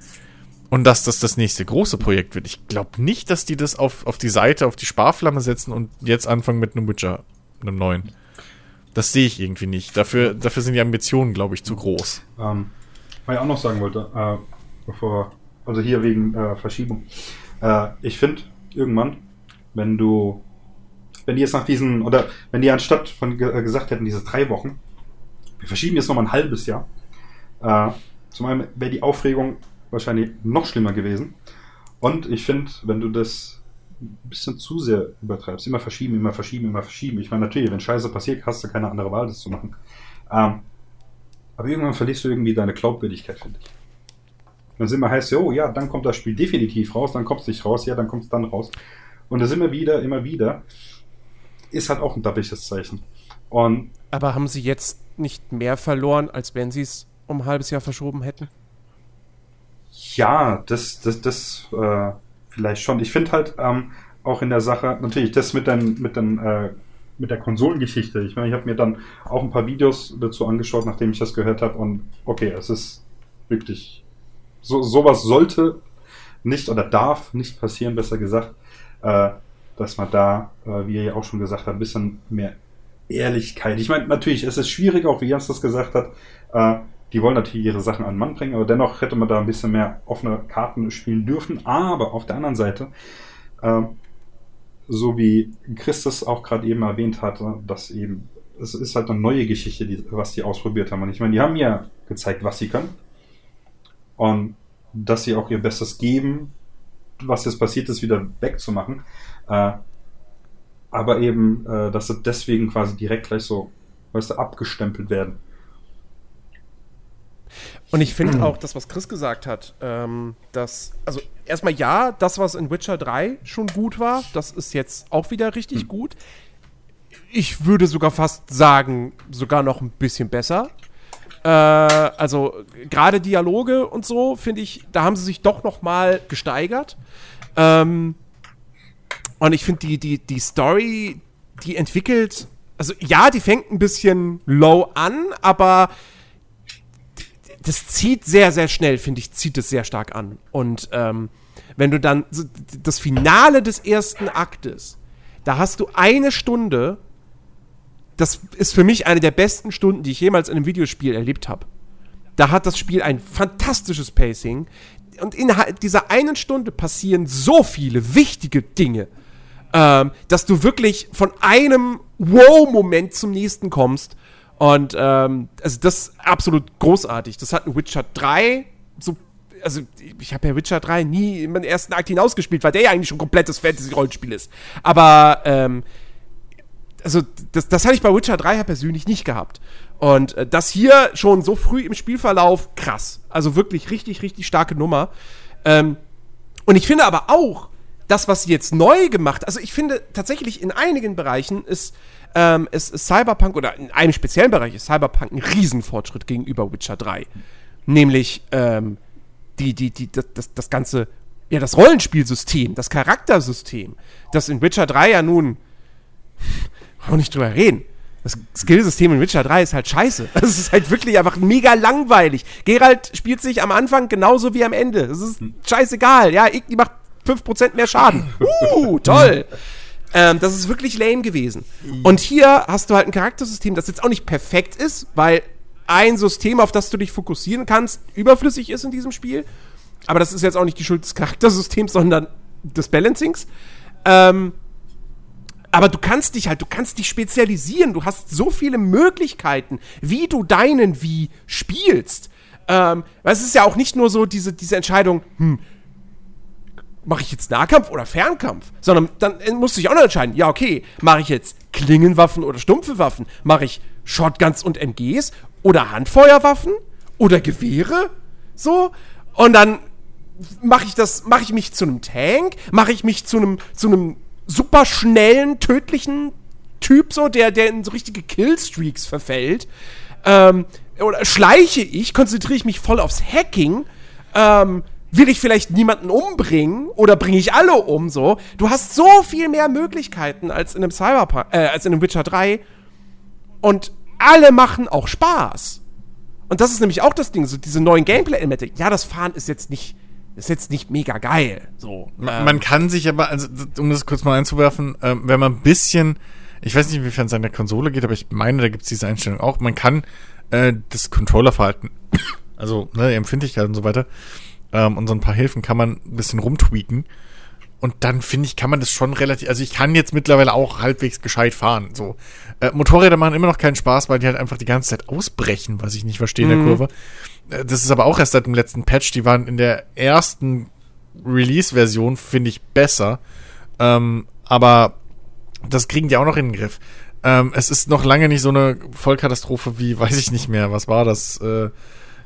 Und dass das das nächste große Projekt wird. Ich glaube nicht, dass die das auf, auf die Seite, auf die Sparflamme setzen und jetzt anfangen mit einem Witcher, einem neuen. Das sehe ich irgendwie nicht. Dafür, dafür sind die Ambitionen, glaube ich, zu groß. Ähm, was ich auch noch sagen wollte, äh, bevor, also hier wegen äh, Verschiebung. Äh, ich finde, irgendwann, wenn du, wenn die jetzt nach diesen, oder wenn die anstatt von äh, gesagt hätten, diese drei Wochen, wir verschieben jetzt nochmal ein halbes Jahr, äh, zum einen wäre die Aufregung wahrscheinlich noch schlimmer gewesen. Und ich finde, wenn du das ein bisschen zu sehr übertreibst, immer verschieben, immer verschieben, immer verschieben. Ich meine, natürlich, wenn Scheiße passiert, hast du keine andere Wahl, das zu machen. Ähm, aber irgendwann verlierst du irgendwie deine Glaubwürdigkeit, finde ich. Dann sind wir heißt, oh ja, dann kommt das Spiel definitiv raus, dann kommt es nicht raus, ja, dann kommt es dann raus. Und das immer wieder, immer wieder, ist halt auch ein dappiges Zeichen. Und Aber haben sie jetzt nicht mehr verloren, als wenn sie es um ein halbes Jahr verschoben hätten? Ja, das, das, das äh, vielleicht schon. Ich finde halt ähm, auch in der Sache, natürlich, das mit, den, mit, den, äh, mit der Konsolengeschichte. Ich meine, ich habe mir dann auch ein paar Videos dazu angeschaut, nachdem ich das gehört habe. Und okay, es ist wirklich so, sowas sollte nicht oder darf nicht passieren, besser gesagt. Äh, dass man da, äh, wie ihr ja auch schon gesagt habt, ein bisschen mehr Ehrlichkeit. Ich meine, natürlich, es ist schwierig, auch wie Jens das gesagt hat. Äh, die wollen natürlich ihre Sachen an den Mann bringen, aber dennoch hätte man da ein bisschen mehr offene Karten spielen dürfen. Aber auf der anderen Seite, äh, so wie Christus auch gerade eben erwähnt hatte, dass eben, es ist halt eine neue Geschichte, die, was die ausprobiert haben. Und ich meine, die haben ja gezeigt, was sie können. Und dass sie auch ihr Bestes geben, was jetzt passiert ist, wieder wegzumachen. Äh, aber eben, äh, dass sie deswegen quasi direkt gleich so, weißt du, abgestempelt werden. Und ich finde auch das, was Chris gesagt hat, ähm, dass, also erstmal ja, das, was in Witcher 3 schon gut war, das ist jetzt auch wieder richtig gut. Ich würde sogar fast sagen, sogar noch ein bisschen besser. Äh, also gerade Dialoge und so, finde ich, da haben sie sich doch noch mal gesteigert. Ähm, und ich finde die, die, die Story, die entwickelt, also ja, die fängt ein bisschen low an, aber das zieht sehr, sehr schnell, finde ich, zieht es sehr stark an. Und ähm, wenn du dann das Finale des ersten Aktes, da hast du eine Stunde, das ist für mich eine der besten Stunden, die ich jemals in einem Videospiel erlebt habe. Da hat das Spiel ein fantastisches Pacing. Und innerhalb dieser einen Stunde passieren so viele wichtige Dinge, ähm, dass du wirklich von einem Wow-Moment zum nächsten kommst. Und ähm, also das ist absolut großartig. Das hat ein Witcher 3 so. Also, ich habe ja Witcher 3 nie in meinen ersten Akt hinausgespielt, weil der ja eigentlich schon komplettes Fantasy-Rollenspiel ist. Aber, ähm, also, das, das hatte ich bei Witcher 3 ja persönlich nicht gehabt. Und äh, das hier schon so früh im Spielverlauf, krass. Also wirklich richtig, richtig starke Nummer. Ähm, und ich finde aber auch, das, was sie jetzt neu gemacht, also ich finde tatsächlich in einigen Bereichen ist, ähm, ist, ist Cyberpunk, oder in einem speziellen Bereich ist Cyberpunk ein Riesenfortschritt gegenüber Witcher 3. Nämlich ähm, die, die, die, das, das, das ganze, ja, das Rollenspielsystem, das Charaktersystem, das in Witcher 3 ja nun auch nicht drüber reden. Das Skillsystem in Witcher 3 ist halt scheiße. Es ist halt wirklich einfach mega langweilig. Geralt spielt sich am Anfang genauso wie am Ende. Es ist scheißegal. Ja, Igni macht 5% mehr Schaden. Uh, toll. Ähm, das ist wirklich lame gewesen. Und hier hast du halt ein Charaktersystem, das jetzt auch nicht perfekt ist, weil ein System, auf das du dich fokussieren kannst, überflüssig ist in diesem Spiel. Aber das ist jetzt auch nicht die Schuld des Charaktersystems, sondern des Balancings. Ähm, aber du kannst dich halt, du kannst dich spezialisieren. Du hast so viele Möglichkeiten, wie du deinen Wie spielst. Ähm, weil es ist ja auch nicht nur so diese, diese Entscheidung, hm, mache ich jetzt Nahkampf oder Fernkampf? Sondern dann musst du dich auch noch entscheiden, ja, okay, mache ich jetzt Klingenwaffen oder stumpfe Waffen? Mache ich Shotguns und MGs oder Handfeuerwaffen oder Gewehre? So? Und dann mache ich das, mache ich mich zu einem Tank? Mache ich mich zu einem, zu einem super schnellen, tödlichen Typ, so, der, der in so richtige Killstreaks verfällt? Ähm, oder schleiche ich, konzentriere ich mich voll aufs Hacking? Ähm, will ich vielleicht niemanden umbringen oder bringe ich alle um so? Du hast so viel mehr Möglichkeiten als in einem Cyberpunk, äh, als in einem Witcher 3 und alle machen auch Spaß. Und das ist nämlich auch das Ding, so diese neuen Gameplay-Elemente. Ja, das Fahren ist jetzt nicht ist jetzt nicht mega geil. So. Man, ähm, man kann sich aber, also um das kurz mal einzuwerfen, ähm, wenn man ein bisschen, ich weiß nicht, inwiefern es an der Konsole geht, aber ich meine, da gibt es diese Einstellung auch. Man kann äh, das Controllerverhalten, also ne, Empfindlichkeit und so weiter, ähm, und so ein paar Hilfen kann man ein bisschen rumtweaken. Und dann finde ich, kann man das schon relativ, also ich kann jetzt mittlerweile auch halbwegs gescheit fahren. So äh, Motorräder machen immer noch keinen Spaß, weil die halt einfach die ganze Zeit ausbrechen, was ich nicht verstehe in der Mhm. Kurve. Äh, das ist aber auch erst seit dem letzten Patch. Die waren in der ersten Release-Version, finde ich, besser. Ähm, aber das kriegen die auch noch in den Griff. Ähm, es ist noch lange nicht so eine Vollkatastrophe wie, weiß ich nicht mehr, was war das? Äh,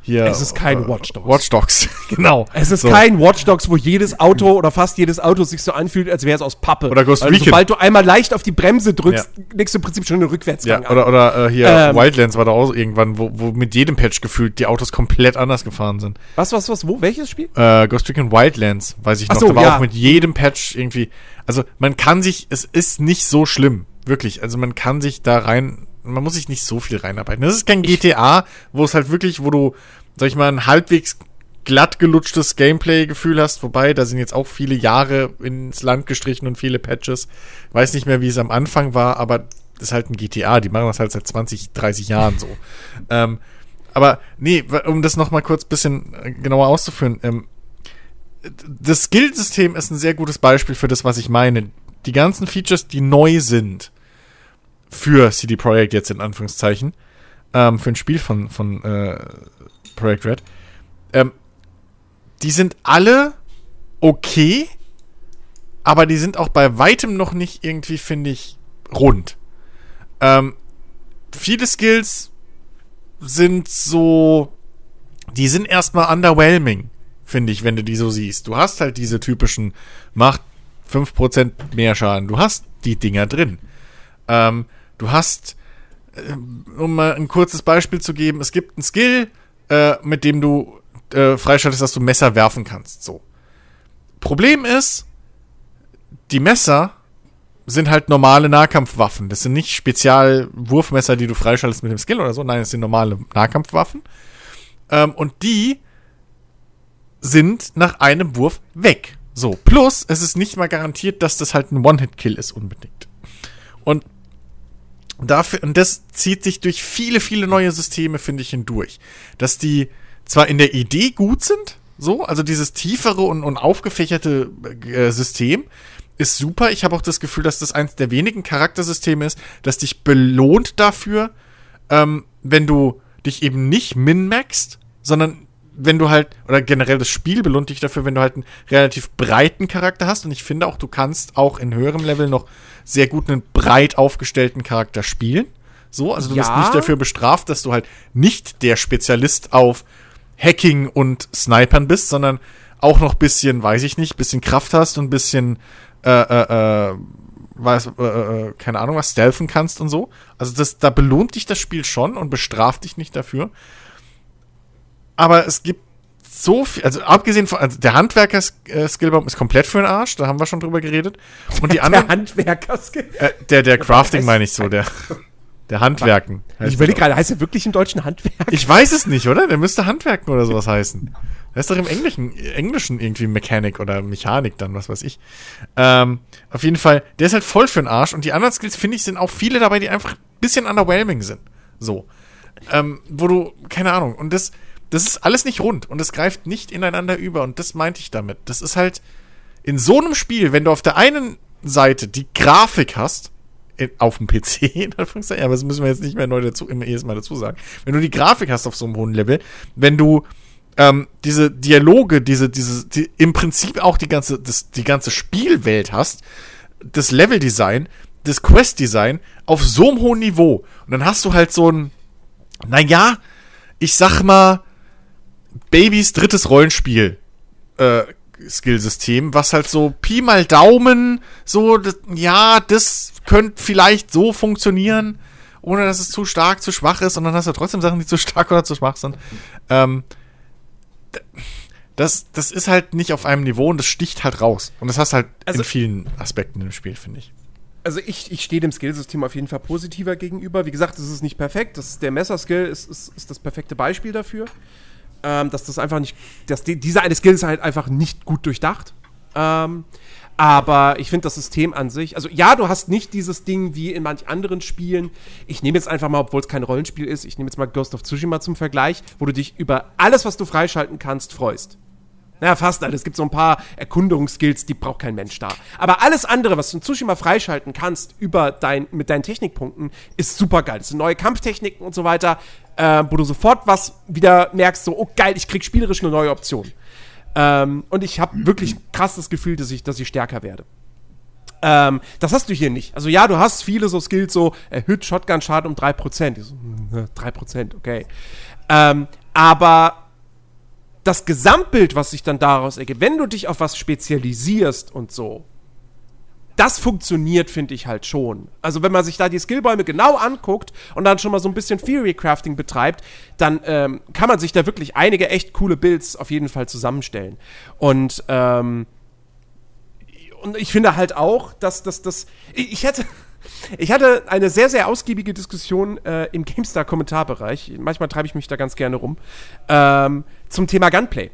hier, Es ist kein äh, Watch Dogs. Watch Dogs, genau. es ist So. kein Watch Dogs, wo jedes Auto oder fast jedes Auto sich so anfühlt, als wäre es aus Pappe. Oder Ghost also, Recon. Sobald du einmal leicht auf die Bremse drückst, legst du im Prinzip schon einen Rückwärtsgang Ja, oder, oder äh, hier Ähm. Wildlands war da auch irgendwann, wo, wo mit jedem Patch gefühlt die Autos komplett anders gefahren sind. Was, was, was, wo? Welches Spiel? Äh, Ghost Recon Wildlands, weiß ich Ach noch, so, da war ja. auch mit jedem Patch irgendwie, also man kann sich, es ist nicht so schlimm, wirklich, also man kann sich da rein, man muss sich nicht so viel reinarbeiten. Das ist kein GTA, wo es halt wirklich, wo du, sag ich mal, ein halbwegs glatt gelutschtes Gameplay-Gefühl hast, wobei da sind jetzt auch viele Jahre ins Land gestrichen und viele Patches. Weiß nicht mehr, wie es am Anfang war, aber das ist halt ein GTA, die machen das halt seit 20, 30 Jahren so. ähm, aber nee, um das nochmal kurz ein bisschen äh, genauer auszuführen, ähm, das Skill-System ist ein sehr gutes Beispiel für das, was ich meine. Die ganzen Features, die neu sind für CD Projekt jetzt in Anführungszeichen, ähm, für ein Spiel von, von äh, Projekt Red, ähm, die sind alle okay, aber die sind auch bei weitem noch nicht irgendwie, finde ich, rund. Ähm, viele Skills sind so, die sind erstmal underwhelming, finde ich, wenn du die so siehst. Du hast halt diese typischen, macht 5% mehr Schaden. Du hast die Dinger drin. Ähm, du hast, äh, um mal ein kurzes Beispiel zu geben, es gibt einen Skill, äh, mit dem du äh, freischaltest, dass du Messer werfen kannst. So. Problem ist, die Messer sind halt normale Nahkampfwaffen. Das sind nicht Spezialwurfmesser, die du freischaltest mit dem Skill oder so. Nein, das sind normale Nahkampfwaffen. Ähm, und die sind nach einem Wurf weg. So. Plus, es ist nicht mal garantiert, dass das halt ein One-Hit-Kill ist unbedingt. Und dafür, und das zieht sich durch viele, viele neue Systeme, finde ich, hindurch. Dass die zwar in der Idee gut sind, so, also dieses tiefere und, und aufgefächerte äh, System, ist super. Ich habe auch das Gefühl, dass das eins der wenigen Charaktersysteme ist, das dich belohnt dafür, ähm, wenn du dich eben nicht min-maxst, sondern wenn du halt, oder generell das Spiel belohnt dich dafür, wenn du halt einen relativ breiten Charakter hast. Und ich finde auch, du kannst auch in höherem Level noch sehr gut einen breit aufgestellten Charakter spielen. So, also du Ja. wirst nicht dafür bestraft, dass du halt nicht der Spezialist auf Hacking und Snipern bist, sondern auch noch bisschen, weiß ich nicht, bisschen Kraft hast und bisschen äh, äh, äh, weiß, äh, äh, keine Ahnung, was stealthen kannst und so. Also das, da belohnt dich das Spiel schon und bestraft dich nicht dafür. Aber es gibt so viel, also abgesehen von, also der Handwerker-Skillbaum ist komplett für den Arsch, da haben wir schon drüber geredet. Und die Der anderen, Handwerker-Skill. äh, der, der Crafting meine ich so, der, der Handwerken. Ich überlege das. gerade, heißt er wirklich im deutschen Handwerk? Ich weiß es nicht, oder? Der müsste Handwerken oder sowas heißen. Der ist doch im Englischen, Englischen irgendwie Mechanik oder Mechanik dann, was weiß ich. Ähm, auf jeden Fall, der ist halt voll für den Arsch und die anderen Skills, finde ich, sind auch viele dabei, die einfach ein bisschen underwhelming sind. So. Ähm, wo du, keine Ahnung, und das, das ist alles nicht rund und es greift nicht ineinander über und das meinte ich damit. Das ist halt in so einem Spiel, wenn du auf der einen Seite die Grafik hast, in, auf dem PC, in Anführungszeichen, aber das müssen wir jetzt nicht mehr neu dazu, immer jedes Mal dazu sagen. Wenn du die Grafik hast auf so einem hohen Level, wenn du ähm, diese Dialoge, diese, diese, die, im Prinzip auch die ganze, das, die ganze Spielwelt hast, das Leveldesign, das Questdesign auf so einem hohen Niveau. Und dann hast du halt so ein, naja, ich sag mal, Babys drittes Rollenspiel äh, Skillsystem, was halt so Pi mal Daumen, so, das, ja, das könnte vielleicht so funktionieren, ohne dass es zu stark, zu schwach ist, und dann hast du trotzdem Sachen, die zu stark oder zu schwach sind. Ähm, das, das ist halt nicht auf einem Niveau und das sticht halt raus. Und das hast halt Also- in vielen Aspekten im Spiel, finde ich. Also ich, ich stehe dem Skillsystem auf jeden Fall positiver gegenüber. Wie gesagt, es ist nicht perfekt. Das, der Messerskill ist, ist, ist das perfekte Beispiel dafür. Ähm, dass das einfach nicht, dass die, dieser eine Skill ist halt einfach nicht gut durchdacht. Ähm, aber ich finde das System an sich, also ja, du hast nicht dieses Ding wie in manch anderen Spielen. Ich nehme jetzt einfach mal, obwohl es kein Rollenspiel ist, ich nehme jetzt mal Ghost of Tsushima zum Vergleich, wo du dich über alles, was du freischalten kannst, freust. Naja, fast alles. Es gibt so ein paar Erkundungsskills, die braucht kein Mensch da. Aber alles andere, was du in Tsushima freischalten kannst über dein, mit deinen Technikpunkten, ist super geil. Das sind neue Kampftechniken und so weiter, äh, wo du sofort was wieder merkst, so, oh geil, ich krieg spielerisch eine neue Option. Ähm, und ich habe wirklich krass das Gefühl, dass ich, dass ich stärker werde. Ähm, das hast du hier nicht. Also ja, du hast viele so Skills, so erhöht Shotgun-Schaden um 3%. Ich so, hm, 3%, okay. Ähm, aber das Gesamtbild, was sich dann daraus ergibt, wenn du dich auf was spezialisierst und so, das funktioniert, finde ich halt schon. Also wenn man sich da die Skillbäume genau anguckt und dann schon mal so ein bisschen Theory Crafting betreibt, dann ähm, kann man sich da wirklich einige echt coole Builds auf jeden Fall zusammenstellen. Und ähm, und ich finde halt auch, dass das, ich hätte, ich hatte eine sehr, sehr ausgiebige Diskussion äh, im GameStar-Kommentarbereich. Manchmal treibe ich mich da ganz gerne rum. Ähm, zum Thema Gunplay.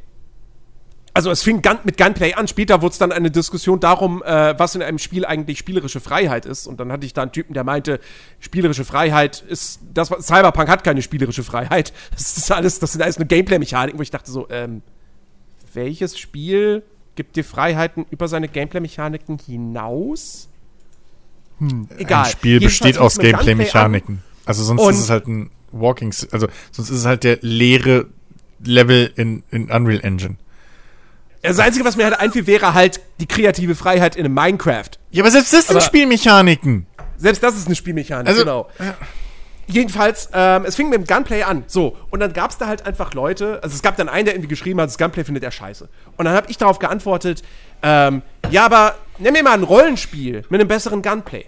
also es fing Gun mit Gunplay an, später wurde es dann eine Diskussion darum, äh, was in einem Spiel eigentlich spielerische Freiheit ist. Und dann hatte ich da einen Typen, der meinte, spielerische Freiheit ist, das Cyberpunk hat keine spielerische Freiheit. Das ist alles, das sind alles nur Gameplay-Mechaniken, wo ich dachte so, ähm, welches Spiel gibt dir Freiheiten über seine Gameplay-Mechaniken hinaus? Hm, egal. Ein Spiel Jedenfalls besteht aus. Gameplay-Mechaniken. Also sonst Und- ist es halt ein Walking, also sonst ist es halt der leere Level in, in Unreal Engine. Das Einzige, was mir halt einfiel, wäre halt die kreative Freiheit in einem Minecraft. Ja, aber selbst das sind Aber- Spielmechaniken. Selbst das ist eine Spielmechanik, Also- genau. Jedenfalls, ähm, es fing mit dem Gunplay an. So, und dann gab es da halt einfach Leute, also es gab dann einen, der irgendwie geschrieben hat, das Gunplay findet er scheiße. Und dann habe ich darauf geantwortet, ähm, ja, aber nimm mir mal ein Rollenspiel mit einem besseren Gunplay.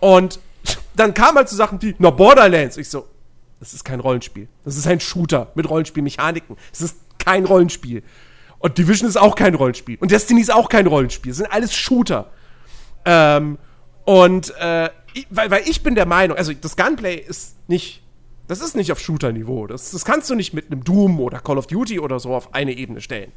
Und dann kam halt so Sachen wie, na, Borderlands. Ich so, das ist kein Rollenspiel. Das ist ein Shooter mit Rollenspielmechaniken. Es ist kein Rollenspiel. Und Division ist auch kein Rollenspiel. Und Destiny ist auch kein Rollenspiel. Es sind alles Shooter. Ähm, und äh, weil, weil ich bin der Meinung, also das Gunplay ist nicht, das ist nicht auf Shooter-Niveau. Das, das kannst du nicht mit einem Doom oder Call of Duty oder so auf eine Ebene stellen.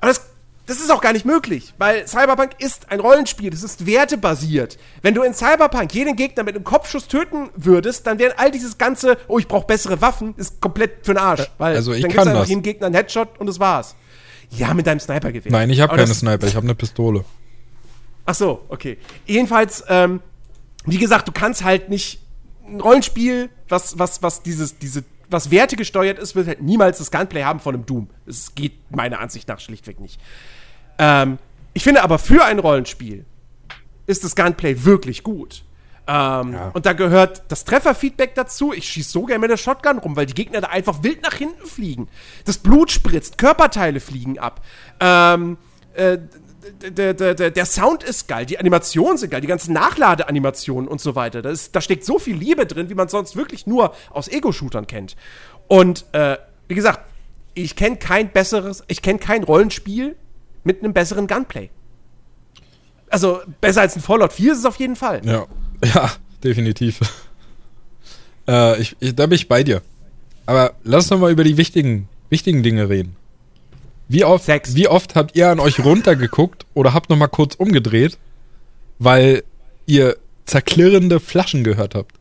Aber das, das ist auch gar nicht möglich, weil Cyberpunk ist ein Rollenspiel, das ist wertebasiert. Wenn du in Cyberpunk jeden Gegner mit einem Kopfschuss töten würdest, dann wäre all dieses ganze, oh, ich brauche bessere Waffen, ist komplett für den Arsch. Weil also ich dann kann einfach das. jeden Gegner einen Headshot und das war's. Ja, mit deinem Snipergewehr. Nein, ich habe keine Sniper, ich habe eine Pistole. Ach so, okay. Jedenfalls, ähm, wie gesagt, du kannst halt nicht ein Rollenspiel, was, was, was dieses, diese, was Werte gesteuert ist, wird halt niemals das Gunplay haben von einem Doom. Es geht meiner Ansicht nach schlichtweg nicht. Ähm, ich finde aber für ein Rollenspiel ist das Gunplay wirklich gut. Ähm, Und da gehört das Trefferfeedback dazu. Ich schieße so gerne mit der Shotgun rum, weil die Gegner da einfach wild nach hinten fliegen. Das Blut spritzt, Körperteile fliegen ab. Ähm, äh, der, der, der, der Sound ist geil, die Animationen sind geil, die ganzen Nachladeanimationen und so weiter. Da, ist, da steckt so viel Liebe drin, wie man sonst wirklich nur aus Ego-Shootern kennt. Und äh, wie gesagt, ich kenne kein besseres, ich kenne kein Rollenspiel mit einem besseren Gunplay. Also besser als ein Fallout 4 ist es auf jeden Fall. Ja, ja, definitiv. äh, ich, ich, da bin ich bei dir. Aber lass uns noch mal über die wichtigen, wichtigen Dinge reden. Wie oft, Sex. wie oft habt ihr an euch runtergeguckt oder habt noch mal kurz umgedreht, weil ihr zerklirrende Flaschen gehört habt?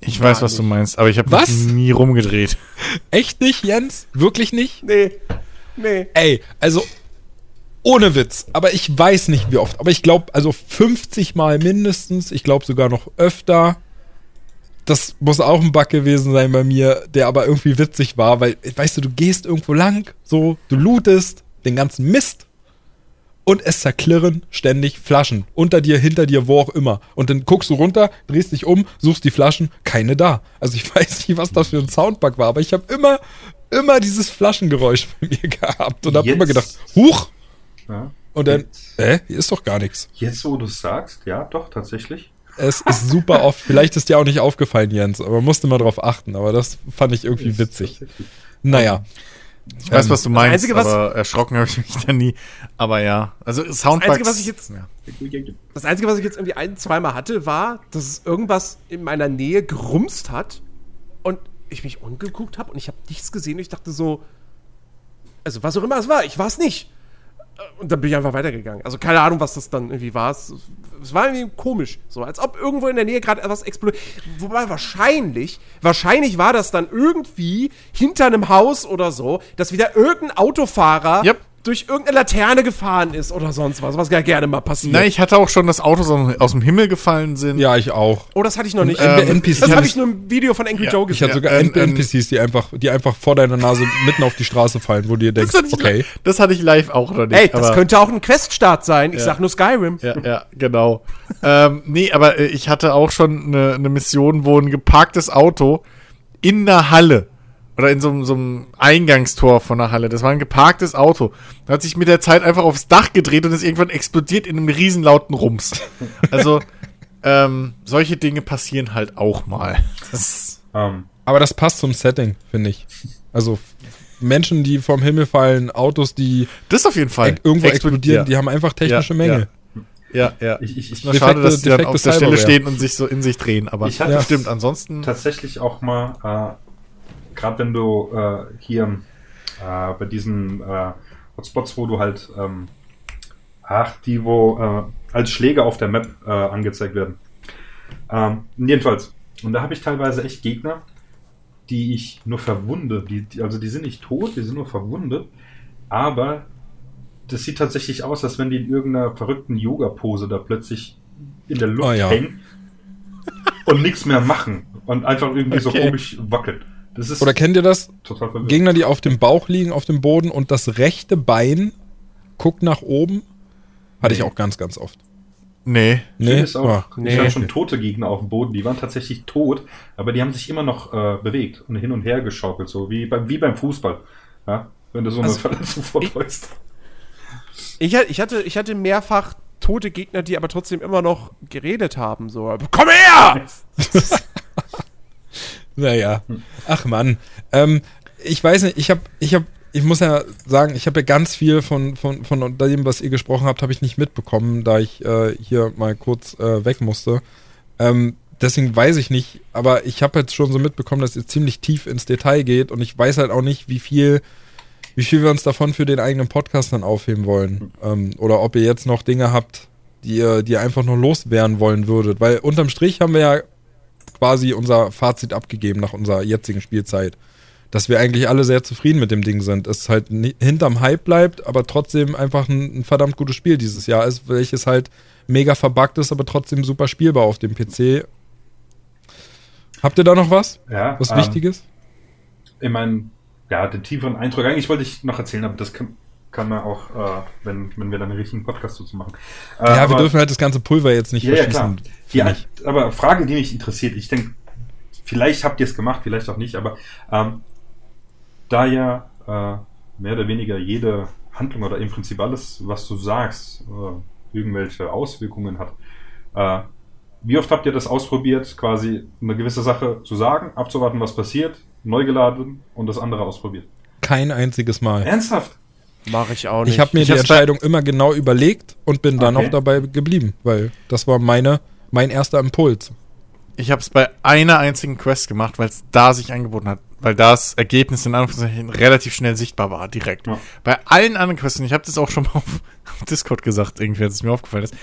Ich weiß, was du meinst, aber ich habe Was? nie rumgedreht. Echt nicht, Jens? Wirklich nicht? Nee. Nee. Ey, also ohne Witz, aber ich weiß nicht wie oft, aber ich glaube, also 50 Mal mindestens, ich glaube sogar noch öfter. Das muss auch ein Bug gewesen sein bei mir, der aber irgendwie witzig war, weil, weißt du, du gehst irgendwo lang, so, du lootest den ganzen Mist und es zerklirren ständig Flaschen. Unter dir, hinter dir, wo auch immer. Und dann guckst du runter, drehst dich um, suchst die Flaschen, keine da. Also ich weiß nicht, was das für ein Soundbug war, aber ich habe immer, immer dieses Flaschengeräusch bei mir gehabt und habe immer gedacht, huch! Ja. Und dann, Jetzt, äh, hier ist doch gar nichts. jetzt, wo du es sagst, ja, doch, tatsächlich. Es ist super oft. Vielleicht ist dir auch nicht aufgefallen, Jens, aber musste mal drauf achten. Aber das fand ich irgendwie witzig. Tatsächlich. Naja. Ich weiß, Ähm, was du meinst, Einzige, was- aber erschrocken habe ich mich da nie. Aber ja, also Soundbugs. Einzige, was ich jetzt- ja. Das Einzige, was ich jetzt irgendwie ein, zweimal hatte, war, dass es irgendwas in meiner Nähe gerumst hat ich mich umgeguckt habe und ich habe nichts gesehen und ich dachte so, also was auch immer es war, ich war es nicht. Und dann bin ich einfach weitergegangen. Also keine Ahnung, was das dann irgendwie war. Es, es war irgendwie komisch. So, als ob irgendwo in der Nähe gerade etwas explodiert. Wobei wahrscheinlich, wahrscheinlich war das dann irgendwie hinter einem Haus oder so, dass wieder irgendein Autofahrer Yep. Durch irgendeine Laterne gefahren ist oder sonst was, was ja gerne mal passiert. Nein, ich hatte auch schon, dass Autos aus aus dem Himmel gefallen sind. Ja, ich auch. Oh, das hatte ich noch nicht. Ähm, das NPCs habe hatte ich nur im Video von Angry Ja, Joe Ich gesehen. hatte sogar ähm, NPCs, die einfach, die einfach vor deiner Nase mitten auf die Straße fallen, wo du dir denkst, das, ich, okay. das hatte ich live auch noch nicht. Ey, das aber- könnte auch ein Queststart sein. Ich Ja. sag nur Skyrim. Ja, ja, genau. ähm, nee, aber äh, ich hatte auch schon eine, eine Mission, wo ein geparktes Auto in einer Halle oder in so, einem- so einem Eingangstor von einer Halle, das war ein geparktes Auto, da hat sich mit der Zeit einfach aufs Dach gedreht und ist irgendwann explodiert in einem riesenlauten Rums. Also, ähm, solche Dinge passieren halt auch mal. Das, Ähm, Aber das passt zum Setting, finde ich. Also Menschen, die vom Himmel fallen, Autos, die das auf jeden Fall. e- irgendwo explodieren, ja. die haben einfach technische Ja, Mängel. Ja, ja. ich, ich, ich, Nur schade, dass die dann defekte auf der Stelle stehen und sich so in sich drehen, aber Ich hatte- ja. stimmt, ansonsten. tatsächlich auch mal, äh, gerade wenn du äh, hier äh, bei diesen äh, Hotspots, wo du halt, ähm, ach, die, wo äh, als Schläge auf der Map äh, angezeigt werden. Ähm, jedenfalls. Und da habe ich teilweise echt Gegner, die ich nur verwunde. Die, die, also die sind nicht tot, die sind nur verwundet. Aber das sieht tatsächlich aus, als wenn die in irgendeiner verrückten Yoga-Pose da plötzlich in der Luft Oh ja. hängen und nichts mehr machen und einfach irgendwie so Okay. komisch wackeln. Das ist Oder kennt ihr das? Gegner, die auf dem Bauch liegen, auf dem Boden und das rechte Bein guckt nach oben. Hatte ich Nee. auch ganz, ganz oft. Nee. Schlimm ist auch, Ah, ich nee. hatte schon tote Gegner auf dem Boden, die waren tatsächlich tot, aber die haben sich immer noch äh, bewegt und hin und her geschaukelt, so wie beim, wie beim Fußball. Ja? Wenn du so eine Also, Verletzung vortäuscht. Ich, ich, hatte, ich hatte mehrfach tote Gegner, die aber trotzdem immer noch geredet haben. So, komm her! Naja. Ach Mann. Ähm, ich weiß nicht, ich habe, ich habe, ich muss ja sagen, ich habe ja ganz viel von, von, von dem, was ihr gesprochen habt, habe ich nicht mitbekommen, da ich äh, hier mal kurz äh, weg musste. Ähm, deswegen weiß ich nicht, aber ich habe jetzt schon so mitbekommen, dass ihr ziemlich tief ins Detail geht und ich weiß halt auch nicht, wie viel, wie viel wir uns davon für den eigenen Podcast dann aufheben wollen. Ähm, oder ob ihr jetzt noch Dinge habt, die ihr, die ihr einfach nur loswerden wollen würdet. Weil unterm Strich haben wir ja quasi unser Fazit abgegeben nach unserer jetzigen Spielzeit. Dass wir eigentlich alle sehr zufrieden mit dem Ding sind. Es halt hinterm Hype bleibt, aber trotzdem einfach ein, ein verdammt gutes Spiel dieses Jahr ist, welches halt mega verbuggt ist, aber trotzdem super spielbar auf dem PC. Habt ihr da noch was? Ja, Was ähm, Wichtiges? Ich meine, ja, den tieferen Eindruck, eigentlich wollte ich noch erzählen, aber das kann, kann man auch, äh, wenn, wenn wir dann einen richtigen Podcast dazu machen. Äh, ja, wir aber- dürfen halt das ganze Pulver jetzt nicht Ja, ja, klar. verschießen. Ja, finde ich. aber Frage, die mich interessiert, ich denke, vielleicht habt ihr es gemacht, vielleicht auch nicht, aber ähm, da ja äh, mehr oder weniger jede Handlung oder im Prinzip alles, was du sagst, äh, irgendwelche Auswirkungen hat, äh, wie oft habt ihr das ausprobiert, quasi eine gewisse Sache zu sagen, abzuwarten, was passiert, neu geladen und das andere ausprobiert? Kein einziges Mal. Ernsthaft? Mach ich auch nicht. Ich habe mir Ich die Entscheidung immer genau überlegt und bin dann Okay. auch dabei geblieben, weil das war meine, mein erster Impuls. Ich habe es bei einer einzigen Quest gemacht, weil es da sich angeboten hat. Weil das Ergebnis in Anführungszeichen relativ schnell sichtbar war, direkt. Ja. Bei allen anderen Quests, und ich habe das auch schon mal auf, auf Discord gesagt, irgendwie, als es mir aufgefallen ist.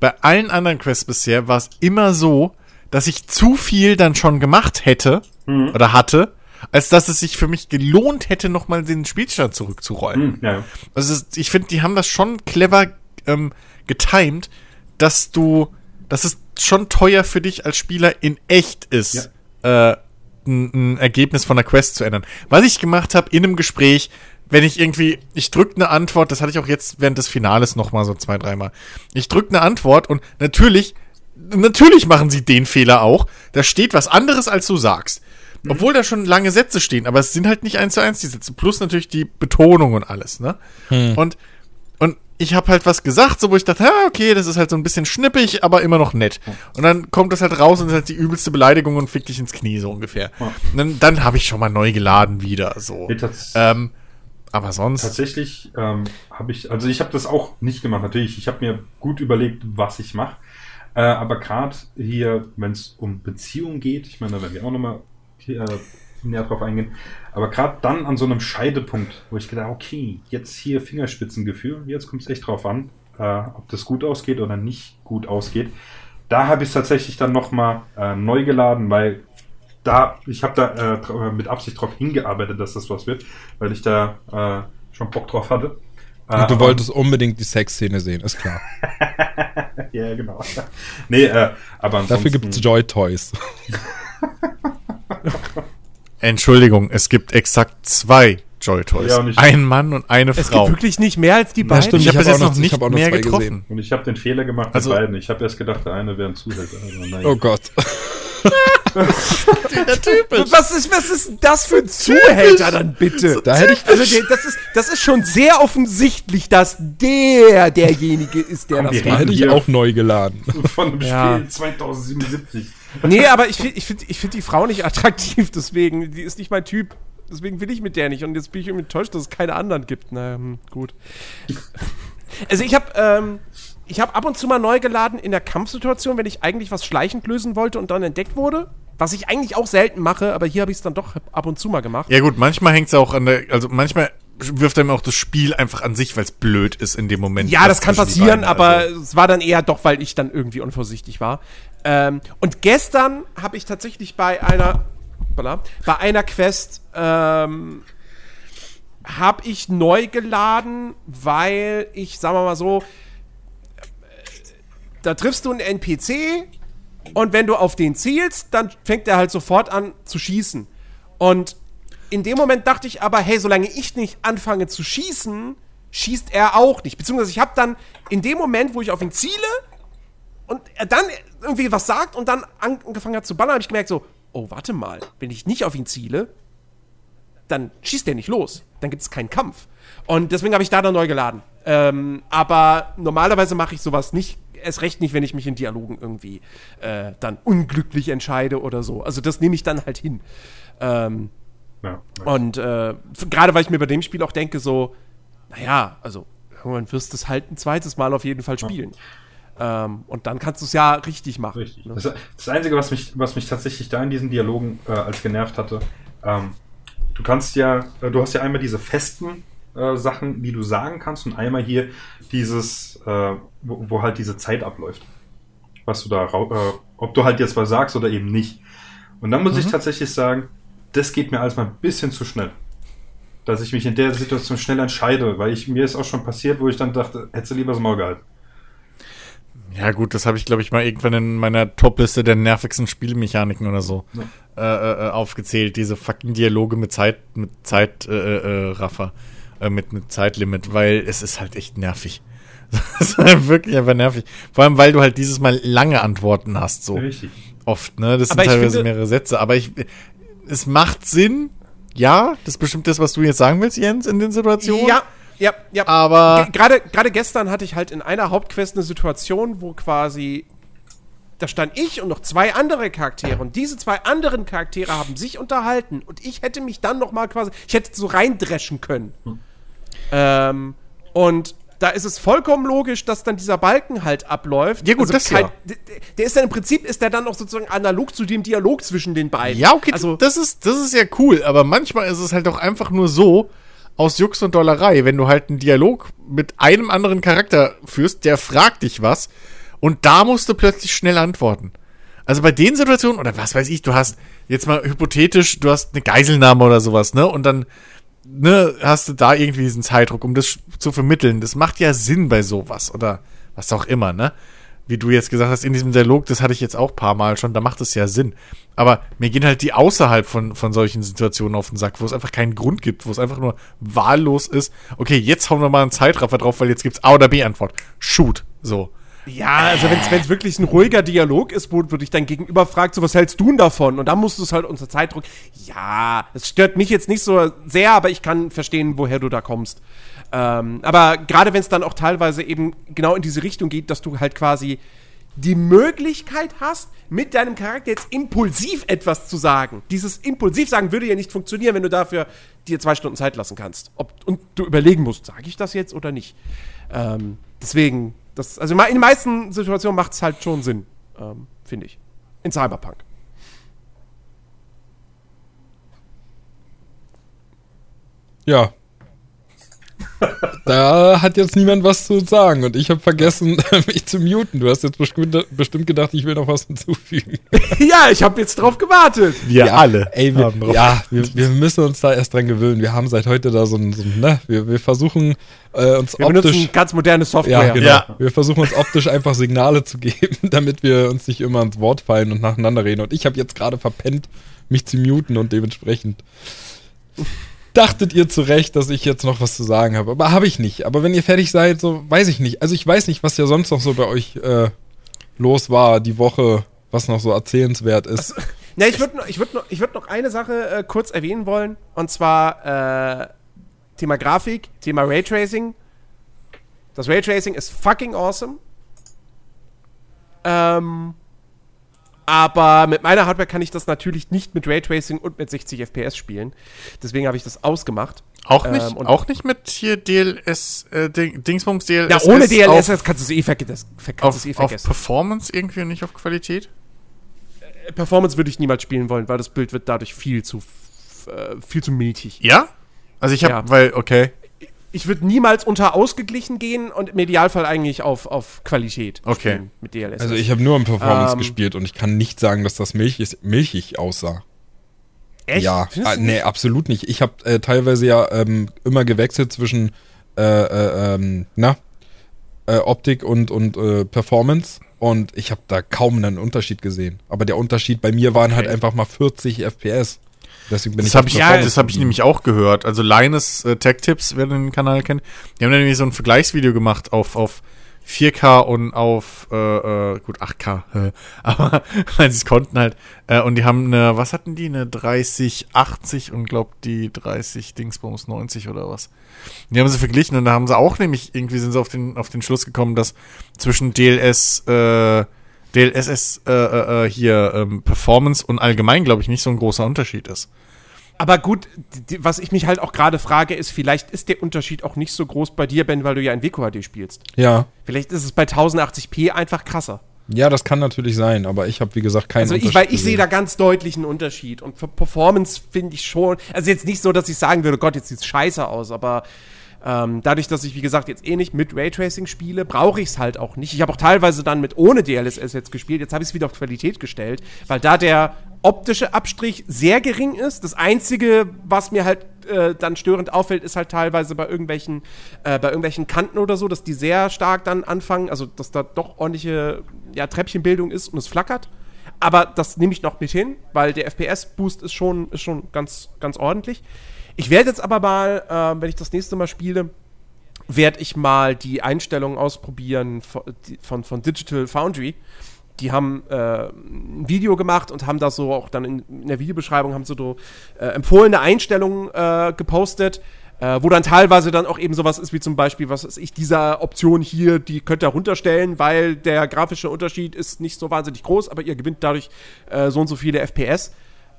Bei allen anderen Quests bisher war es immer so, dass ich zu viel dann schon gemacht hätte Mhm. oder hatte, als dass es sich für mich gelohnt hätte, nochmal den Spielstand zurückzurollen. Hm, ja, ja. Also ich finde, die haben das schon clever ähm, getimed, dass du, dass es schon teuer für dich als Spieler in echt ist, äh, ein, ein Ergebnis von der Quest zu ändern. Was ich gemacht habe in einem Gespräch, wenn ich irgendwie, ich drück eine Antwort, das hatte ich auch jetzt während des Finales noch mal so zwei, dreimal. Ich drück eine Antwort und natürlich, natürlich machen sie den Fehler auch. Da steht was anderes, als du sagst. Obwohl da schon lange Sätze stehen, aber es sind halt nicht eins zu eins die Sätze. Plus natürlich die Betonung und alles, ne? Und, und ich habe halt was gesagt, so wo ich dachte, ja, okay, das ist halt so ein bisschen schnippig, aber immer noch nett. Und dann kommt das halt raus und ist halt die übelste Beleidigung und fickt dich ins Knie, so ungefähr. Ja. Und dann, dann habe ich schon mal neu geladen wieder, so. Ähm, aber sonst. Tatsächlich ähm, habe ich, also ich habe das auch nicht gemacht, natürlich. Ich habe mir gut überlegt, was ich mache. Äh, aber gerade hier, wenn es um Beziehungen geht, ich meine, da werden wir auch nochmal äh, näher drauf eingehen. Aber gerade dann an so einem Scheidepunkt, wo ich gedacht okay, jetzt hier Fingerspitzengefühl, jetzt kommt es echt drauf an, äh, ob das gut ausgeht oder nicht gut ausgeht. Da habe ich es tatsächlich dann nochmal äh, neu geladen, weil da, ich habe da äh, dra- mit Absicht drauf hingearbeitet, dass das was wird, weil ich da äh, schon Bock drauf hatte. Äh, Und du aber- wolltest unbedingt die Sexszene sehen, ist klar. Ja, genau. nee, äh, aber Dafür gibt's Joy Toys. Entschuldigung, es gibt exakt zwei Joy Toys. Ja, ein Mann und eine es Frau. gibt wirklich nicht mehr als die beiden. stimmt. ich habe bis hab jetzt noch noch- ich nicht noch mehr getroffen. gesehen. Und ich habe den Fehler gemacht Also- mit beiden. Ich habe erst gedacht, der eine wäre ein Zuhälter. Also. Oh Gott. Der Typ was ist, was ist denn das für ein Zuhälter dann bitte? Da hätte ich- also der, das ist, das ist schon sehr offensichtlich, dass der derjenige ist, der Komm, das macht. hätte ich Hier. auch neu geladen. Von dem Ja. Spiel 2077. Nee, aber ich finde ich find, ich find die Frau nicht attraktiv, deswegen, die ist nicht mein Typ. Deswegen will ich mit der nicht. Und jetzt bin ich irgendwie enttäuscht, dass es keine anderen gibt. Na, hm, gut. Also ich habe ähm, ich habe ab und zu mal neu geladen in der Kampfsituation, wenn ich eigentlich was schleichend lösen wollte und dann entdeckt wurde. Was ich eigentlich auch selten mache, aber hier habe ich es dann doch ab und zu mal gemacht. Ja gut, manchmal hängt es auch an der, also manchmal wirft einem auch das Spiel einfach an sich, weil es blöd ist in dem Moment. Ja, das kann passieren, beiden, aber also. es war dann eher doch, weil ich dann irgendwie unvorsichtig war. Ähm, und gestern habe ich tatsächlich bei einer, bei einer Quest ähm, habe ich neu geladen, weil ich, sagen wir mal so, da triffst du einen NPC und wenn du auf den zielst, dann fängt er halt sofort an zu schießen. Und in dem Moment dachte ich aber, hey, solange ich nicht anfange zu schießen, schießt er auch nicht. Beziehungsweise ich habe dann in dem Moment, wo ich auf ihn ziele und er dann irgendwie was sagt und dann angefangen hat zu ballern, habe ich gemerkt so, oh, warte mal, wenn ich nicht auf ihn ziele, dann schießt der nicht los. Dann gibt es keinen Kampf. Und deswegen habe ich da dann neu geladen. Ähm, aber normalerweise mache ich sowas nicht. Erst recht nicht, wenn ich mich in Dialogen irgendwie äh, dann unglücklich entscheide oder so. Also das nehme ich dann halt hin. Ähm, Ja, ja. und äh, gerade weil ich mir bei dem Spiel auch denke, so, naja, also irgendwann wirst du es halt ein zweites Mal auf jeden Fall spielen. Ähm, und dann kannst du es ja richtig machen. Richtig. Ne? Das, das Einzige, was mich, was mich tatsächlich da in diesen Dialogen äh, als genervt hatte, ähm, du kannst ja, äh, du hast ja einmal diese festen äh, Sachen, die du sagen kannst, und einmal hier dieses, äh, wo, wo halt diese Zeit abläuft. Was du da, äh, ob du halt jetzt was sagst oder eben nicht. Und dann muss ich tatsächlich sagen, das geht mir alles mal ein bisschen zu schnell. Dass ich mich in der Situation schnell entscheide, weil ich, mir ist auch schon passiert, wo ich dann dachte, hättest du lieber das Maul gehalten. Ja, gut, das habe ich, glaube ich, mal irgendwann in meiner Topliste der nervigsten Spielmechaniken oder so äh, äh, aufgezählt. Diese fucking Dialoge mit Zeit, mit Zeitraffer, äh, Raffer, äh, mit, mit Zeitlimit, weil es ist halt echt nervig. Es ist halt wirklich einfach nervig. Vor allem, weil du halt dieses Mal lange Antworten hast, so Richtig. oft, ne? Das Aber sind ich teilweise finde- mehrere Sätze, aber ich, es macht Sinn, ja, das ist bestimmt das, was du jetzt sagen willst, Jens, in den Situationen. Ja, ja, ja. Aber Ge- Gerade gerade gestern hatte ich halt in einer Hauptquest eine Situation, wo quasi da stand ich und noch zwei andere Charaktere und diese zwei anderen Charaktere haben sich unterhalten und ich hätte mich dann noch mal quasi, ich hätte so reindreschen können. Ähm, und da ist es vollkommen logisch, dass dann dieser Balken halt abläuft. Also Ja, gut, das ja. der, der ist dann im Prinzip ist der dann auch sozusagen analog zu dem Dialog zwischen den beiden. Ja, okay, Also das ist, das ist ja cool, aber manchmal ist es halt auch einfach nur so, aus Jux und Dollerei, wenn du halt einen Dialog mit einem anderen Charakter führst, der fragt dich was und da musst du plötzlich schnell antworten. Also bei den Situationen, oder was weiß ich, du hast jetzt mal hypothetisch, du hast eine Geiselnahme oder sowas, ne? Und dann ne, hast du da irgendwie diesen Zeitdruck, um das zu vermitteln. Das macht ja Sinn bei sowas oder was auch immer, ne? Wie du jetzt gesagt hast, in diesem Dialog, das hatte ich jetzt auch ein paar Mal schon, da macht es ja Sinn. Aber mir gehen halt die außerhalb von, von solchen Situationen auf den Sack, wo es einfach keinen Grund gibt, wo es einfach nur wahllos ist. Okay, jetzt hauen wir mal einen Zeitraffer drauf, weil jetzt gibt's A oder B Antwort. Shoot. So. Ja, also wenn es wirklich ein ruhiger Dialog ist, wo du dich dein Gegenüber fragt, so was hältst du denn davon? Und dann musst du es halt unter Zeitdruck. Ja, das stört mich jetzt nicht so sehr, aber ich kann verstehen, woher du da kommst. Ähm, aber gerade wenn es dann auch teilweise eben genau in diese Richtung geht, dass du halt quasi die Möglichkeit hast, mit deinem Charakter jetzt impulsiv etwas zu sagen. Dieses impulsiv sagen würde ja nicht funktionieren, wenn du dafür dir zwei Stunden Zeit lassen kannst. Ob, und du überlegen musst, sage ich das jetzt oder nicht. Ähm, deswegen, das, also in den meisten Situationen macht es halt schon Sinn, ähm, finde ich. In Cyberpunk. Ja. Da hat jetzt niemand was zu sagen und ich habe vergessen, mich zu muten. Du hast jetzt bestimmt, gedacht, ich will noch was hinzufügen. ja, ich habe jetzt drauf gewartet. Wir alle. Ey, wir, haben drauf- ja, wir, wir müssen uns da erst dran gewöhnen. Wir haben seit heute da so ein, so ein ne, wir, wir versuchen äh, uns Wir optisch. benutzen ganz moderne Software. Ja, genau. Ja. Wir versuchen uns optisch einfach Signale zu geben, damit wir uns nicht immer ins Wort fallen und nacheinander reden. Und ich habe jetzt gerade verpennt, mich zu muten und dementsprechend dachtet ihr zu Recht, dass ich jetzt noch was zu sagen habe. Aber habe ich nicht. Aber wenn ihr fertig seid, so weiß ich nicht. Also ich weiß nicht, was ja sonst noch so bei euch äh, los war die Woche, was noch so erzählenswert ist. Na, ich würde ich würd noch, würd noch eine Sache äh, kurz erwähnen wollen. Und zwar äh, Thema Grafik, Thema Raytracing. Das Raytracing ist fucking awesome. Ähm, aber mit meiner Hardware kann ich das natürlich nicht mit Raytracing und mit 60 FPS spielen. Deswegen habe ich das ausgemacht. Auch nicht, Ähm, und- auch nicht mit hier DLS, äh, Ding, Dingsbums DLS. Ja, ohne auf, DLSS kannst du es eh, verge das, auf, eh auf vergessen. Performance irgendwie und nicht auf Qualität? Performance würde ich niemals spielen wollen, weil das Bild wird dadurch viel zu, äh, viel zu milchig. Ja? Also ich habe, Ja. weil, okay, Ich würde niemals unter ausgeglichen gehen und im Idealfall eigentlich auf, auf Qualität Okay. mit DLSS. Also ich habe nur im Performance Ähm. gespielt und ich kann nicht sagen, dass das milchig, milchig aussah. Echt? Ja, ah, nee, absolut nicht. Ich habe äh, teilweise ja ähm, immer gewechselt zwischen äh, äh, ähm, na, äh, Optik und, und äh, Performance und ich habe da kaum einen Unterschied gesehen. Aber der Unterschied bei mir waren halt Okay. einfach mal 40 FPS. Deswegen bin das ich habe auf ich, Performance das hab ich nämlich auch gehört. Also Linus äh, Tech Tips, wer den Kanal kennt, die haben nämlich so ein Vergleichsvideo gemacht auf, auf 4K und auf, äh, äh, gut, 8K, äh, aber weil sie konnten halt. Äh, und die haben eine, was hatten die? Eine 3080 und glaubt die 30 Dingsbums 90 oder was. Die haben sie verglichen und da haben sie auch nämlich, irgendwie sind sie auf den, auf den Schluss gekommen, dass zwischen DLS, äh, DLSS äh, äh, äh, hier ähm, Performance und allgemein, glaube ich, nicht so ein großer Unterschied ist. Aber gut, die, was ich mich halt auch gerade frage, ist, vielleicht ist der Unterschied auch nicht so groß bei dir, Ben, weil du ja in WQHD spielst. Ja, Vielleicht ist es bei 1080p einfach krasser. ja, das kann natürlich sein, aber ich habe wie gesagt keinen Also ich, Unterschied weil ich sehe da ganz deutlich einen Unterschied. Und für Performance finde ich schon, also jetzt nicht so, dass ich sagen würde, Gott, jetzt sieht's scheiße aus, aber ähm, dadurch, dass ich, wie gesagt, jetzt eh nicht mit Raytracing spiele, brauche ich es halt auch nicht. Ich habe auch teilweise dann mit ohne DLSS jetzt gespielt. Jetzt habe ich es wieder auf Qualität gestellt, weil da der optische Abstrich sehr gering ist. Das Einzige, was mir halt äh, dann störend auffällt, ist halt teilweise bei irgendwelchen, äh, bei irgendwelchen Kanten oder so, dass die sehr stark dann anfangen, also dass da doch ordentliche ja, Treppchenbildung ist und es flackert. Aber das nehme ich noch mit hin, weil der FPS-Boost ist schon, ist schon ganz, ganz ordentlich. Ich werde jetzt aber mal, äh, wenn ich das nächste Mal spiele, werde ich mal die Einstellungen ausprobieren von, von, von Digital Foundry. Die haben äh, ein Video gemacht und haben da so auch dann in, in der Videobeschreibung haben so äh, empfohlene Einstellungen äh, gepostet, äh, wo dann teilweise dann auch eben sowas ist wie zum Beispiel, was weiß ich, dieser Option hier, die könnt ihr runterstellen, weil der grafische Unterschied ist nicht so wahnsinnig groß, aber ihr gewinnt dadurch äh, so und so viele FPS.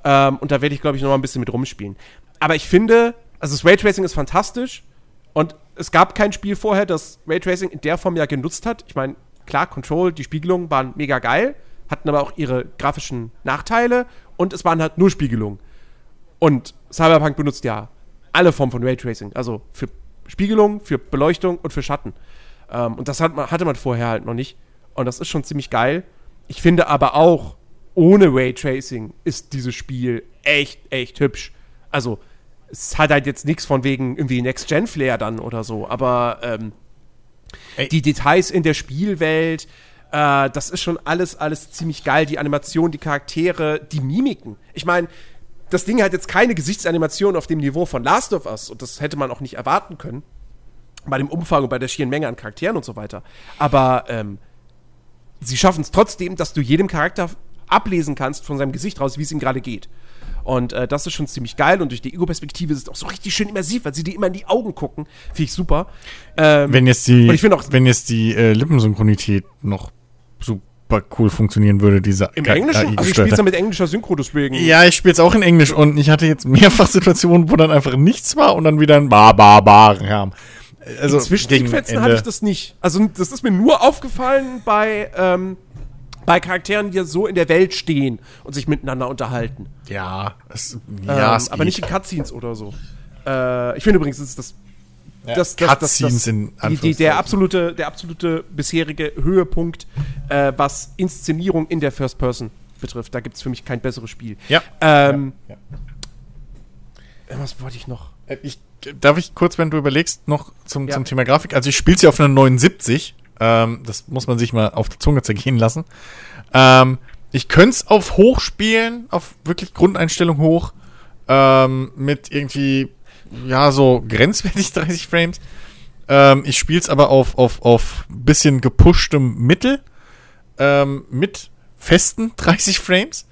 Ähm, und da werde ich, glaube ich, noch mal ein bisschen mit rumspielen. Aber ich finde, also das Raytracing ist fantastisch. Und es gab kein Spiel vorher, das Raytracing in der Form ja genutzt hat. Ich meine, klar, Control, die Spiegelungen waren mega geil, hatten aber auch ihre grafischen Nachteile und es waren halt nur Spiegelungen. Und Cyberpunk benutzt ja alle Formen von Raytracing, also für Spiegelung, für Beleuchtung und für Schatten. Ähm, und das hat man, hatte man vorher halt noch nicht. Und das ist schon ziemlich geil. Ich finde aber auch, ohne Raytracing ist dieses Spiel echt, echt hübsch. Also, es hat halt jetzt nichts von wegen irgendwie Next-Gen-Flair dann oder so, aber ähm, die Details in der Spielwelt, äh, das ist schon alles, alles ziemlich geil. Die Animation, die Charaktere, die Mimiken. Ich meine, das Ding hat jetzt keine Gesichtsanimation auf dem Niveau von Last of Us und das hätte man auch nicht erwarten können. Bei dem Umfang und bei der schieren Menge an Charakteren und so weiter. Aber ähm, sie schaffen es trotzdem, dass du jedem Charakter ablesen kannst von seinem Gesicht raus, wie es ihm gerade geht. Und äh, das ist schon ziemlich geil und durch die Ego-Perspektive ist es auch so richtig schön immersiv, weil sie dir immer in die Augen gucken. Finde ich super. Ähm, Wenn jetzt die, auch- wenn jetzt die äh, Lippensynchronität noch super cool funktionieren würde, diese Im KI Englischen? Also ich es ja mit englischer Synchro, deswegen. Ja, ich spiele es auch in Englisch und ich hatte jetzt mehrfach Situationen, wo dann einfach nichts war und dann wieder ein Ba, Ba, Ba kam. Also in Zwischensequenzen hatte ich das nicht. Also das ist mir nur aufgefallen bei, ähm, bei Charakteren, die so in der Welt stehen und sich miteinander unterhalten. Ja, es, ja ähm, es aber nicht in Cutscenes oder so. Äh, ich finde übrigens, das ist das Ja, das, das, das, das, in die, die, der absolute, der absolute bisherige Höhepunkt, äh, was Inszenierung in der First Person betrifft. Da gibt es für mich kein besseres Spiel. Ja. Ähm, Ja, äh, Was wollte ich noch? Äh, Ich, darf ich kurz, wenn du überlegst, noch zum, Ja. zum Thema Grafik? Also ich spiele sie auf einer 79. Ähm, das muss man sich mal auf der Zunge zergehen lassen. Ähm, ich könnte es auf hoch spielen, auf wirklich Grundeinstellung hoch, ähm, mit irgendwie, ja, so grenzwertig 30 Frames. Ähm, ich spiele es aber auf, auf, auf bisschen gepushtem Mittel, ähm, mit festen 30 Frames.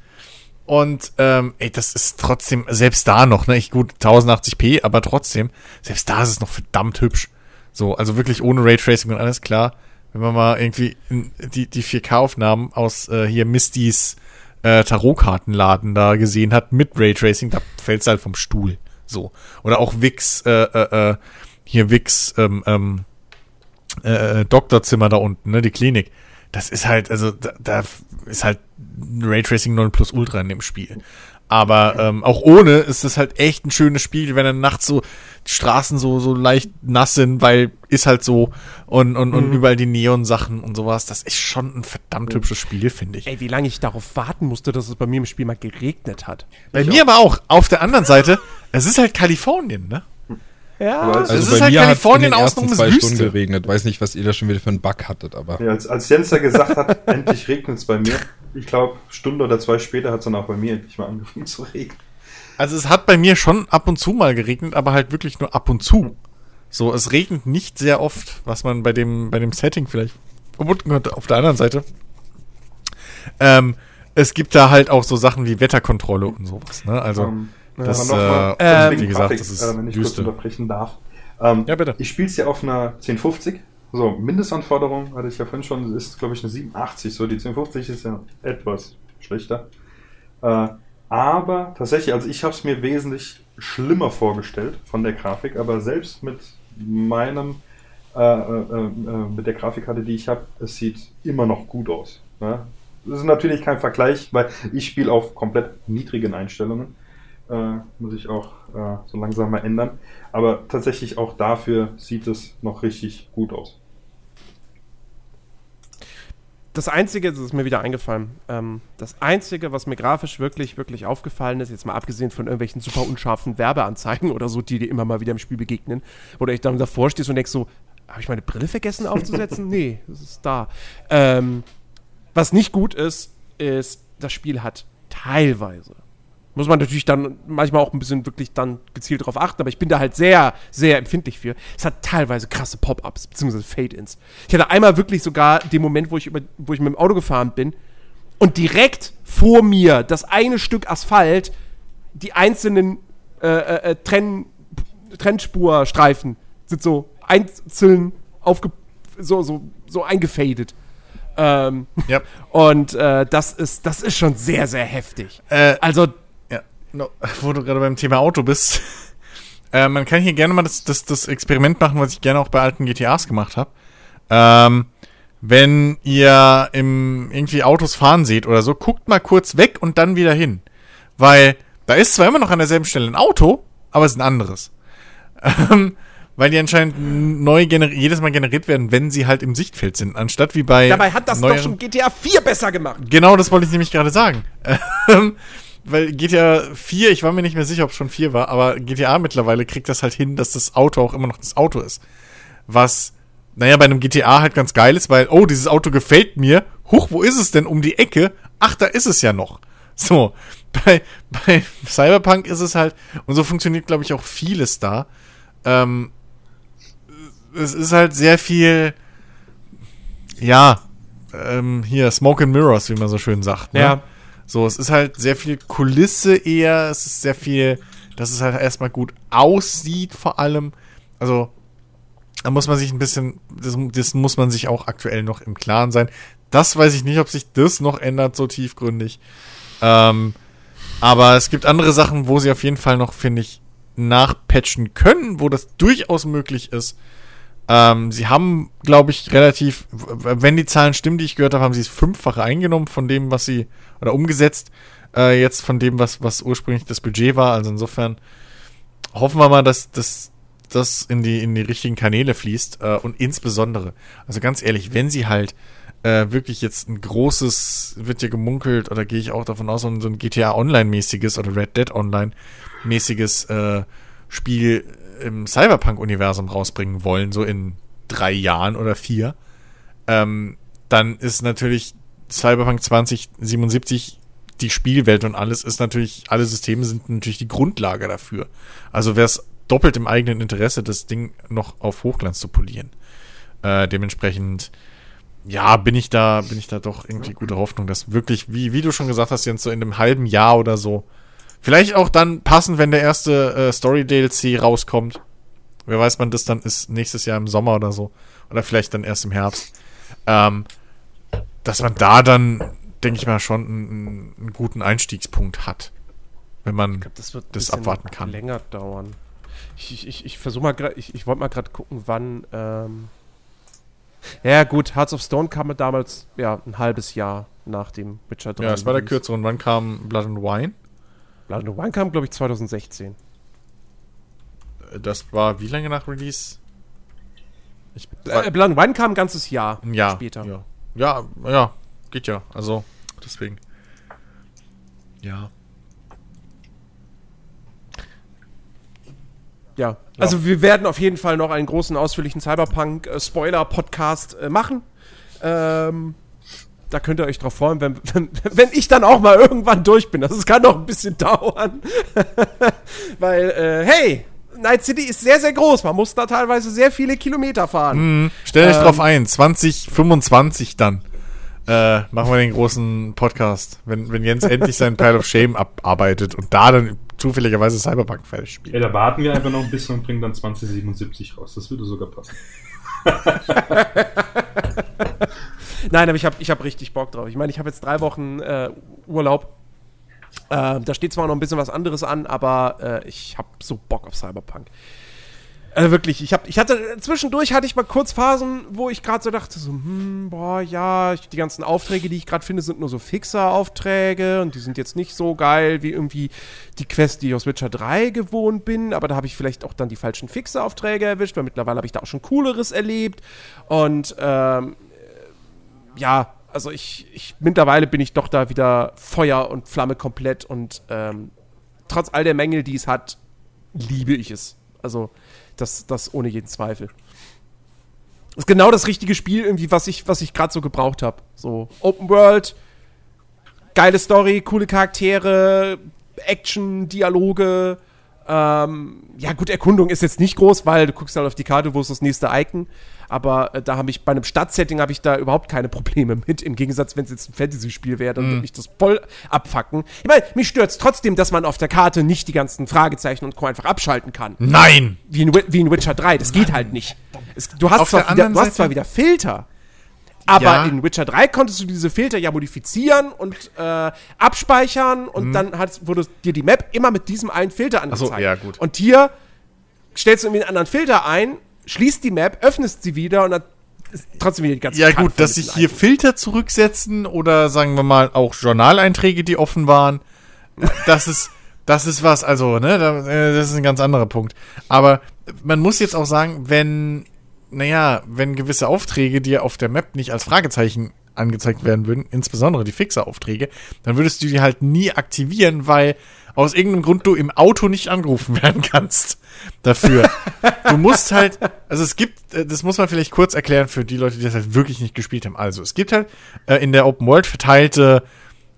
Und ähm, ey, das ist trotzdem, selbst da noch, ne, ich gut 1080p, aber trotzdem, selbst da ist es noch verdammt hübsch. So, also wirklich ohne Raytracing und alles klar. Wenn man mal irgendwie die, die 4K-Aufnahmen aus äh, hier Mistys äh, Tarotkartenladen da gesehen hat mit Raytracing, da fällt's halt vom Stuhl. So. Oder auch Wix, äh, äh, äh, hier Wix, ähm, ähm, äh, äh, Doktorzimmer da unten, ne, die Klinik. Das ist halt, also da, da ist halt Raytracing 9 Plus Ultra in dem Spiel. Aber ähm, auch ohne ist es halt echt ein schönes Spiel, wenn dann nachts so die Straßen so, so leicht nass sind, weil ist halt so und, und, und überall die Neon-Sachen und sowas. Das ist schon ein verdammt hübsches Spiel, finde ich. Ey, wie lange ich darauf warten musste, dass es bei mir im Spiel mal geregnet hat. Bei mir aber auch. Auf der anderen Seite, es ist halt Kalifornien, ne? Ja. Aber als, Es Also ist bei halt mir hat Kalifornien ist zwei Wüste. Stunden geregnet. Weiß nicht, was ihr da schon wieder für einen Bug hattet, aber ja, als, als Jens ja gesagt hat, endlich regnet es bei mir. Ich glaube, Stunde oder zwei später hat es dann auch bei mir endlich mal angefangen zu regnen. Also es hat bei mir schon ab und zu mal geregnet, aber halt wirklich nur ab und zu. So, es regnet nicht sehr oft, was man bei dem, bei dem Setting vielleicht vermuten könnte. Auf der anderen Seite, ähm, es gibt da halt auch so Sachen wie Wetterkontrolle und sowas. Ne? Also, Ähm, das, aber noch mal, äh, wie gesagt, Grafik, das ist äh, wenn ich kurz Wüste. unterbrechen darf. Ähm, Ja, bitte. Ich spiele es ja auf einer 1050. So, Mindestanforderung hatte ich ja vorhin schon, ist glaube ich eine 87. So, die 1050 ist ja etwas schlechter. Äh, aber tatsächlich, also ich habe es mir wesentlich schlimmer vorgestellt von der Grafik, aber selbst mit meinem, äh, äh, äh, mit der Grafikkarte, die ich habe, es sieht immer noch gut aus. Ne? Das ist natürlich kein Vergleich, weil ich spiele auf komplett niedrigen Einstellungen. Äh, muss ich auch äh, so langsam mal ändern. Aber tatsächlich auch dafür sieht es noch richtig gut aus. Das Einzige, das ist mir wieder eingefallen, ähm, das Einzige, was mir grafisch wirklich, wirklich aufgefallen ist, jetzt mal abgesehen von irgendwelchen super unscharfen Werbeanzeigen oder so, die dir immer mal wieder im Spiel begegnen, wo du echt dann davor stehst und denkst so, habe ich meine Brille vergessen aufzusetzen? nee, das ist da. Ähm, was nicht gut ist, ist, das Spiel hat teilweise, muss man natürlich dann manchmal auch ein bisschen wirklich dann gezielt drauf achten, aber ich bin da halt sehr, sehr empfindlich für. Es hat teilweise krasse Pop-Ups, beziehungsweise Fade-Ins. Ich hatte einmal wirklich sogar den Moment, wo ich, über, wo ich mit dem Auto gefahren bin und direkt vor mir das eine Stück Asphalt, die einzelnen äh, äh, äh, Trenn, Trennspurstreifen sind so einzeln aufge so, so, so eingefadet. Ähm, Ja. und äh, das, ist, das ist schon sehr, sehr heftig. Äh, Also, no, wo du gerade beim Thema Auto bist. äh, man kann hier gerne mal das, das, das Experiment machen, was ich gerne auch bei alten GTAs gemacht habe. Ähm, wenn ihr im irgendwie Autos fahren seht oder so, guckt mal kurz weg und dann wieder hin. Weil da ist zwar immer noch an derselben Stelle ein Auto, aber es ist ein anderes. Ähm, weil die anscheinend neu jedes Mal generiert werden, wenn sie halt im Sichtfeld sind, anstatt wie bei dabei hat das doch schon GTA 4 besser gemacht. Genau, das wollte ich nämlich gerade sagen. Ähm, Weil GTA 4, ich war mir nicht mehr sicher, ob es schon 4 war, aber GTA mittlerweile kriegt das halt hin, dass das Auto auch immer noch das Auto ist. Was, naja, bei einem GTA halt ganz geil ist, weil, oh, dieses Auto gefällt mir. Huch, wo ist es denn um die Ecke? Ach, da ist es ja noch. So, bei, bei Cyberpunk ist es halt, und so funktioniert, glaube ich, auch vieles da. Ähm, es ist halt sehr viel, ja, ähm, hier, Smoke and Mirrors, wie man so schön sagt. Ne? Ja. So, es ist halt sehr viel Kulisse eher, es ist sehr viel, dass es halt erstmal gut aussieht, vor allem. Also, da muss man sich ein bisschen, das, das muss man sich auch aktuell noch im Klaren sein. Das weiß ich nicht, ob sich das noch ändert, so tiefgründig. Ähm, aber es gibt andere Sachen, wo sie auf jeden Fall noch, finde ich, nachpatchen können, wo das durchaus möglich ist. Ähm, sie haben, glaube ich, relativ, wenn die Zahlen stimmen, die ich gehört habe, haben sie es fünffache eingenommen von dem, was sie, oder umgesetzt, äh, jetzt von dem, was, was ursprünglich das Budget war. Also insofern hoffen wir mal, dass dass das in die, in die richtigen Kanäle fließt. Äh, und insbesondere, also ganz ehrlich, wenn sie halt äh, wirklich jetzt ein großes, wird ja gemunkelt, oder gehe ich auch davon aus, so ein, so ein GTA Online-mäßiges oder Red Dead Online-mäßiges äh, Spiel im Cyberpunk-Universum rausbringen wollen, so in drei Jahren oder vier, ähm, dann ist natürlich Cyberpunk 2077 die Spielwelt und alles ist natürlich, alle Systeme sind natürlich die Grundlage dafür. Also wäre es doppelt im eigenen Interesse, das Ding noch auf Hochglanz zu polieren. Äh, dementsprechend, ja, bin ich da, bin ich da doch irgendwie gute Hoffnung, dass wirklich, wie, wie du schon gesagt hast, Jens, so in einem halben Jahr oder so, vielleicht auch dann passend, wenn der erste äh, Story-DLC rauskommt. Wer weiß, wann das dann ist, nächstes Jahr im Sommer oder so. Oder vielleicht dann erst im Herbst. Ähm, dass man da dann, denke ich mal, schon einen, einen guten Einstiegspunkt hat. Wenn man Das ein das bisschen abwarten kann. länger dauern. Ich, ich, ich, versuche mal gerade, ich, ich wollte mal gerade gucken, wann. Ähm ja, gut, Hearts of Stone kam damals ja ein halbes Jahr nach dem Witcher 3. Ja, es war der kürzere. Und wann kam Blood and Wine? Blood and Wine kam, glaube ich, 2016. Äh, Das war wie lange nach Release? Ich, Äh, Blood and Wine kam ein ganzes Jahr ein Jahr. später. Ja. Ja, ja, geht ja. Also, deswegen. Ja. Ja, also wir werden auf jeden Fall noch einen großen, ausführlichen Cyberpunk-Spoiler-Podcast äh, machen. Ähm, da könnt ihr euch drauf freuen, wenn, wenn, wenn ich dann auch mal irgendwann durch bin. Das kann noch ein bisschen dauern. Weil, äh, hey, Night City ist sehr, sehr groß. Man muss da teilweise sehr viele Kilometer fahren. Mhm. Stell dich Ähm. drauf ein, 2025 dann. Äh, machen wir den großen Podcast, wenn, wenn Jens endlich seinen Pile of Shame abarbeitet und da dann zufälligerweise Cyberpunk fertig spielt. Ja, da warten wir einfach noch ein bisschen und bringen dann 2077 raus. Das würde sogar passen. Nein, aber ich habe ich hab richtig Bock drauf. Ich meine, ich habe jetzt drei Wochen äh, Urlaub. Äh, da steht zwar noch ein bisschen was anderes an, aber äh, ich habe so Bock auf Cyberpunk. Also wirklich, ich, hab, ich hatte zwischendurch hatte ich mal kurz Phasen, wo ich gerade so dachte, so, hm, boah, ja, ich, die ganzen Aufträge, die ich gerade finde, sind nur so Fixer-Aufträge und die sind jetzt nicht so geil wie irgendwie die Quest, die ich aus Witcher 3 gewohnt bin, aber da habe ich vielleicht auch dann die falschen Fixer-Aufträge erwischt, weil mittlerweile habe ich da auch schon cooleres erlebt und ähm, ja, also ich, ich mittlerweile bin ich doch da wieder Feuer und Flamme komplett und ähm, trotz all der Mängel, die es hat, liebe ich es. Also das, das ohne jeden Zweifel. Das ist genau das richtige Spiel irgendwie, was ich, was ich gerade so gebraucht habe. So Open World, geile Story, coole Charaktere, Action, Dialoge. Ähm, ja gut, Erkundung ist jetzt nicht groß, weil du guckst halt auf die Karte, wo ist das nächste Icon. Aber äh, da habe ich bei einem Stadtsetting habe ich da überhaupt keine Probleme mit. Im Gegensatz, wenn es jetzt ein Fantasy-Spiel wäre, dann würde mich das voll abfacken. Ich meine, mich stört es trotzdem, dass man auf der Karte nicht die ganzen Fragezeichen und Co. einfach abschalten kann. Nein! Wie in, Wi- wie in Witcher 3. Das geht halt nicht. Es, du hast, Auf zwar der wieder, du hast zwar wieder Filter, aber Ja. in Witcher 3 konntest du diese Filter ja modifizieren und äh, abspeichern und dann hat, wurde dir die Map immer mit diesem einen Filter Mhm. so, angezeigt. ja, gut. Und hier stellst du irgendwie einen anderen Filter ein, schließt die Map, öffnest sie wieder und dann ist trotzdem wieder die ganze Ja Karte gut, dass sich hier. Filter zurücksetzen oder sagen wir mal auch Journaleinträge, die offen waren, das ist, das ist was, also, ne, äh, das ist ein ganz anderer Punkt. Aber man muss jetzt auch sagen, wenn, naja, wenn gewisse Aufträge dir auf der Map nicht als Fragezeichen angezeigt werden würden, insbesondere die Fixer-Aufträge, dann würdest du die halt nie aktivieren, weil aus irgendeinem Grund du im Auto nicht angerufen werden kannst dafür. du musst halt, also es gibt, äh, das muss man vielleicht kurz erklären für die Leute, die das halt wirklich nicht gespielt haben. Also es gibt halt äh, in der Open World verteilte,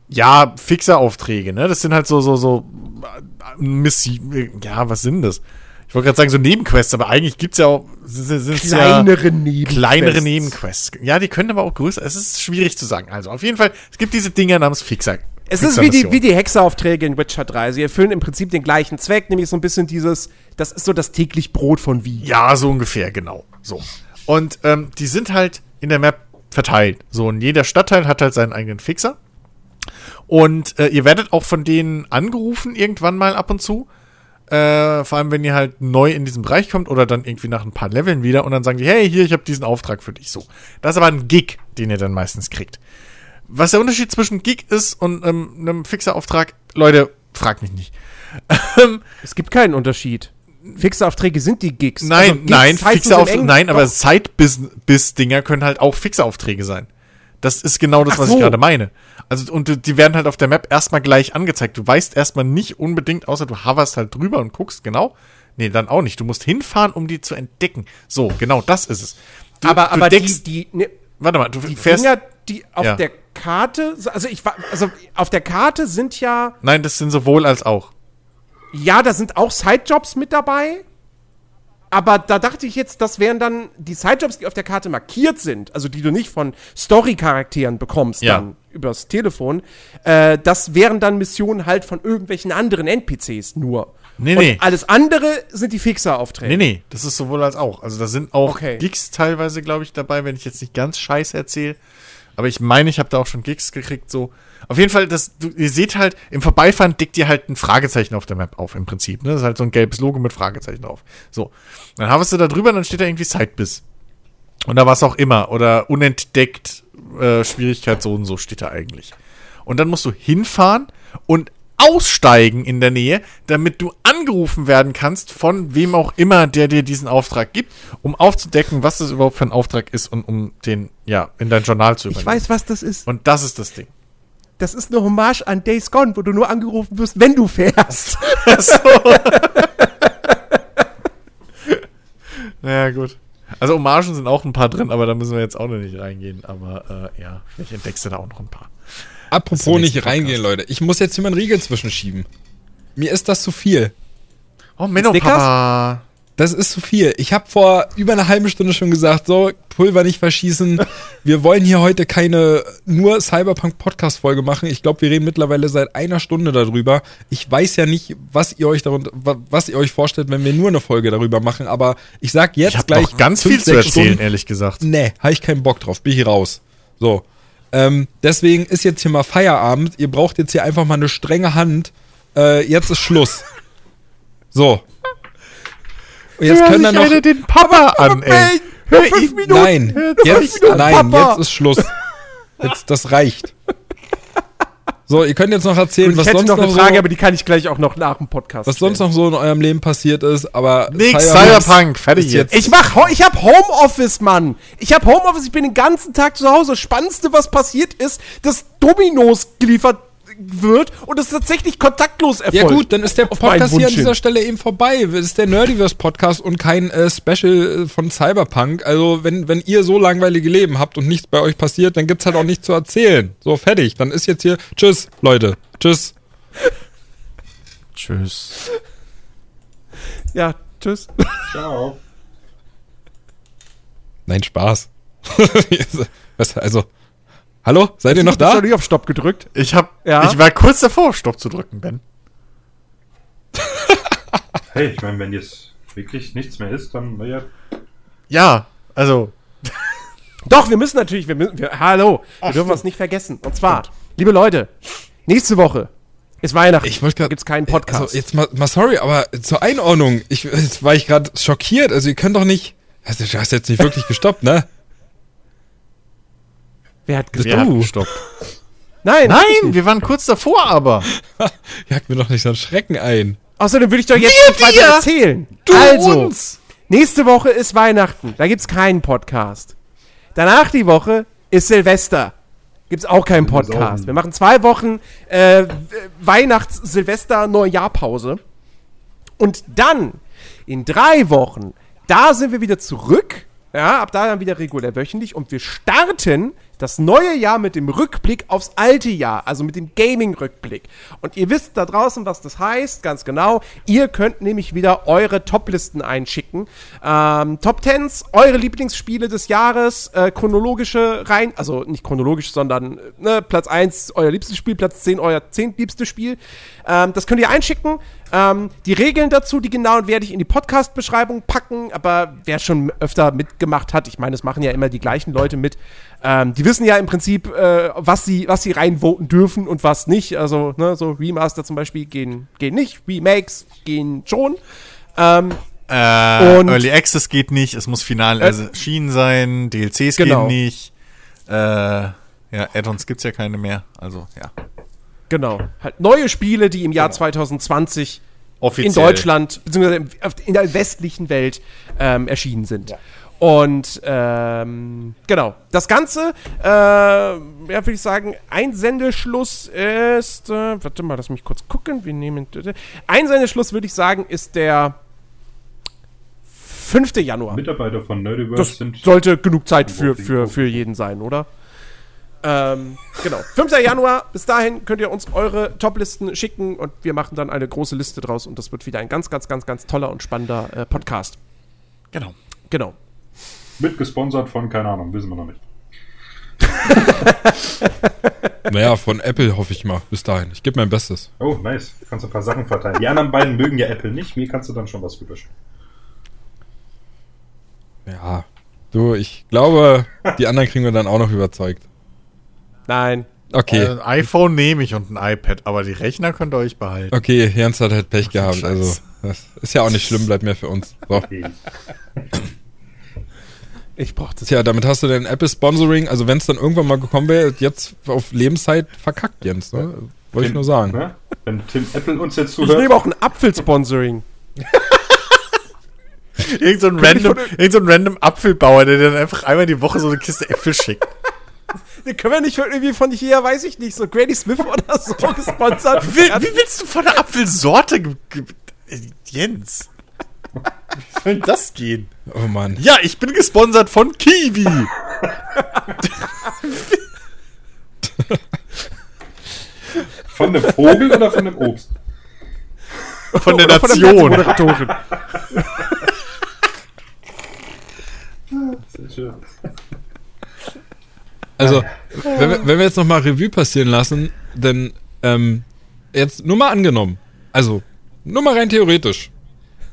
ja, Fixer-Aufträge, ne? Das sind halt so, so, so äh, Missi, ja, was sind das? Ich wollte gerade sagen, so Nebenquests, aber eigentlich gibt's ja auch, sind, sind ja, kleinere Nebenquests. kleinere Nebenquests. Ja, die können aber auch größer. Es ist schwierig zu sagen. Also auf jeden Fall, es gibt diese Dinger namens Fixer. Es ist wie die, wie die Hexeraufträge in Witcher 3. Sie erfüllen im Prinzip den gleichen Zweck, nämlich so ein bisschen dieses, das ist so das täglich Brot von Wie. Ja, so ungefähr, genau. So. Und ähm, die sind halt in der Map verteilt. So, und jeder Stadtteil hat halt seinen eigenen Fixer. Und äh, ihr werdet auch von denen angerufen irgendwann mal ab und zu. Äh, vor allem, wenn ihr halt neu in diesen Bereich kommt oder dann irgendwie nach ein paar Leveln wieder und dann sagen die, hey, hier, ich habe diesen Auftrag für dich. So. Das ist aber ein Gig, den ihr dann meistens kriegt. Was der Unterschied zwischen Gig ist und ähm, einem Fixerauftrag, Leute, fragt mich nicht. Es gibt keinen Unterschied. Fixeraufträge sind die Gigs. Nein, Also Gigs nein, Englischen- nein, aber Doch. Side-Biss-Dinger können halt auch Fixeraufträge sein. Das ist genau das, Ach was so. ich gerade meine. Also, und die werden halt auf der Map erstmal gleich angezeigt. Du weißt erstmal nicht unbedingt, außer du hoverst halt drüber und guckst, genau. Nee, dann auch nicht. Du musst hinfahren, um die zu entdecken. So, genau, das ist es. Du, aber du aber deckst, die, die, ne, warte mal, du die fährst, Dinger, die auf Ja. der Karte, also ich war, also auf der Karte sind ja, nein, das sind sowohl als auch. ja, da sind auch Sidejobs mit dabei. Aber da dachte ich jetzt, das wären dann die Sidejobs, die auf der Karte markiert sind, also die du nicht von Story-Charakteren bekommst Ja. dann übers Telefon. Äh, das wären dann Missionen halt von irgendwelchen anderen NPCs nur. Nee, Und nee. alles andere sind die Fixer-Aufträge. Nee, nee, das ist sowohl als auch. Also da sind auch Okay. Gigs teilweise, glaube ich, dabei, wenn ich jetzt nicht ganz scheiße erzähle. Aber ich meine, ich habe da auch schon Gigs gekriegt, so. Auf jeden Fall, das, du, ihr seht halt, im Vorbeifahren deckt ihr halt ein Fragezeichen auf der Map auf, im Prinzip. Ne? Das ist halt so ein gelbes Logo mit Fragezeichen drauf. So. Dann hast du da drüber, dann steht da irgendwie Sidebiss. Und da war es auch immer. Oder unentdeckt äh, Schwierigkeit so und so steht da eigentlich. Und dann musst du hinfahren und aussteigen in der Nähe, damit du angerufen werden kannst von wem auch immer, der dir diesen Auftrag gibt, um aufzudecken, was das überhaupt für ein Auftrag ist und um den, ja, in dein Journal zu Ich übernehmen. weiß, was das ist. Und das ist das Ding. Das ist eine Hommage an Days Gone, wo du nur angerufen wirst, wenn du fährst. Naja, gut. Also Hommagen sind auch ein paar drin, aber da müssen wir jetzt auch noch nicht reingehen. Aber äh, ja, vielleicht entdeckst du da auch noch ein paar. Apropos nicht reingehen, Leute. Ich muss jetzt hier mal einen Riegel zwischenschieben. Mir ist das zu viel. Oh, Menno? Papa. Das ist zu viel. Ich habe vor über einer halben Stunde schon gesagt, so, Pulver nicht verschießen. Wir wollen hier heute keine nur Cyberpunk-Podcast-Folge machen. Ich glaube, wir reden mittlerweile seit einer Stunde darüber. Ich weiß ja nicht, was ihr euch darunter, wa- was ihr euch vorstellt, wenn wir nur eine Folge darüber machen, aber ich sag jetzt Ich habe gleich noch ganz fünf, viel zu erzählen, Stunden, ehrlich gesagt. Nee, habe ich keinen Bock drauf. Bin ich raus. So. Ähm, deswegen ist jetzt hier mal Feierabend. Ihr braucht jetzt hier einfach mal eine strenge Hand. Äh, jetzt ist Schluss. So. Und jetzt können dann noch. den Papa an, ey. Hör fünf Minuten. Nein, jetzt, Minuten, nein, Papa. jetzt ist Schluss. Jetzt, das reicht. So, ihr könnt jetzt noch erzählen, ich was hätte sonst noch noch, eine Frage, so, aber die kann ich gleich auch noch nach dem Podcast was sonst noch so in eurem Leben passiert ist, aber Nix, Cyberpunk, fertig jetzt. Ich mach, ich hab Homeoffice, Mann. Ich hab Homeoffice, ich bin den ganzen Tag zu Hause. Das Spannendste, was passiert ist, dass Dominos geliefert wird und es tatsächlich kontaktlos erfolgt. Ja gut, dann ist der Podcast hier an dieser. Stelle eben vorbei. Das ist der Nerdiverse Podcast und kein äh, Special äh, von Cyberpunk. Also wenn, wenn ihr so langweilige Leben habt und nichts bei euch passiert, dann gibt's halt auch nichts zu erzählen. So, fertig. Dann ist jetzt hier, tschüss, Leute. Tschüss. Tschüss. Ja, tschüss. Ciao. Nein, Spaß. Was, also, hallo? Seid ihr noch Ich hab da? schon nicht auf Stopp gedrückt. Ich hab, Ja? ich war kurz davor, Stopp zu drücken, Ben. Hey, ich meine, wenn jetzt wirklich nichts mehr ist, dann, naja, Ja, also, Doch, wir müssen natürlich, wir müssen, wir, hallo, wir dürfen was nicht vergessen. Und zwar, liebe Leute, nächste Woche ist Weihnachten. Ich wollte da gerade. gibt's keinen Podcast. Also jetzt mal, mal sorry, aber zur Einordnung. Ich, jetzt war ich gerade schockiert. Also ihr könnt doch nicht. Also, du hast jetzt nicht wirklich gestoppt, ne? Wer hat gesagt? du. ja, Stopp. Nein, Nein, wir waren kurz davor, aber. Jagt mir doch nicht so einen Schrecken ein. Außerdem würde ich doch jetzt Wir nicht weiter erzählen. Du also, uns! nächste Woche ist Weihnachten. Da gibt's keinen Podcast. Danach die Woche ist Silvester. Gibt's auch keinen Podcast. Wir machen zwei Wochen äh, Weihnachts-, Silvester-, Neujahrpause. Und dann, in drei Wochen, da sind wir wieder zurück. Ja, ab da dann wieder regulär wöchentlich. Und wir starten das neue Jahr mit dem Rückblick aufs alte Jahr, also mit dem Gaming-Rückblick. Und ihr wisst da draußen, was das heißt, ganz genau. Ihr könnt nämlich wieder eure Top-Listen einschicken. Ähm, Top Tens, eure Lieblingsspiele des Jahres, äh, chronologische rein, also nicht chronologisch, sondern äh, ne, Platz 1 euer liebstes Spiel, Platz 10 euer zehntliebstes Spiel. Ähm, das könnt ihr einschicken. Ähm, die Regeln dazu, die genauen, werde ich in die Podcast-Beschreibung packen. Aber wer schon öfter mitgemacht hat, ich meine, es machen ja immer die gleichen Leute mit, ähm, die wissen ja im Prinzip, äh, was sie, was sie reinvoten dürfen und was nicht. Also, ne, so Remaster zum Beispiel gehen, gehen nicht, Remakes gehen schon. Ähm, Äh, Early Access geht nicht, es muss final erschienen sein, DLCs Genau. gehen nicht. Äh, ja, Add-ons gibt's ja keine mehr. Also, ja. Genau. Halt neue Spiele, die im Jahr 2020 Offiziell. in Deutschland, beziehungsweise in der westlichen Welt ähm, erschienen sind. Und ähm, genau, das Ganze, äh, ja, würde ich sagen, Einsendeschluss ist, äh, warte mal, lass mich kurz gucken, wir nehmen, Einsendeschluss würde ich sagen, ist der 5. Januar. Mitarbeiter von Nerdiverse Das sind. sollte genug Zeit für, für, für jeden sein, oder? Ähm, genau. 5. Januar, bis dahin könnt ihr uns eure Toplisten schicken und wir machen dann eine große Liste draus und das wird wieder ein ganz, ganz, ganz, ganz toller und spannender äh, Podcast. Genau. Genau. Wird gesponsert von, keine Ahnung, wissen wir noch nicht. Naja, von Apple hoffe ich mal. Bis dahin. Ich gebe mein Bestes. Oh, nice. Du kannst ein paar Sachen verteilen. Die anderen beiden mögen ja Apple nicht. Mir kannst du dann schon was rüberschicken. Ja. Du, ich glaube, die anderen kriegen wir dann auch noch überzeugt. Nein. Okay. Also ein iPhone nehme ich und ein iPad, aber die Rechner könnt ihr euch behalten. Okay, Jens hat halt Pech gehabt. Scheiß. Also, das ist ja auch nicht schlimm, bleibt mehr für uns. So. Ich brauch das. Tja, damit hast du dein Apple-Sponsoring, also wenn es dann irgendwann mal gekommen wäre, jetzt auf Lebenszeit verkackt, Jens. Ne? Wollte ich nur sagen. Ne? Wenn Tim Apple uns jetzt Ich zuhört. nehme auch ein Apfelsponsoring. Irgend so ein random, irgend so ein random Apfelbauer, der dir dann einfach einmal die Woche so eine Kiste Äpfel schickt. Den können wir nicht von irgendwie von hier, weiß ich nicht, so Granny Smith oder so gesponsert. Wie, wie willst du von der Apfelsorte äh, Jens? Wie soll das gehen? Oh Mann. Ja, ich bin gesponsert von Kiwi. Von dem Vogel oder von dem Obst? Von der Oder von der Nation. Sehr schön. Also, wenn wir, wenn wir jetzt nochmal Revue passieren lassen, denn ähm, jetzt nur mal angenommen, also nur mal rein theoretisch,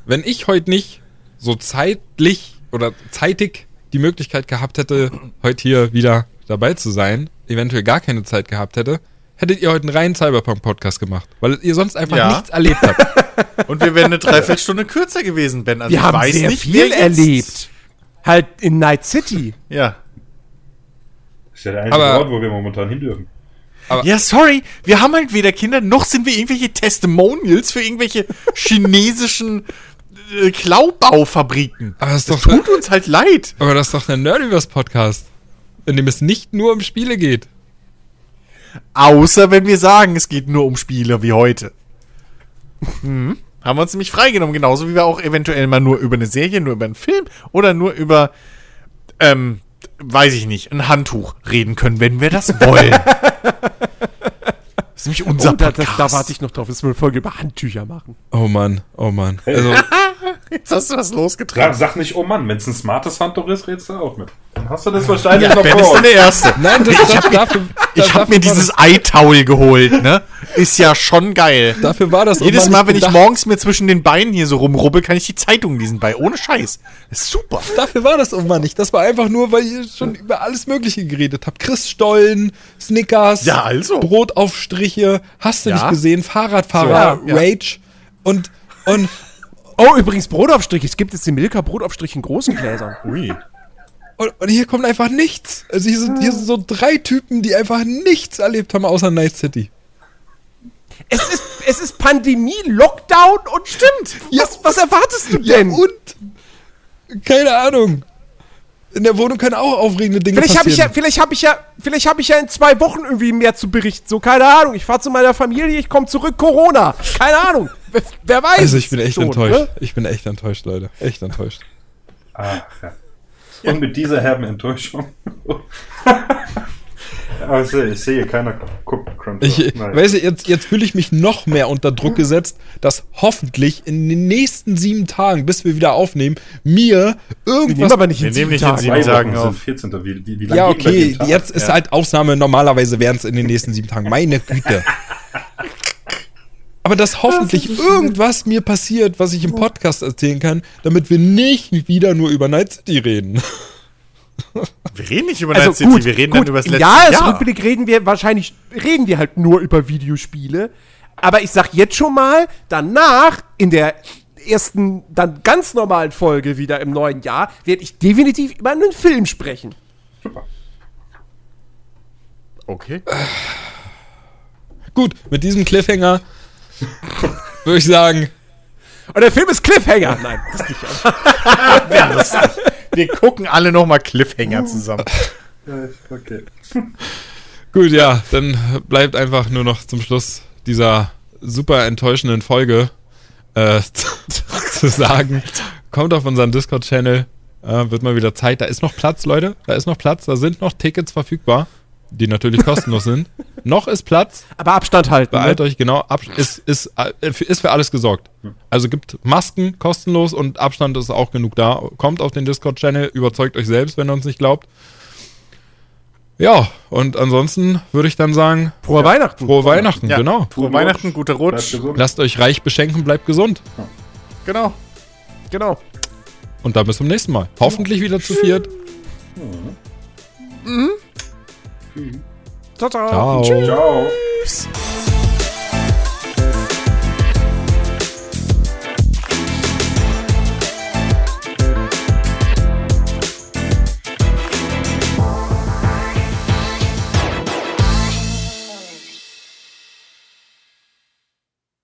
wenn ich heute nicht so zeitlich oder zeitig die Möglichkeit gehabt hätte, heute hier wieder dabei zu sein, eventuell gar keine Zeit gehabt hätte, hättet ihr heute einen reinen Cyberpunk-Podcast gemacht, weil ihr sonst einfach Ja. nichts erlebt habt. Und wir wären eine Dreiviertelstunde kürzer gewesen, Ben. Also Wir ich haben weiß sehr nicht, viel erlebt. Halt in Night City. Ja. Das ist ja der einzige Aber- Ort, wo wir momentan hin dürfen. Ja, sorry, wir haben halt weder Kinder, noch sind wir irgendwelche Testimonials für irgendwelche chinesischen äh, Klaubaufabriken. Aber das Das doch, tut uns halt leid. aber das ist doch der Nerdiverse-Podcast, in dem es nicht nur um Spiele geht. Außer wenn wir sagen, es geht nur um Spiele wie heute. Mhm. Haben wir uns nämlich freigenommen, genauso wie wir auch eventuell mal nur über eine Serie, nur über einen Film oder nur über, ähm, weiß ich nicht, ein Handtuch reden können, wenn wir das wollen. das ist nämlich unser Oh, da, da, Podcast. da warte ich noch drauf, dass wir eine Folge über Handtücher machen. Oh Mann, oh Mann. Also, Jetzt hast du was Ja, losgetragen. sag nicht, oh Mann, wenn es ein smartes Handtuch ist, redest du auch mit. Dann hast du das wahrscheinlich Ja, noch ben vor ist der Erste. nein, das, Ich habe mir war dieses das, Eitaul geholt, ne? Ist ja schon geil. dafür war das Jedes auch Mal, nicht wenn ich morgens mir zwischen den Beinen hier so rumrubbel, kann ich die Zeitung lesen bei. Ohne Scheiß. Das ist super. Dafür war das irgendwann nicht. Das war einfach nur, weil ihr schon über alles Mögliche geredet habt. Christstollen, Snickers, Ja, also. Brotaufstriche, hast du Ja. nicht gesehen, Fahrradfahrer, So, ja. Rage und, und, Oh, übrigens Brotaufstrich. Es gibt jetzt den Milka Brotaufstrich in großen Gläsern. Ui. und, und hier kommt einfach nichts. Also hier sind, hier sind so drei Typen, die einfach nichts erlebt haben außer Night City. Es ist, es ist Pandemie, Lockdown und stimmt. Ja. Was, was erwartest du Ja, denn? und? Keine Ahnung. In der Wohnung können auch aufregende Dinge Vielleicht habe ich ja, passieren. vielleicht habe ich ja, vielleicht habe ich ja in zwei Wochen irgendwie mehr zu berichten. So keine Ahnung. Ich fahre zu meiner Familie, ich komme zurück. Corona. Keine Ahnung. Wer, wer weiß? also ich bin echt schon, enttäuscht. ne? Ich bin echt enttäuscht, Leute. Echt enttäuscht. Ah, ja. Und mit dieser herben Enttäuschung. Aber ich sehe, ich sehe keiner guckt Crunchyroll. Ich, Nein. weißt du, jetzt, jetzt fühle ich mich noch mehr unter Druck gesetzt, dass hoffentlich in den nächsten sieben Tagen, bis wir wieder aufnehmen, mir Wir irgendwas. nehmen aber nicht Wir in nehmen sieben nicht in Tagen. sieben Zwei Tagen auf. 14. Wie, wie, wie lange ja, okay, jetzt ist Ja. halt Ausnahme. Normalerweise wären es in den nächsten sieben Tagen. Meine Güte. Aber dass hoffentlich irgendwas mir passiert, was ich im Podcast erzählen kann, damit wir nicht wieder nur über Night City reden. Wir reden nicht über Also Night City, gut, wir reden gut, dann über das im letzte Jahr. Jahresrückblick reden wir wahrscheinlich, reden wir halt nur über Videospiele. Aber ich sag jetzt schon mal, danach, in der ersten, dann ganz normalen Folge wieder im neuen Jahr, werde ich definitiv über einen Film sprechen. Super. Okay. Gut, mit diesem Cliffhanger würde ich sagen, Und der Film ist Cliffhanger. Nein, das nicht. Wir gucken alle nochmal Cliffhanger zusammen. Okay. Gut, ja, dann bleibt einfach nur noch zum Schluss dieser super enttäuschenden Folge äh, zu sagen, kommt auf unseren Discord-Channel, äh, wird mal wieder Zeit. Da ist noch Platz, Leute, da ist noch Platz, da sind noch Tickets verfügbar, die natürlich kostenlos sind. Noch ist Platz, Aber Abstand halten. beeilt Ne? euch genau, ab, ist, ist, äh, für- ist für alles gesorgt. Also gibt Masken kostenlos und Abstand ist auch genug da. Kommt auf den Discord-Channel, überzeugt euch selbst, wenn ihr uns nicht glaubt. Ja, und ansonsten würde ich dann sagen, Frohe Weihnachten. frohe Weihnachten, Ja. genau. Frohe Weihnachten, guter Bleibt Rutsch. Lasst euch reich beschenken, bleibt gesund. Genau. Genau. Und dann bis zum nächsten Mal. Hoffentlich wieder zu viert. Ciao, ciao. Ciao. Ciao. Tschüss.